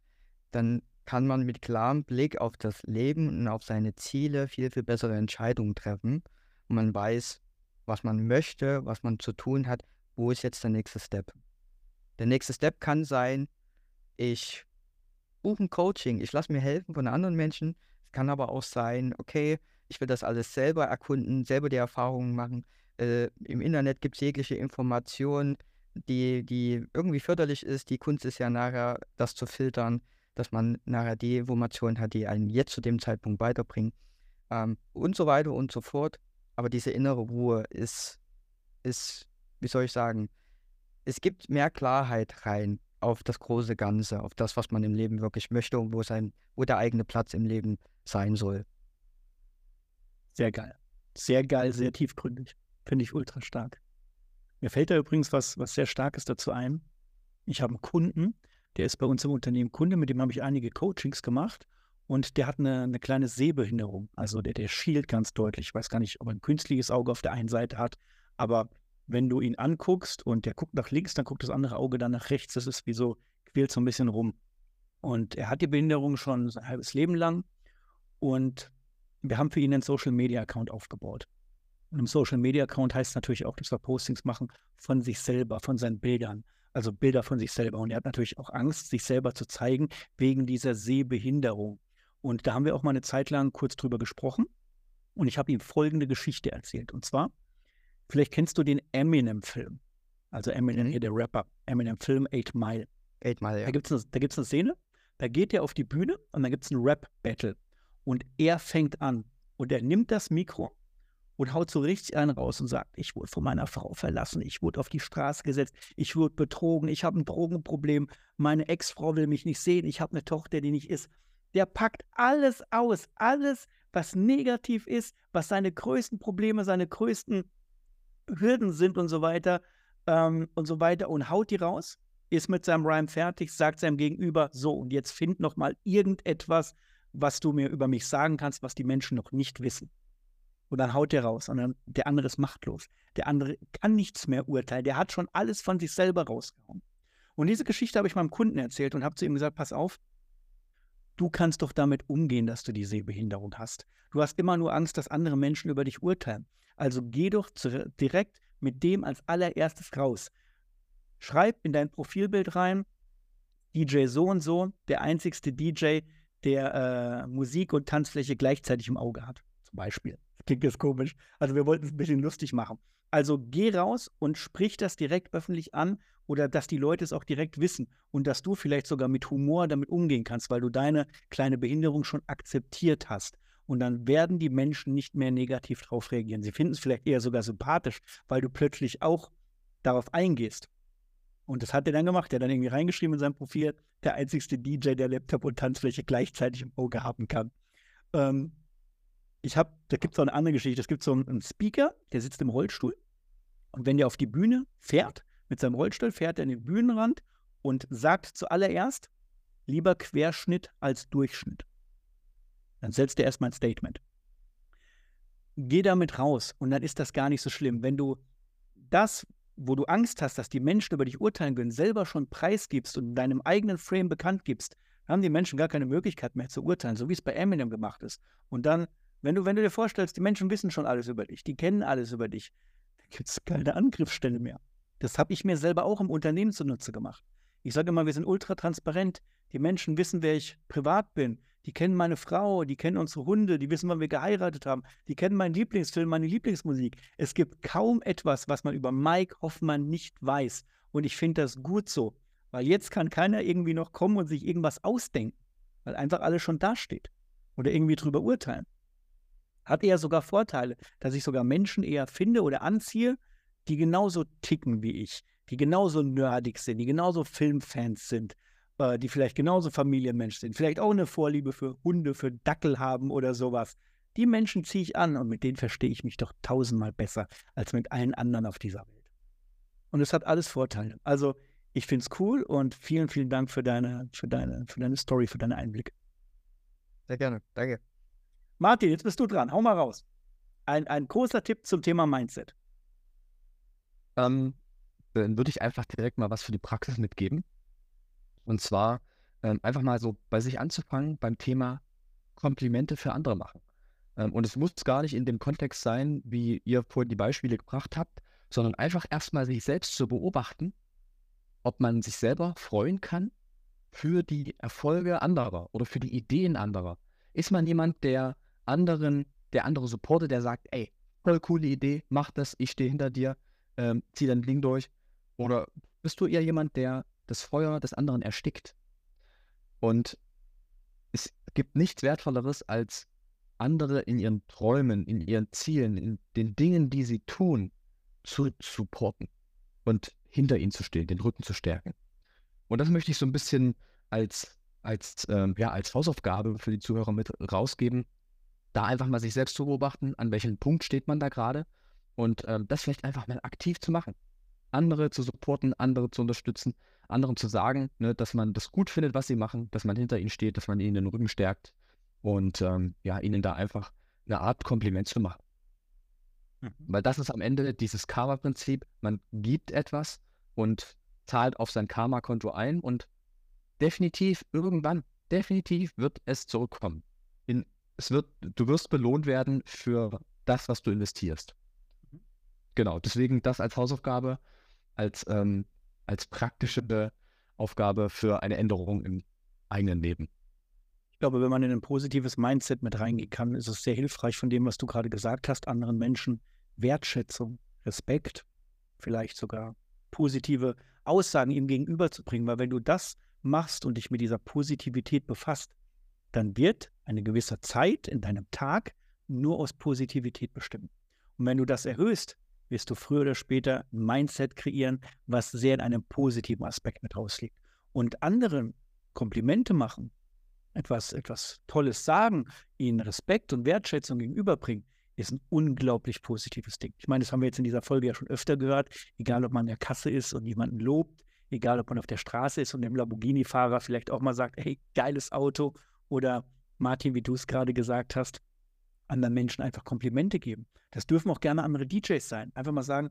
dann kann man mit klarem Blick auf das Leben und auf seine Ziele viel, viel bessere Entscheidungen treffen. Und man weiß, was man möchte, was man zu tun hat, wo ist jetzt der nächste Step. Der nächste Step kann sein, ich buche ein Coaching, ich lasse mir helfen von anderen Menschen, kann aber auch sein, okay, ich will das alles selber erkunden, selber die Erfahrungen machen. Äh, Im Internet gibt es jegliche Information, die, die irgendwie förderlich ist. Die Kunst ist ja nachher, das zu filtern, dass man nachher die Informationen hat, die einen jetzt zu dem Zeitpunkt weiterbringen. Ähm, und so weiter und so fort. Aber diese innere Ruhe ist, ist, wie soll ich sagen, es gibt mehr Klarheit rein auf das große Ganze, auf das, was man im Leben wirklich möchte und wo, sein, wo der eigene Platz im Leben sein soll. Sehr geil. Sehr geil, sehr tiefgründig. Finde ich ultra stark. Mir fällt da übrigens was, was sehr Starkes dazu ein. Ich habe einen Kunden, der ist bei uns im Unternehmen Kunde, mit dem habe ich einige Coachings gemacht und der hat eine, eine kleine Sehbehinderung. Also der, der schielt ganz deutlich. Ich weiß gar nicht, ob er ein künstliches Auge auf der einen Seite hat, aber wenn du ihn anguckst und der guckt nach links, dann guckt das andere Auge dann nach rechts. Das ist wie so, quält so ein bisschen rum. Und er hat die Behinderung schon sein halbes Leben lang und wir haben für ihn einen Social Media Account aufgebaut. Und im Social Media Account heißt natürlich auch, dass wir Postings machen von sich selber, von seinen Bildern. Also Bilder von sich selber. Und er hat natürlich auch Angst, sich selber zu zeigen, wegen dieser Sehbehinderung. Und da haben wir auch mal eine Zeit lang kurz drüber gesprochen. Und ich habe ihm folgende Geschichte erzählt. Und zwar, vielleicht kennst du den Eminem-Film. Also Eminem, mhm. hier der Rapper. Eminem-Film Eight Mile. Eight Mile, ja. Da gibt es eine, eine Szene, da geht er auf die Bühne und dann gibt es ein Rap-Battle. Und er fängt an und er nimmt das Mikro und haut so richtig einen raus und sagt, ich wurde von meiner Frau verlassen, ich wurde auf die Straße gesetzt, ich wurde betrogen, ich habe ein Drogenproblem, meine Ex-Frau will mich nicht sehen, ich habe eine Tochter, die nicht ist. Der packt alles aus, alles, was negativ ist, was seine größten Probleme, seine größten Hürden sind und so weiter ähm, und so weiter und haut die raus, ist mit seinem Rhyme fertig, sagt seinem Gegenüber, so und jetzt find noch mal irgendetwas, was du mir über mich sagen kannst, was die Menschen noch nicht wissen. Und dann haut der raus. Und dann der andere ist machtlos. Der andere kann nichts mehr urteilen. Der hat schon alles von sich selber rausgehauen. Und diese Geschichte habe ich meinem Kunden erzählt und habe zu ihm gesagt: Pass auf, Du kannst doch damit umgehen, dass du die Sehbehinderung hast. Du hast immer nur Angst, dass andere Menschen über dich urteilen. Also geh doch zu, direkt mit dem als allererstes raus. Schreib in dein Profilbild rein, DJ so und so, der einzigste DJ, der äh, Musik und Tanzfläche gleichzeitig im Auge hat. Beispiel. Klingt jetzt komisch. Also wir wollten es ein bisschen lustig machen. Also geh raus und sprich das direkt öffentlich an oder dass die Leute es auch direkt wissen und dass du vielleicht sogar mit Humor damit umgehen kannst, weil du deine kleine Behinderung schon akzeptiert hast. Und dann werden die Menschen nicht mehr negativ darauf reagieren. Sie finden es vielleicht eher sogar sympathisch, weil du plötzlich auch darauf eingehst. Und das hat er dann gemacht. Er hat dann irgendwie reingeschrieben in seinem Profil, der einzigste DJ, der Laptop und Tanzfläche gleichzeitig im Auge haben kann. Ähm, ich habe, da gibt es auch eine andere Geschichte. Es gibt so einen, Speaker, der sitzt im Rollstuhl. Und wenn der auf die Bühne fährt, mit seinem Rollstuhl, fährt er an den Bühnenrand und sagt zuallererst, lieber Querschnitt als Durchschnitt. Dann setzt er erstmal ein Statement. Geh damit raus und dann ist das gar nicht so schlimm. Wenn du das, wo du Angst hast, dass die Menschen über dich urteilen können, selber schon preisgibst und in deinem eigenen Frame bekannt gibst, haben die Menschen gar keine Möglichkeit mehr zu urteilen, so wie es bei Eminem gemacht ist. Und dann, wenn du, wenn du dir vorstellst, die Menschen wissen schon alles über dich, die kennen alles über dich, dann gibt es keine Angriffsstelle mehr. Das habe ich mir selber auch im Unternehmen zunutze gemacht. Ich sage immer, wir sind ultra transparent. Die Menschen wissen, wer ich privat bin. Die kennen meine Frau, die kennen unsere Hunde, die wissen, wann wir geheiratet haben, die kennen meinen Lieblingsfilm, meine Lieblingsmusik. Es gibt kaum etwas, was man über Mike Hoffmann nicht weiß. Und ich finde das gut so, weil jetzt kann keiner irgendwie noch kommen und sich irgendwas ausdenken, weil einfach alles schon dasteht oder irgendwie drüber urteilen. Hat eher sogar Vorteile, dass ich sogar Menschen eher finde oder anziehe, die genauso ticken wie ich, die genauso nerdig sind, die genauso Filmfans sind, äh, die vielleicht genauso Familienmensch sind, vielleicht auch eine Vorliebe für Hunde, für Dackel haben oder sowas. Die Menschen ziehe ich an und mit denen verstehe ich mich doch tausendmal besser als mit allen anderen auf dieser Welt. Und es hat alles Vorteile. Also ich finde es cool und vielen, vielen Dank für deine, für deine, für deine Story, für deine Einblicke. Sehr gerne, danke. Martin, jetzt bist du dran. Hau mal raus. Ein, ein großer Tipp zum Thema Mindset. Ähm, dann würde ich einfach direkt mal was für die Praxis mitgeben. Und zwar ähm, einfach mal so bei sich anzufangen beim Thema Komplimente für andere machen. Ähm, und es muss gar nicht in dem Kontext sein, wie ihr vorhin die Beispiele gebracht habt, sondern einfach erstmal sich selbst zu beobachten, ob man sich selber freuen kann für die Erfolge anderer oder für die Ideen anderer. Ist man jemand, der anderen, der andere supportet, der sagt, ey, voll coole Idee, mach das, ich stehe hinter dir, ähm, zieh dein Ding durch. Oder bist du eher jemand, der das Feuer des anderen erstickt? Und es gibt nichts Wertvolleres, als andere in ihren Träumen, in ihren Zielen, in den Dingen, die sie tun, zu supporten und hinter ihnen zu stehen, den Rücken zu stärken. Und das möchte ich so ein bisschen als, als, ähm, ja, als Hausaufgabe für die Zuhörer mit rausgeben, da einfach mal sich selbst zu beobachten, an welchem Punkt steht man da gerade und ähm, das vielleicht einfach mal aktiv zu machen. Andere zu supporten, andere zu unterstützen, anderen zu sagen, ne, dass man das gut findet, was sie machen, dass man hinter ihnen steht, dass man ihnen den Rücken stärkt und ähm, ja, ihnen da einfach eine Art Kompliment zu machen. Mhm. Weil das ist am Ende dieses Karma-Prinzip. Man gibt etwas und zahlt auf sein Karma-Konto ein und definitiv irgendwann, definitiv wird es zurückkommen. Es wird, du wirst belohnt werden für das, was du investierst. Genau, deswegen das als Hausaufgabe, als, ähm, als praktische Aufgabe für eine Änderung im eigenen Leben. Ich glaube, wenn man in ein positives Mindset mit reingehen kann, ist es sehr hilfreich von dem, was du gerade gesagt hast, anderen Menschen Wertschätzung, Respekt, vielleicht sogar positive Aussagen ihm gegenüberzubringen, weil wenn du das machst und dich mit dieser Positivität befasst, dann wird eine gewisse Zeit in deinem Tag nur aus Positivität bestimmen. Und wenn du das erhöhst, wirst du früher oder später ein Mindset kreieren, was sehr in einem positiven Aspekt mit rausliegt. Und anderen Komplimente machen, etwas, etwas Tolles sagen, ihnen Respekt und Wertschätzung gegenüberbringen, ist ein unglaublich positives Ding. Ich meine, das haben wir jetzt in dieser Folge ja schon öfter gehört, egal ob man in der Kasse ist und jemanden lobt, egal ob man auf der Straße ist und dem Lamborghini-Fahrer vielleicht auch mal sagt, hey, geiles Auto oder Martin, wie du es gerade gesagt hast, anderen Menschen einfach Komplimente geben. Das dürfen auch gerne andere DJs sein. Einfach mal sagen,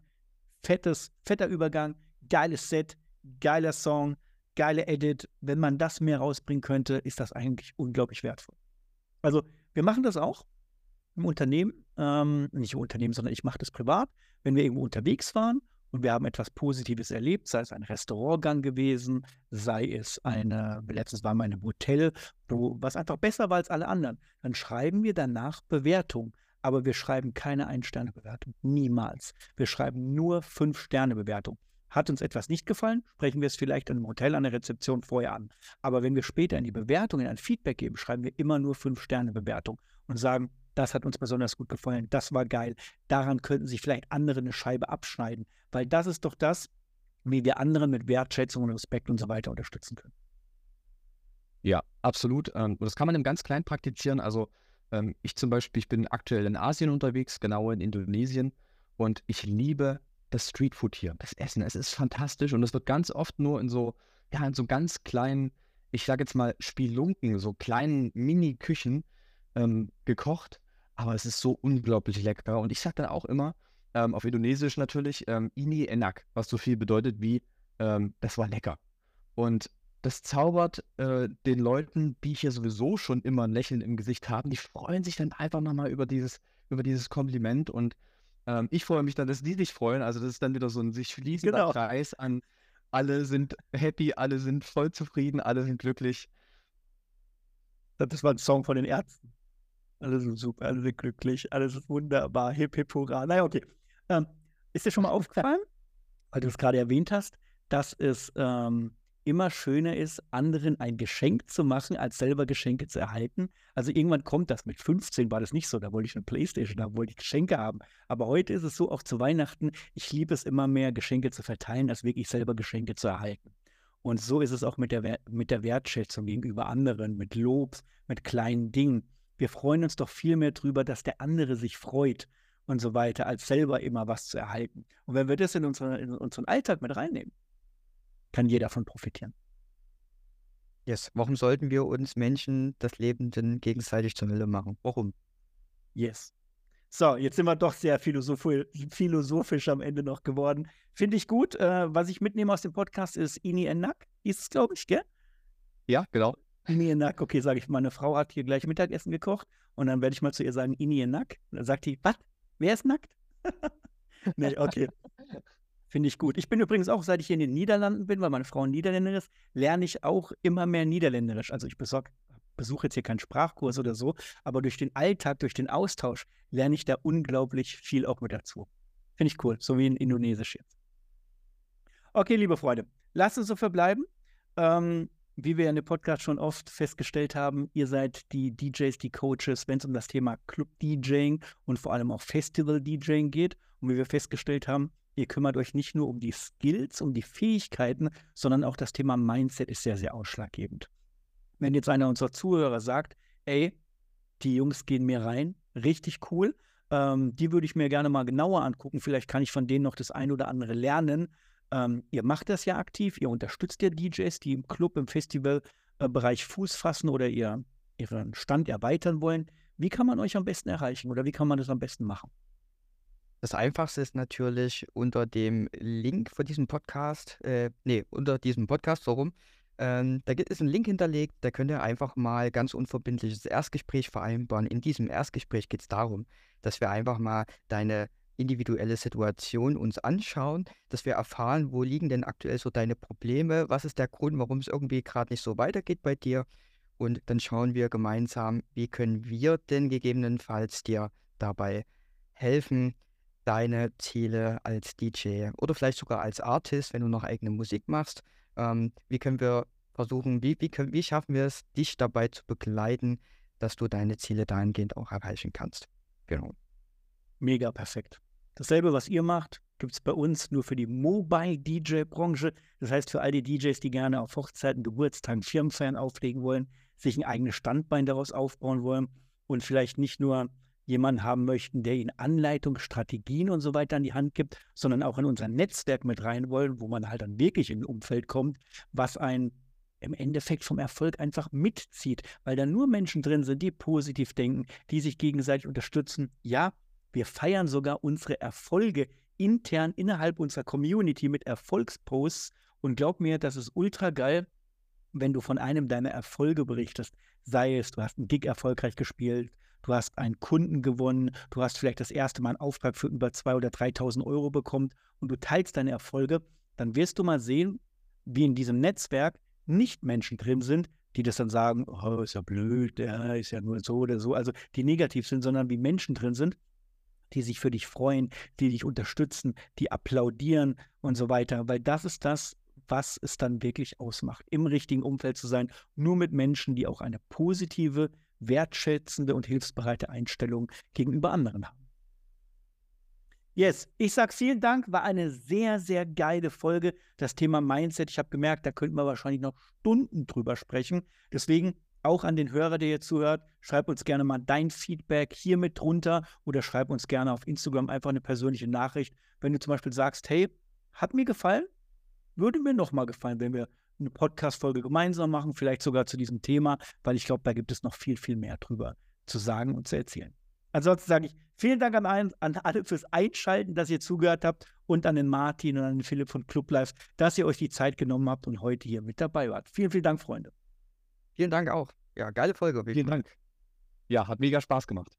fettes, fetter Übergang, geiles Set, geiler Song, geile Edit. Wenn man das mehr rausbringen könnte, ist das eigentlich unglaublich wertvoll. Also wir machen das auch im Unternehmen, ähm, nicht im Unternehmen, sondern ich mache das privat. Wenn wir irgendwo unterwegs waren und wir haben etwas Positives erlebt, sei es ein Restaurantgang gewesen, sei es eine, letztens waren wir in einem Hotel, was einfach besser war als alle anderen, dann schreiben wir danach Bewertung. Aber wir schreiben keine Ein-Sterne-Bewertung. Niemals. Wir schreiben nur Fünf-Sterne-Bewertung. Hat uns etwas nicht gefallen, sprechen wir es vielleicht in einem Hotel an der Rezeption vorher an. Aber wenn wir später in die Bewertung, in ein Feedback geben, schreiben wir immer nur Fünf-Sterne-Bewertung und sagen, das hat uns besonders gut gefallen, das war geil. Daran könnten sich vielleicht andere eine Scheibe abschneiden, weil das ist doch das, wie wir anderen mit Wertschätzung und Respekt und so weiter unterstützen können. Ja, absolut. Ähm, und das kann man im ganz Kleinen praktizieren. Also ähm, ich zum Beispiel, ich bin aktuell in Asien unterwegs, genau in Indonesien. Und ich liebe das Streetfood hier, das Essen. Es ist fantastisch und es wird ganz oft nur in so, ja, in so ganz kleinen, ich sage jetzt mal Spielunken, so kleinen Mini-Küchen ähm, gekocht aber es ist so unglaublich lecker. Und ich sage dann auch immer, ähm, auf Indonesisch natürlich, ähm, Ini enak, was so viel bedeutet wie, ähm, das war lecker. Und das zaubert äh, den Leuten, die hier sowieso schon immer ein Lächeln im Gesicht haben, die freuen sich dann einfach nochmal über dieses, über dieses Kompliment. Und ähm, ich freue mich dann, dass die sich freuen. Also das ist dann wieder so ein sich fließender genau. Kreis an alle sind happy, alle sind voll zufrieden, alle sind glücklich. Das war ein Song von den Ärzten. Alle sind super, alle sind glücklich, alles ist wunderbar, hip hip hurra. Naja, okay. Ähm, ist dir schon mal aufgefallen, weil du es gerade erwähnt hast, dass es ähm, immer schöner ist, anderen ein Geschenk zu machen, als selber Geschenke zu erhalten. Also irgendwann kommt das. Mit 15 war das nicht so. Da wollte ich eine Playstation, da wollte ich Geschenke haben. Aber heute ist es so, auch zu Weihnachten, ich liebe es immer mehr, Geschenke zu verteilen, als wirklich selber Geschenke zu erhalten. Und so ist es auch mit der, mit der Wertschätzung gegenüber anderen, mit Lobs, mit kleinen Dingen wir freuen uns doch viel mehr drüber, dass der andere sich freut und so weiter, als selber immer was zu erhalten. Und wenn wir das in, unsere, in unseren Alltag mit reinnehmen, kann jeder davon profitieren. Yes. Warum sollten wir uns Menschen das Leben denn gegenseitig zur Hölle machen? Warum? Yes. So, jetzt sind wir doch sehr philosophisch, am Ende noch geworden. Finde ich gut. Äh, was ich mitnehme aus dem Podcast ist Ini Enak. Ist es, glaube ich, gell? Ja, genau. Inienak, okay, sage ich, meine Frau hat hier gleich Mittagessen gekocht und dann werde ich mal zu ihr sagen, Inienak. Dann sagt die, was? Wer ist nackt? *laughs* nee, okay. Finde ich gut. Ich bin übrigens auch, seit ich hier in den Niederlanden bin, weil meine Frau Niederländerin ist, lerne ich auch immer mehr Niederländerisch. Also ich besorge besuche jetzt hier keinen Sprachkurs oder so, aber durch den Alltag, durch den Austausch lerne ich da unglaublich viel auch mit dazu. Finde ich cool, so wie in Indonesisch jetzt. Okay, liebe Freunde, lasst uns so verbleiben. Ähm, wie wir in dem Podcast schon oft festgestellt haben, ihr seid die DJs, die Coaches, wenn es um das Thema Club-DJing und vor allem auch Festival-DJing geht. Und wie wir festgestellt haben, ihr kümmert euch nicht nur um die Skills, um die Fähigkeiten, sondern auch das Thema Mindset ist sehr, sehr ausschlaggebend. Wenn jetzt einer unserer Zuhörer sagt, ey, die Jungs gehen mir rein, richtig cool, ähm, die würde ich mir gerne mal genauer angucken, vielleicht kann ich von denen noch das ein oder andere lernen, ähm, ihr macht das ja aktiv, ihr unterstützt ja DJs, die im Club, im Festivalbereich äh, Fuß fassen oder ihr, ihren Stand erweitern wollen. Wie kann man euch am besten erreichen oder wie kann man das am besten machen? Das Einfachste ist natürlich unter dem Link für diesen Podcast, äh, nee, unter diesem Podcast, so rum. Ähm, da gibt es einen Link hinterlegt, da könnt ihr einfach mal ganz unverbindliches Erstgespräch vereinbaren. In diesem Erstgespräch geht es darum, dass wir einfach mal deine individuelle Situation uns anschauen, dass wir erfahren, wo liegen denn aktuell so deine Probleme, was ist der Grund, warum es irgendwie gerade nicht so weitergeht bei dir. Und dann schauen wir gemeinsam, wie können wir denn gegebenenfalls dir dabei helfen, deine Ziele als DJ oder vielleicht sogar als Artist, wenn du noch eigene Musik machst, ähm, wie können wir versuchen, wie, wie, können, wie schaffen wir es, dich dabei zu begleiten, dass du deine Ziele dahingehend auch erreichen kannst. Genau. Mega perfekt. Dasselbe, was ihr macht, gibt es bei uns nur für die Mobile-DJ-Branche. Das heißt, für all die DJs, die gerne auf Hochzeiten, Geburtstagen, Firmenfeiern auflegen wollen, sich ein eigenes Standbein daraus aufbauen wollen und vielleicht nicht nur jemanden haben möchten, der ihnen Anleitung, Strategien und so weiter an die Hand gibt, sondern auch in unser Netzwerk mit rein wollen, wo man halt dann wirklich in ein Umfeld kommt, was einen im Endeffekt vom Erfolg einfach mitzieht, weil da nur Menschen drin sind, die positiv denken, die sich gegenseitig unterstützen. Ja, wir feiern sogar unsere Erfolge intern innerhalb unserer Community mit Erfolgsposts Und glaub mir, das ist ultra geil, wenn du von einem deiner Erfolge berichtest. Sei es, du hast einen Gig erfolgreich gespielt, du hast einen Kunden gewonnen, du hast vielleicht das erste Mal einen Auftrag für über 2.000 oder 3.000 Euro bekommen und du teilst deine Erfolge, dann wirst du mal sehen, wie in diesem Netzwerk nicht Menschen drin sind, die das dann sagen, oh, ist ja blöd, der ist ja nur so oder so, also die negativ sind, sondern wie Menschen drin sind, die sich für dich freuen, die dich unterstützen, die applaudieren und so weiter, weil das ist das, was es dann wirklich ausmacht, im richtigen Umfeld zu sein, nur mit Menschen, die auch eine positive, wertschätzende und hilfsbereite Einstellung gegenüber anderen haben. Yes, ich sage vielen Dank, war eine sehr, sehr geile Folge. Das Thema Mindset, ich habe gemerkt, da könnten wir wahrscheinlich noch Stunden drüber sprechen. Deswegen auch an den Hörer, der jetzt zuhört, schreib uns gerne mal dein Feedback hier mit drunter oder schreib uns gerne auf Instagram einfach eine persönliche Nachricht, wenn du zum Beispiel sagst, hey, hat mir gefallen, würde mir nochmal gefallen, wenn wir eine Podcast-Folge gemeinsam machen, vielleicht sogar zu diesem Thema, weil ich glaube, da gibt es noch viel, viel mehr drüber zu sagen und zu erzählen. Ansonsten sage ich vielen Dank an, ein, an alle fürs Einschalten, dass ihr zugehört habt und an den Martin und an den Philipp von Club Live, dass ihr euch die Zeit genommen habt und heute hier mit dabei wart. Vielen, vielen Dank, Freunde. Vielen Dank auch. Ja, geile Folge. Vielen Dank. Ja, hat mega Spaß gemacht.